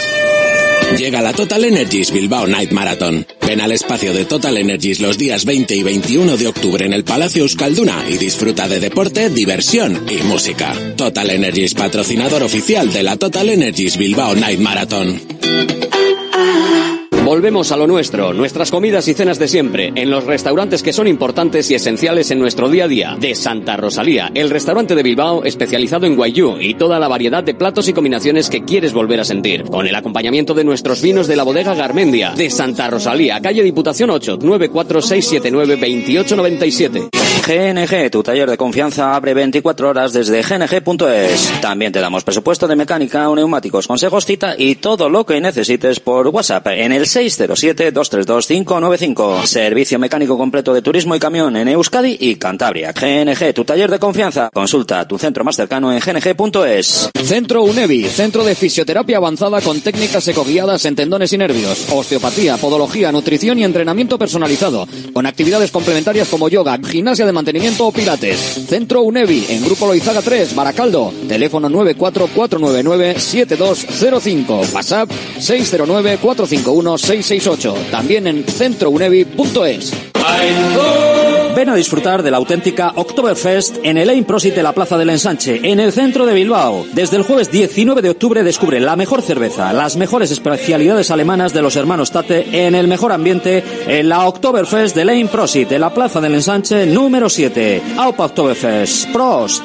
Llega la Total Energies Bilbao Night Marathon. Ven al espacio de Total Energies los días 20 y 21 de octubre en el Palacio Euskalduna y disfruta de deporte, diversión y música. Total Energies, patrocinador oficial de la Total Energies Bilbao Night Marathon. Volvemos a lo nuestro, nuestras comidas y cenas de siempre, en los restaurantes que son importantes y esenciales en nuestro día a día. De Santa Rosalía, el restaurante de Bilbao especializado en guayú y toda la variedad de platos y combinaciones que quieres volver a sentir. Con el acompañamiento de nuestros vinos de la bodega Garmendia. De Santa Rosalía, calle Diputación 8, 946792897. GNG, tu taller de confianza, abre 24 horas desde gng.es. También te damos presupuesto de mecánica, neumáticos, consejos, cita y todo lo que necesites por WhatsApp en el 607-232-595. Servicio mecánico completo de turismo y camión en Euskadi y Cantabria. GNG, tu taller de confianza. Consulta tu centro más cercano en gng.es. Centro UNEVI, centro de fisioterapia avanzada con técnicas ecoguiadas en tendones y nervios, osteopatía, podología, nutrición y entrenamiento personalizado, con actividades complementarias como yoga, gimnasia de mantenimiento o pilates. Centro UNEVI, en Grupo Loizaga 3, Baracaldo, teléfono 944997205, WhatsApp 609451668, también en centrounevi.es. Ven a disfrutar de la auténtica Oktoberfest en el Ain Prosit de la Plaza del Ensanche, en el centro de Bilbao. Desde el jueves 19 de octubre descubre la mejor cerveza, las mejores especialidades alemanas de los hermanos Tate en el mejor ambiente en la Oktoberfest del Ain Prosit de la Plaza del Ensanche número 7. Aupa Oktoberfest. Prost.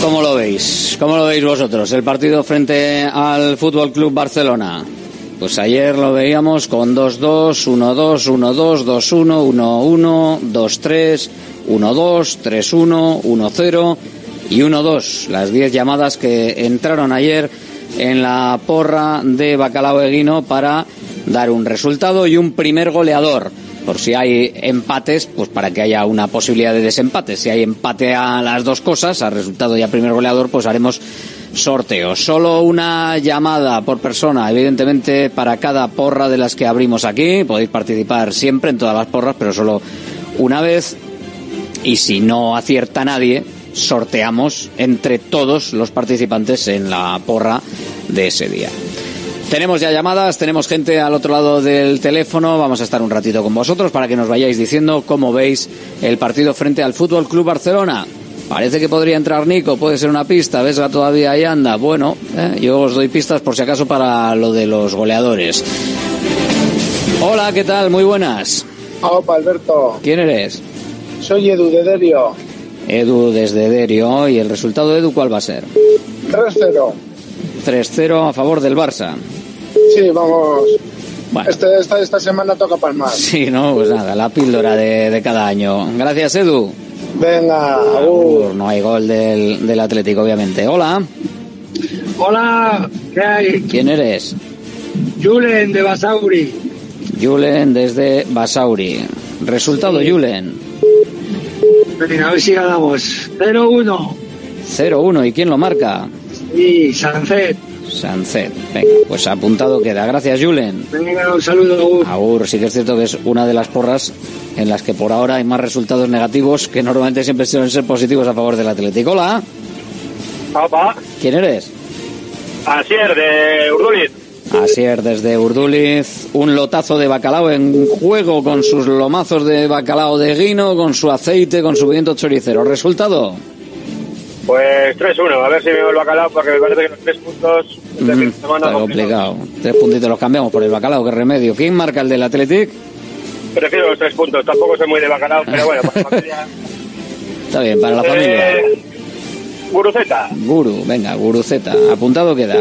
¿Cómo lo veis? ¿Cómo lo veis vosotros? El partido frente al Fútbol Club Barcelona. Pues ayer lo veíamos con 2-2, 1-2, 1-2, 2-1, 1-1, 2-3, 1-2, 3-1, 1-0 y 1-2. Las 10 llamadas que entraron ayer en la porra de Bacalao Eguino para dar un resultado y un primer goleador. Por si hay empates, pues para que haya una posibilidad de desempate. Si hay empate a las dos cosas, a resultado y a primer goleador, pues haremos sorteo. Solo una llamada por persona, evidentemente, para cada porra de las que abrimos aquí. Podéis participar siempre en todas las porras, pero solo una vez. Y si no acierta nadie, sorteamos entre todos los participantes en la porra de ese día. Tenemos ya llamadas, tenemos gente al otro lado del teléfono. Vamos a estar un ratito con vosotros para que nos vayáis diciendo cómo veis el partido frente al Fútbol Club Barcelona. Parece que podría entrar Nico, puede ser una pista. Vesga todavía ahí anda. Bueno, eh, yo os doy pistas por si acaso para lo de los goleadores. Hola, ¿qué tal? Muy buenas. Opa, Alberto. ¿Quién eres? Soy Edu de Derio. Edu desde Derio. ¿Y el resultado de Edu cuál va a ser? 3-0. 3-0 a favor del Barça. Sí, vamos. Este, esta, esta semana toca palmar. Sí, no, pues nada, la píldora de, de cada año. Gracias, Edu. Venga, Agur. No hay gol del, del Atlético, obviamente. Hola. Hola, ¿qué hay? ¿Quién eres? Julen de Basauri. Julen desde Basauri. Resultado, Julen. Venga, a ver si ganamos. 0-1. 0-1. ¿Y quién lo marca? Y Sancet. Sancet. Venga, pues apuntado queda. Gracias, Julen. Venga, un saludo, Agur. Agur, sí que es cierto que es una de las porras en las que por ahora hay más resultados negativos que normalmente siempre suelen ser positivos a favor del Atlético. Hola. Opa, ¿Quién eres? Asier de Urduliz. Asier desde Urduliz, un lotazo de bacalao en juego con sus lomazos de bacalao de guino, con su aceite, con su viento choricero. ¿Resultado? Pues 3-1, a ver si me a bacalao porque me parece que los tres puntos de fin de semana Está complicado. Tres puntitos los cambiamos por el bacalao, qué remedio. ¿Quién marca el del Athletic? Prefiero los tres puntos, tampoco soy muy de bacalao, pero bueno, para la familia. Está bien, para la familia. Eh, Guruceta. Guru, venga, Guruceta. Apuntado queda.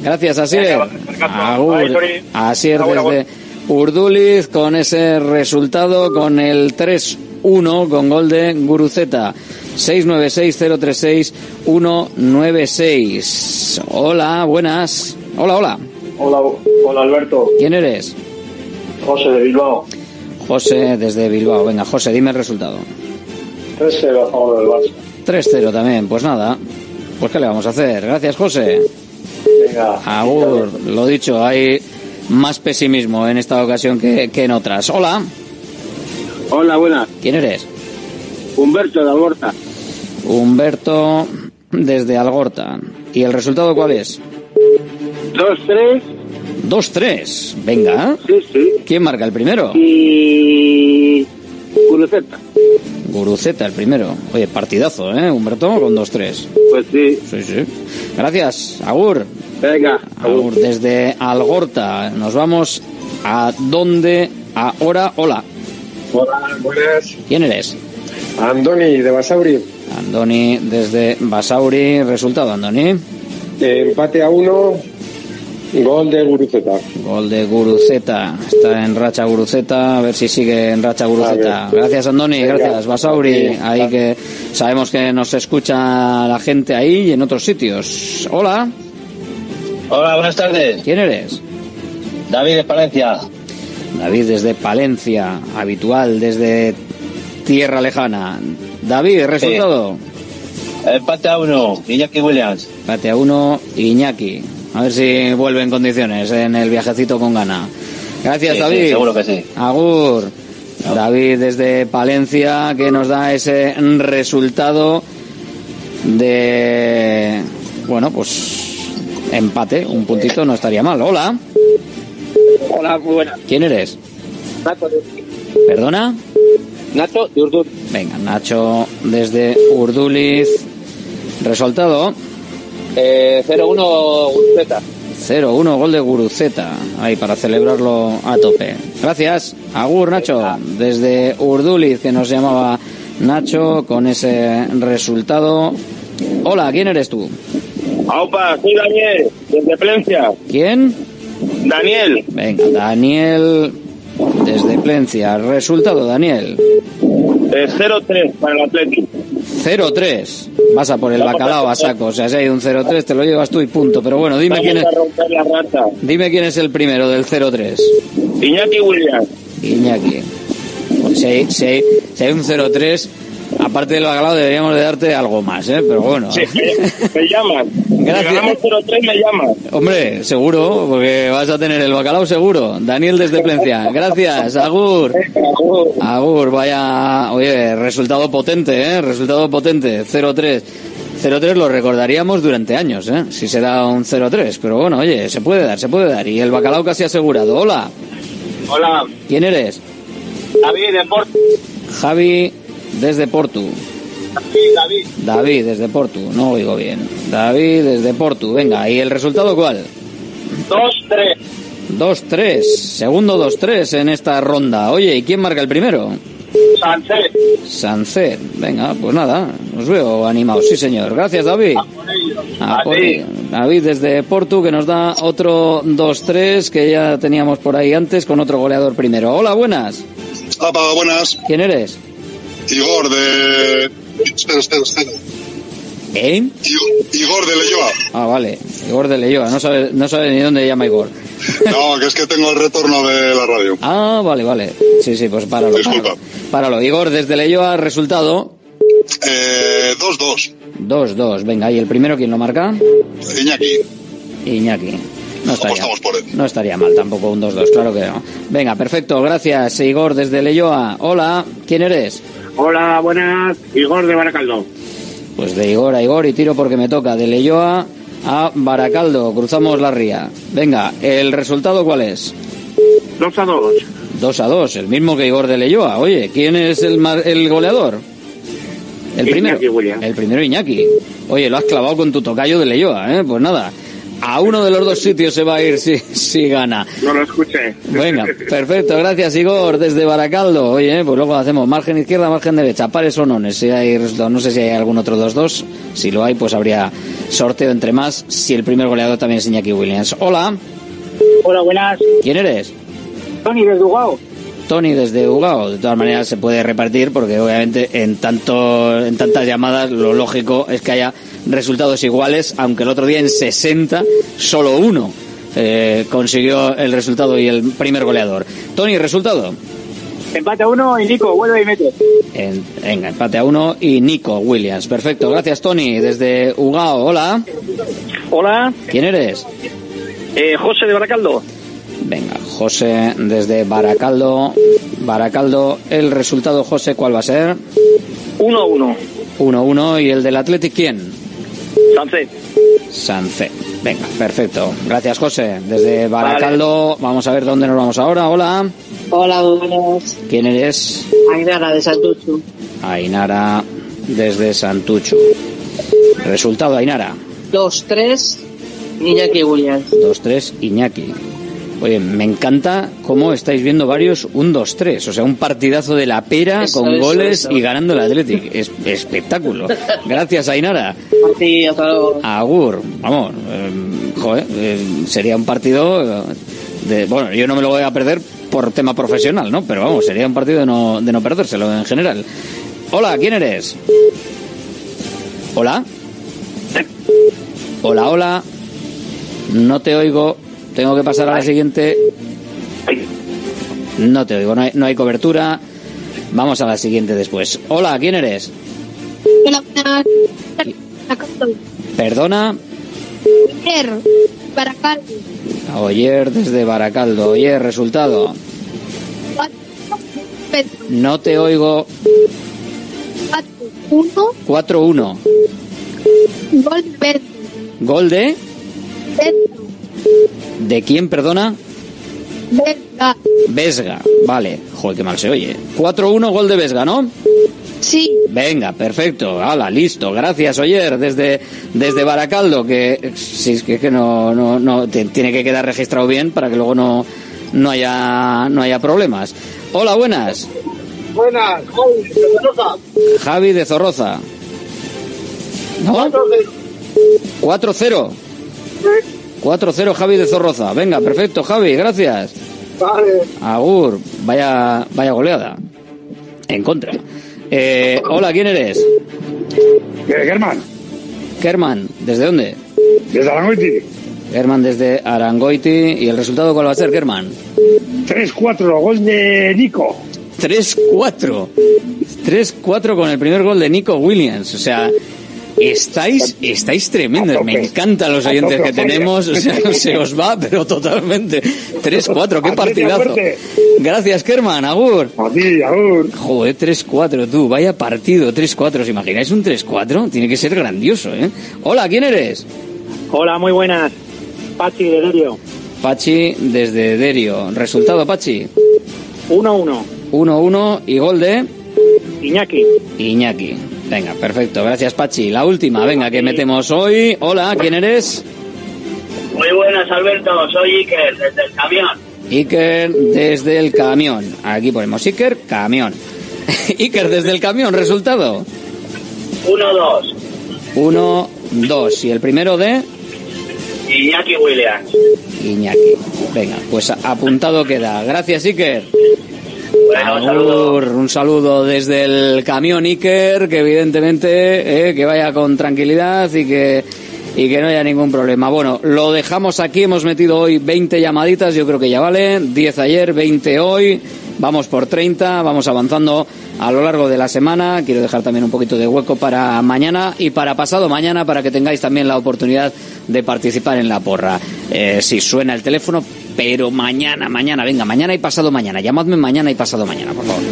Gracias, Asier. Agur. Asier desde Urduliz con ese resultado, con el 3-1, con gol de Guruceta. 696-036-196. Hola, buenas. Hola, hola. Hola, hola Alberto. ¿Quién eres? José de Bilbao. José desde Bilbao. Venga, José, dime el resultado. 3-0 a favor del Barça. 3-0 también, pues nada. Pues qué le vamos a hacer. Gracias, José. Venga. Agur, lo dicho, hay más pesimismo en esta ocasión que, que en otras. Hola. Hola, buenas. ¿Quién eres? Humberto de Alborta. Humberto desde Algorta. ¿Y el resultado cuál es? 2-3. 2-3. Venga. Sí, sí. ¿Quién marca el primero? Y. Guruceta. Guruceta el primero. Oye, partidazo, ¿eh, Humberto? Con 2-3. Pues sí. Sí, sí. Gracias, Agur. Venga. Agur, desde Algorta. Nos vamos a dónde ahora. Hola. Hola, buenas. ¿Quién eres? Andoni, de Basauri. Andoni desde Basauri. Resultado, Andoni. Empate a uno, gol de Guruceta. Gol de Guruceta. Está en racha Guruceta. A ver si sigue en racha Guruceta. Gracias, Andoni. Venga. Gracias, Basauri. Ahí que sabemos que nos escucha la gente ahí y en otros sitios. Hola. Hola, buenas tardes. ¿Quién eres? David de Palencia. David desde Palencia. Habitual desde tierra lejana. David, resultado. Empate a uno, Iñaki Williams. Empate a uno, Iñaki. A ver si vuelve en condiciones en el viajecito con gana. Gracias, Sí, sí, David. seguro que sí. Agur. David desde Palencia que nos da ese resultado de bueno, pues empate, un puntito no estaría mal. Hola, Hola, muy buenas. ¿quién eres? Nacho de, ¿Perdona? Nacho de Urdú. Venga, Nacho desde Urduliz. Resultado Eh, 0-1 Z. 0-1, gol de Guruceta. Ahí para celebrarlo a tope. Gracias. Agur, Nacho. Desde Urduliz, que nos llamaba Nacho con ese resultado. Hola, ¿quién eres tú? Aupa, soy Daniel, desde Plencia. ¿Quién? Daniel, Venga, Daniel desde Plencia. Resultado, Daniel. eh, 0-3 para el Atlético. 0-3. Vas a por el bacalao a saco. O sea, si hay un 0-3 te lo llevas tú y punto. Pero bueno, dime quién es, dime quién es el primero del 0-3. Iñaki Williams. Iñaki. Si hay, si hay, si hay un 0-3, aparte del bacalao deberíamos de darte algo más, ¿eh? Pero bueno. Sí, me, me llaman. Gracias. Si ganamos 0-3 me llaman. Hombre, seguro, porque vas a tener el bacalao seguro. Daniel desde Plencia. Gracias, Agur. Agur, vaya, oye, resultado potente, ¿eh? Resultado potente, 0-3. 0-3 lo recordaríamos durante años, ¿eh? Si se da un 0-3. Pero bueno, oye, se puede dar, se puede dar. Y el bacalao casi asegurado. Hola, Hola, ¿quién eres? David de Porto. Javi desde Portu. David. David desde Portu, no oigo bien. David desde Portu, venga, ¿y el resultado cuál? 2-3. 2-3, segundo 2-3 en esta ronda. Oye, ¿y quién marca el primero? Sánchez. Sancet, venga, pues nada, os veo animados, sí señor. Gracias David. A por ello. David desde Portu que nos da otro 2-3 que ya teníamos por ahí antes con otro goleador primero. Hola, buenas. Hola, buenas. ¿Quién eres? Igor de... Espera, espera, espera. ¿Eh? Igor, de Leyoa. Ah, vale. Igor de Leyoa, no sabe, no sabe ni dónde llama Igor. No, que es que tengo el retorno de la radio. Ah, vale, vale. Sí, sí, pues páralo. Disculpa. Páralo. Páralo. Igor, desde Leyoa, resultado Eh, 2-2. 2-2. Venga, ¿y el primero quién lo marca? Iñaki. Iñaki. No estaría, por él. no estaría mal tampoco un 2-2, claro que no. Venga, perfecto, gracias Igor desde Leyoa. Hola, ¿quién eres? Hola, buenas. Igor de Baracaldo. Pues de Igor a Igor y tiro porque me toca. De Leyoa a Baracaldo, cruzamos la ría. Venga, ¿el resultado cuál es? 2 a 2. 2 a 2, el mismo que Igor de Leyoa. Oye, ¿quién es el, el goleador? El primero. Iñaki Williams. El primero Iñaki. Oye, lo has clavado con tu tocayo de Leyoa, ¿eh? Pues nada. A uno de los dos sitios se va a ir si, si gana. No lo escuché. Venga, perfecto, gracias Igor, desde Baracaldo. Oye, pues luego hacemos margen izquierda, margen derecha, pares o nones. Si hay no sé si hay algún otro 2-2. Si lo hay, pues habría sorteo entre más. Si el primer goleador también es Iñaki Williams. Hola, Hola, buenas. ¿quién eres? Tony desde Ugao. Tony desde Ugao. De todas maneras se puede repartir porque obviamente en tanto en tantas llamadas lo lógico es que haya resultados iguales, aunque el otro día en 60 solo uno eh, consiguió el resultado y el primer goleador. Tony, resultado. Empate a uno y Nico, vuelve y mete. En- venga, empate a uno y Nico Williams. Perfecto, gracias Tony desde Ugao. Hola, Hola, ¿quién eres? eh, José de Baracaldo. Venga, José desde Baracaldo. Baracaldo, el resultado, José, ¿cuál va a ser? 1-1. 1-1 y el del Athletic, ¿quién? Sánchez. Sanfe. Venga, perfecto. Gracias, José. Desde Baracaldo, vamos a ver dónde nos vamos ahora. Hola. Hola, buenas. ¿Quién eres? Ainara de Santuchu. Ainara, desde Santucho. Resultado, Ainara. 2-3, Iñaki Williams. 2-3, Iñaki. Oye, me encanta cómo estáis viendo varios un 2-3. O sea, un partidazo de la pera Eso, con eso, goles eso. y ganando el Athletic. Es espectáculo. Gracias, Ainara. Sí, hasta luego. Agur, vamos, eh, joder, eh, sería un partido eh, de, bueno, yo no me lo voy a perder por tema profesional, ¿no? Pero vamos, sería un partido de no, de no perdérselo en general. Hola, ¿quién eres? Hola. Hola, hola. No te oigo. Tengo que pasar a la siguiente. No te oigo, no hay, no hay cobertura. Vamos a la siguiente después. Hola, ¿quién eres? Perdona. Oyer, Baracaldo. Oyer desde Baracaldo. Oyer, resultado. No te oigo. 4-1. 4-1. Gol de Pedro. Gol de. Pedro. ¿De quién, perdona? Vesga. Vesga. Vale. Joder, qué mal se oye. 4-1, gol de Vesga, ¿no? Sí. Venga, perfecto. Hala, listo. Gracias, Oyer, desde, desde Baracaldo, que sí, es que, que no, no, no te- tiene que quedar registrado bien para que luego no, no haya, no haya problemas. Hola, buenas. Buenas, Javi, de Mendoza. Javi de Zorroza. ¿No? 4-0. 4-0 Javi de Zorroza. Venga, perfecto, Javi, gracias. Vale. Agur, vaya, vaya goleada. En contra. Eh, hola, ¿quién eres? Germán. Kerman, ¿desde dónde? Desde Arangoiti. Kerman desde Arangoiti. ¿Y el resultado cuál va a ser, Kerman? 3-4, gol de Nico. 3-4. 3-4 con el primer gol de Nico Williams. O sea, estáis, estáis tremendos. Me encantan los oyentes que tenemos. O sea, se os va, pero totalmente. 3-4, qué partidazo. Gracias, Kerman. Agur. agur. Joder, 3-4, tú. Vaya partido, 3-4. ¿Os imagináis un 3-4? Tiene que ser grandioso, ¿eh? Hola, ¿quién eres? Hola, muy buenas. Pachi de Derio. Pachi desde Derio. Resultado, Pachi. 1-1. 1-1 y gol de Iñaki. Iñaki. Venga, perfecto. Gracias, Pachi. La última, venga, que metemos hoy. Hola, ¿quién eres? Muy buenas, Alberto. Soy Iker, desde el camión. Iker desde el camión. Aquí ponemos Iker, camión. Iker desde el camión, resultado. 1-2. 1-2. Y el primero de Iñaki Williams. Iñaki. Venga, pues apuntado queda. Gracias, Iker. Bueno, un Agur, un saludo desde el camión Iker, que evidentemente eh, que vaya con tranquilidad y que y que no haya ningún problema. Bueno, lo dejamos aquí, hemos metido hoy 20 llamaditas, yo creo que ya vale, 10 ayer, 20 hoy, vamos por 30, vamos avanzando a lo largo de la semana. Quiero dejar también un poquito de hueco para mañana y para pasado mañana para que tengáis también la oportunidad de participar en la porra. Eh, si suena el teléfono, pero mañana, mañana, venga, mañana y pasado mañana. Llamadme mañana y pasado mañana, por favor.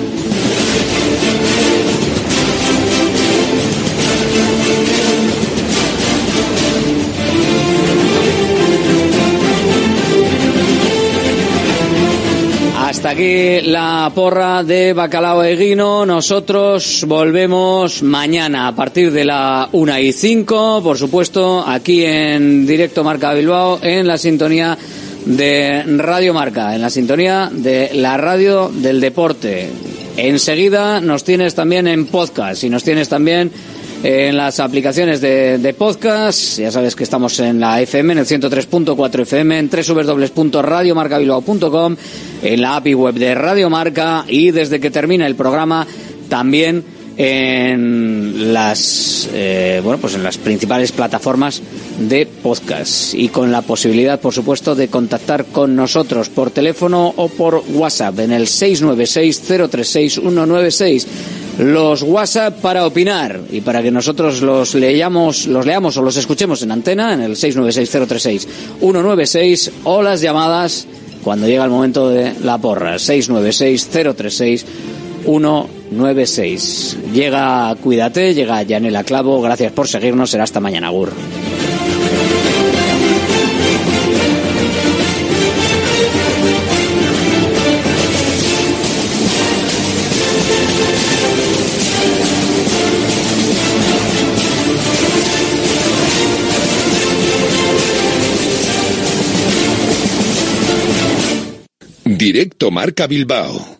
Hasta aquí la porra de Bacalao Eguino. Nosotros volvemos mañana a partir de la una y cinco, por supuesto, aquí en directo Marca Bilbao, en la sintonía de Radio Marca, en la sintonía de la radio del deporte. Enseguida nos tienes también en podcast y nos tienes también en las aplicaciones de, de podcast. Ya sabes que estamos en la FM, en el 103.4 FM, en www.radiomarcabilbao.com, en la API web de Radio Marca y desde que termina el programa también en las eh, bueno pues en las principales plataformas de podcast y con la posibilidad por supuesto de contactar con nosotros por teléfono o por WhatsApp en el 696 036 196 los WhatsApp para opinar y para que nosotros los leamos, los leamos o los escuchemos en antena en el 696-036-196 o las llamadas cuando llega el momento de la porra 696-036-196 llega Cuídate, llega Yanela Clavo. Gracias por seguirnos, será hasta mañana Gur Directo Marca Bilbao.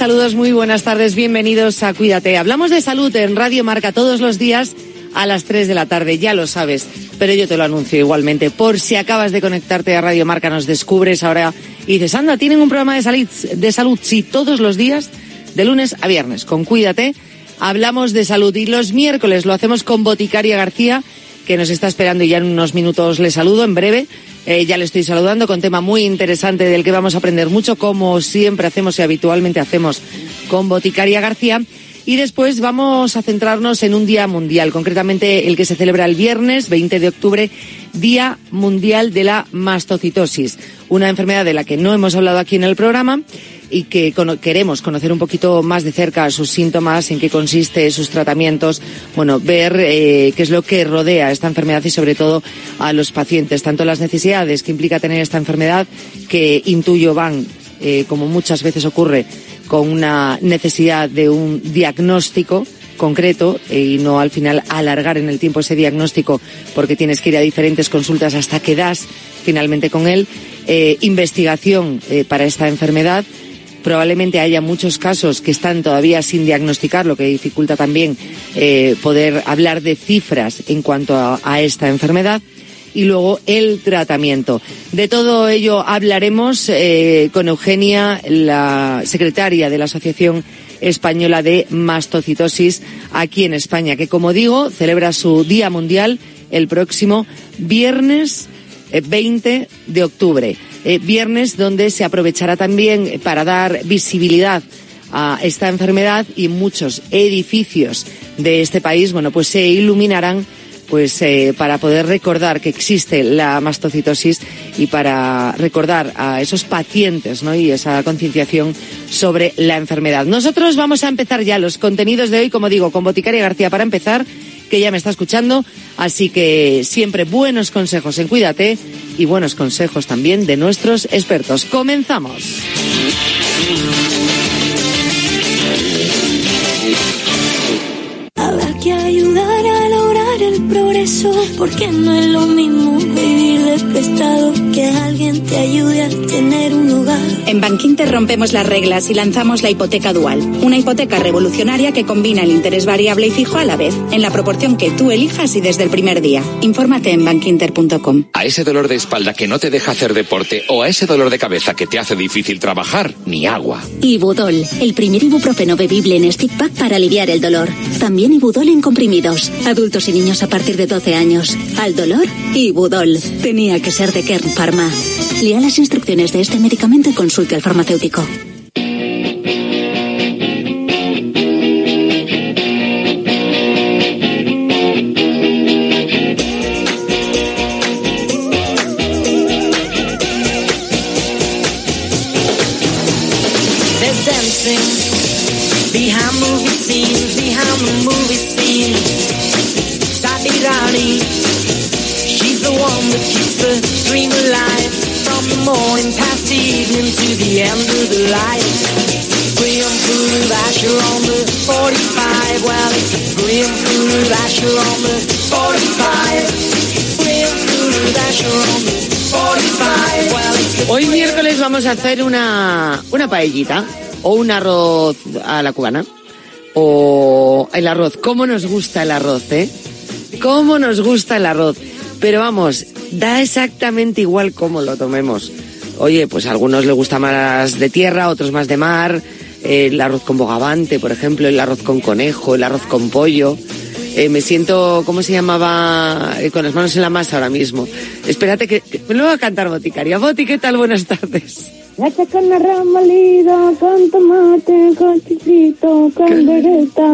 Saludos, muy buenas tardes, bienvenidos a Cuídate. Hablamos de salud en Radio Marca todos los días a las 3 de la tarde, ya lo sabes, pero yo te lo anuncio igualmente. Por si acabas de conectarte a Radio Marca, nos descubres ahora y dices, anda, tienen un programa de salud, de salud, sí, todos los días, de lunes a viernes, con Cuídate. Hablamos de salud y los miércoles lo hacemos con Boticaria García, que nos está esperando y ya en unos minutos le saludo en breve. Eh, ya le estoy saludando con tema muy interesante del que vamos a aprender mucho, como siempre hacemos y habitualmente hacemos con Boticaria García. Y después vamos a centrarnos en un día mundial, concretamente el que se celebra el viernes 20 de octubre, Día Mundial de la Mastocitosis, una enfermedad de la que no hemos hablado aquí en el programa y que queremos conocer un poquito más de cerca sus síntomas, en qué consiste, sus tratamientos, bueno, ver eh, qué es lo que rodea esta enfermedad y sobre todo a los pacientes, tanto las necesidades que implica tener esta enfermedad, que intuyo van, eh, como muchas veces ocurre, con una necesidad de un diagnóstico concreto y no al final alargar en el tiempo ese diagnóstico porque tienes que ir a diferentes consultas hasta que das finalmente con él. Eh, investigación eh, para esta enfermedad. Probablemente haya muchos casos que están todavía sin diagnosticar, lo que dificulta también eh, poder hablar de cifras en cuanto a esta enfermedad y luego el tratamiento. De todo ello hablaremos eh, con Eugenia, la secretaria de la Asociación Española de Mastocitosis aquí en España, que como digo celebra su Día Mundial el próximo viernes 20 eh, de octubre. Eh, viernes donde se aprovechará también para dar visibilidad a esta enfermedad y muchos edificios de este país, bueno, pues se iluminarán pues eh, para poder recordar que existe la mastocitosis y para recordar a esos pacientes ¿no? y esa concienciación sobre la enfermedad. Nosotros vamos a empezar ya los contenidos de hoy, como digo, con Boticaria García para empezar, que ya me está escuchando, así que siempre buenos consejos en Cuídate y buenos consejos también de nuestros expertos. Comenzamos. Progreso, porque no es lo mismo vivir de prestado que alguien te ayude a tener un hogar. En Bankinter rompemos las reglas y lanzamos la hipoteca dual, una hipoteca revolucionaria que combina el interés variable y fijo a la vez, en la proporción que tú elijas y desde el primer día. Infórmate en bankinter.com. A ese dolor de espalda que no te deja hacer deporte o a ese dolor de cabeza que te hace difícil trabajar, ni agua. Ibudol, el primer ibuprofeno bebible en stick pack para aliviar el dolor. También Ibudol en comprimidos. Adultos y niños a partir de 12 años. Al dolor, Ibudol. Tenía que ser de Kern Pharma. Lea las instrucciones de este medicamento y consulte al farmacéutico. Hacer una, una paellita o un arroz a la cubana o el arroz. ¿Cómo nos gusta el arroz, eh? ¿Cómo nos gusta el arroz? Pero vamos, da exactamente igual cómo lo tomemos. Oye, pues a algunos les gusta más de tierra, otros más de mar, el arroz con bogavante, por ejemplo, el arroz con conejo, el arroz con pollo. Eh, me siento, ¿cómo se llamaba? Eh, con las manos en la masa ahora mismo. Espérate que, me lo voy a cantar Boticaria. Boti, ¿qué tal? Buenas tardes. Hacha con arroz molido, con tomate, con chichito, con vegeta.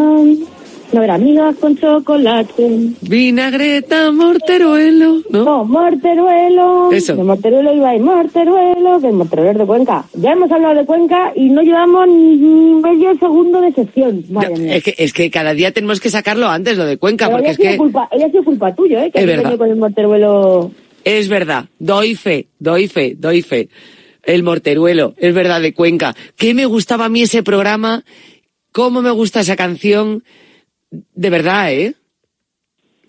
No era amiga con chocolate. Vinagreta, morteruelo, ¿no? No, morteruelo. Eso. De morteruelo iba y morteruelo, que el morteruelo es de Cuenca. Ya hemos hablado de Cuenca y no llevamos ni medio segundo de sección. Mía. Es que, es que cada día tenemos que sacarlo antes, lo de Cuenca, Pero porque es que... culpa, ella ha sido culpa tuya, ¿eh? Que Es verdad. con el morteruelo. Es verdad, doy fe, doy fe, doy fe. El morteruelo, es verdad, de Cuenca. ¿Qué me gustaba a mí ese programa? ¿Cómo me gusta esa canción? De verdad, ¿eh?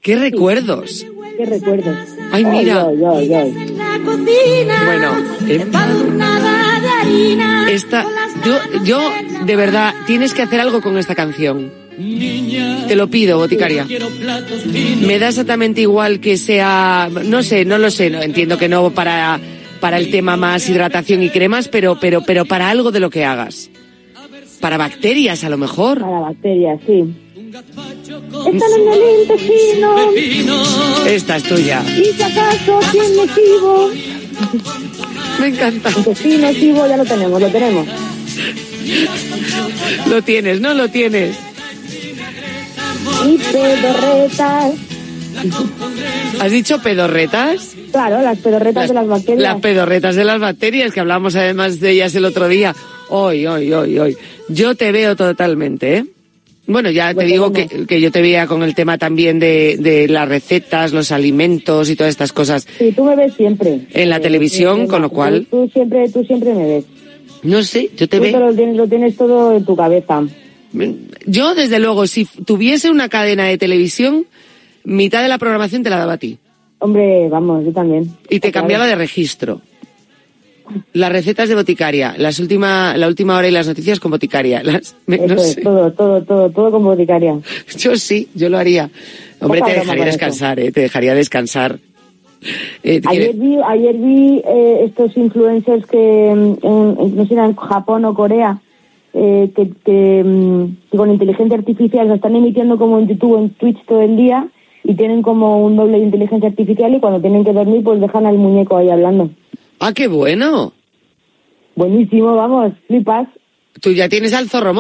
¿Qué recuerdos? ¿Qué recuerdos? Ay, mira. Ay, ay, ay, ay. Bueno, de Esta, yo, yo, de verdad, tienes que hacer algo con esta canción. Te lo pido, boticaria. Me da exactamente igual que sea, no sé, no lo sé, no, entiendo que no para, para el tema más hidratación y cremas, pero, pero, pero para algo de lo que hagas. Para bacterias, a lo mejor. Para bacterias, sí. Esta no es pepino. Esta es tuya. Y si acaso, ¿quién nocivo? Me encanta. Nocivo ya lo tenemos, lo tenemos. Lo tienes, ¿no? Lo tienes. Y pedorretas. ¿Has dicho pedorretas? Claro, las pedorretas de las bacterias. Las pedorretas de las bacterias, que hablamos además de ellas el otro día. Hoy, hoy, hoy, hoy. Yo te veo totalmente, ¿eh? Bueno, ya te digo que, que yo te veía con el tema también de, de las recetas, los alimentos y todas estas cosas. Sí, tú me ves siempre. En la televisión, con lo cual... Tú siempre, tú siempre me ves. No sé, yo te tú veo... Lo tienes, lo tienes todo en tu cabeza. Yo, desde luego, si tuviese una cadena de televisión, mitad de la programación te la daba a ti. Hombre, vamos, yo también. Y te cambiaba de registro. Las recetas de boticaria, las última, la última hora y las noticias con boticaria. Las, me, Eso no es, sé. todo, todo, todo, todo con boticaria. Yo sí, yo lo haría. Hombre, Poca te dejaría descansar, ¿eh? Te dejaría descansar. Eh, Ayer vi, ayer vi eh, estos influencers que, mm, en, en- no sé, en Japón o Corea, eh, que, que, mm, que con inteligencia artificial se están emitiendo como en YouTube o en Twitch todo el día y tienen como un doble de inteligencia artificial y cuando tienen que dormir pues dejan al muñeco ahí hablando. Ah, qué bueno. Buenísimo, vamos, flipas. Tú ya tienes al zorro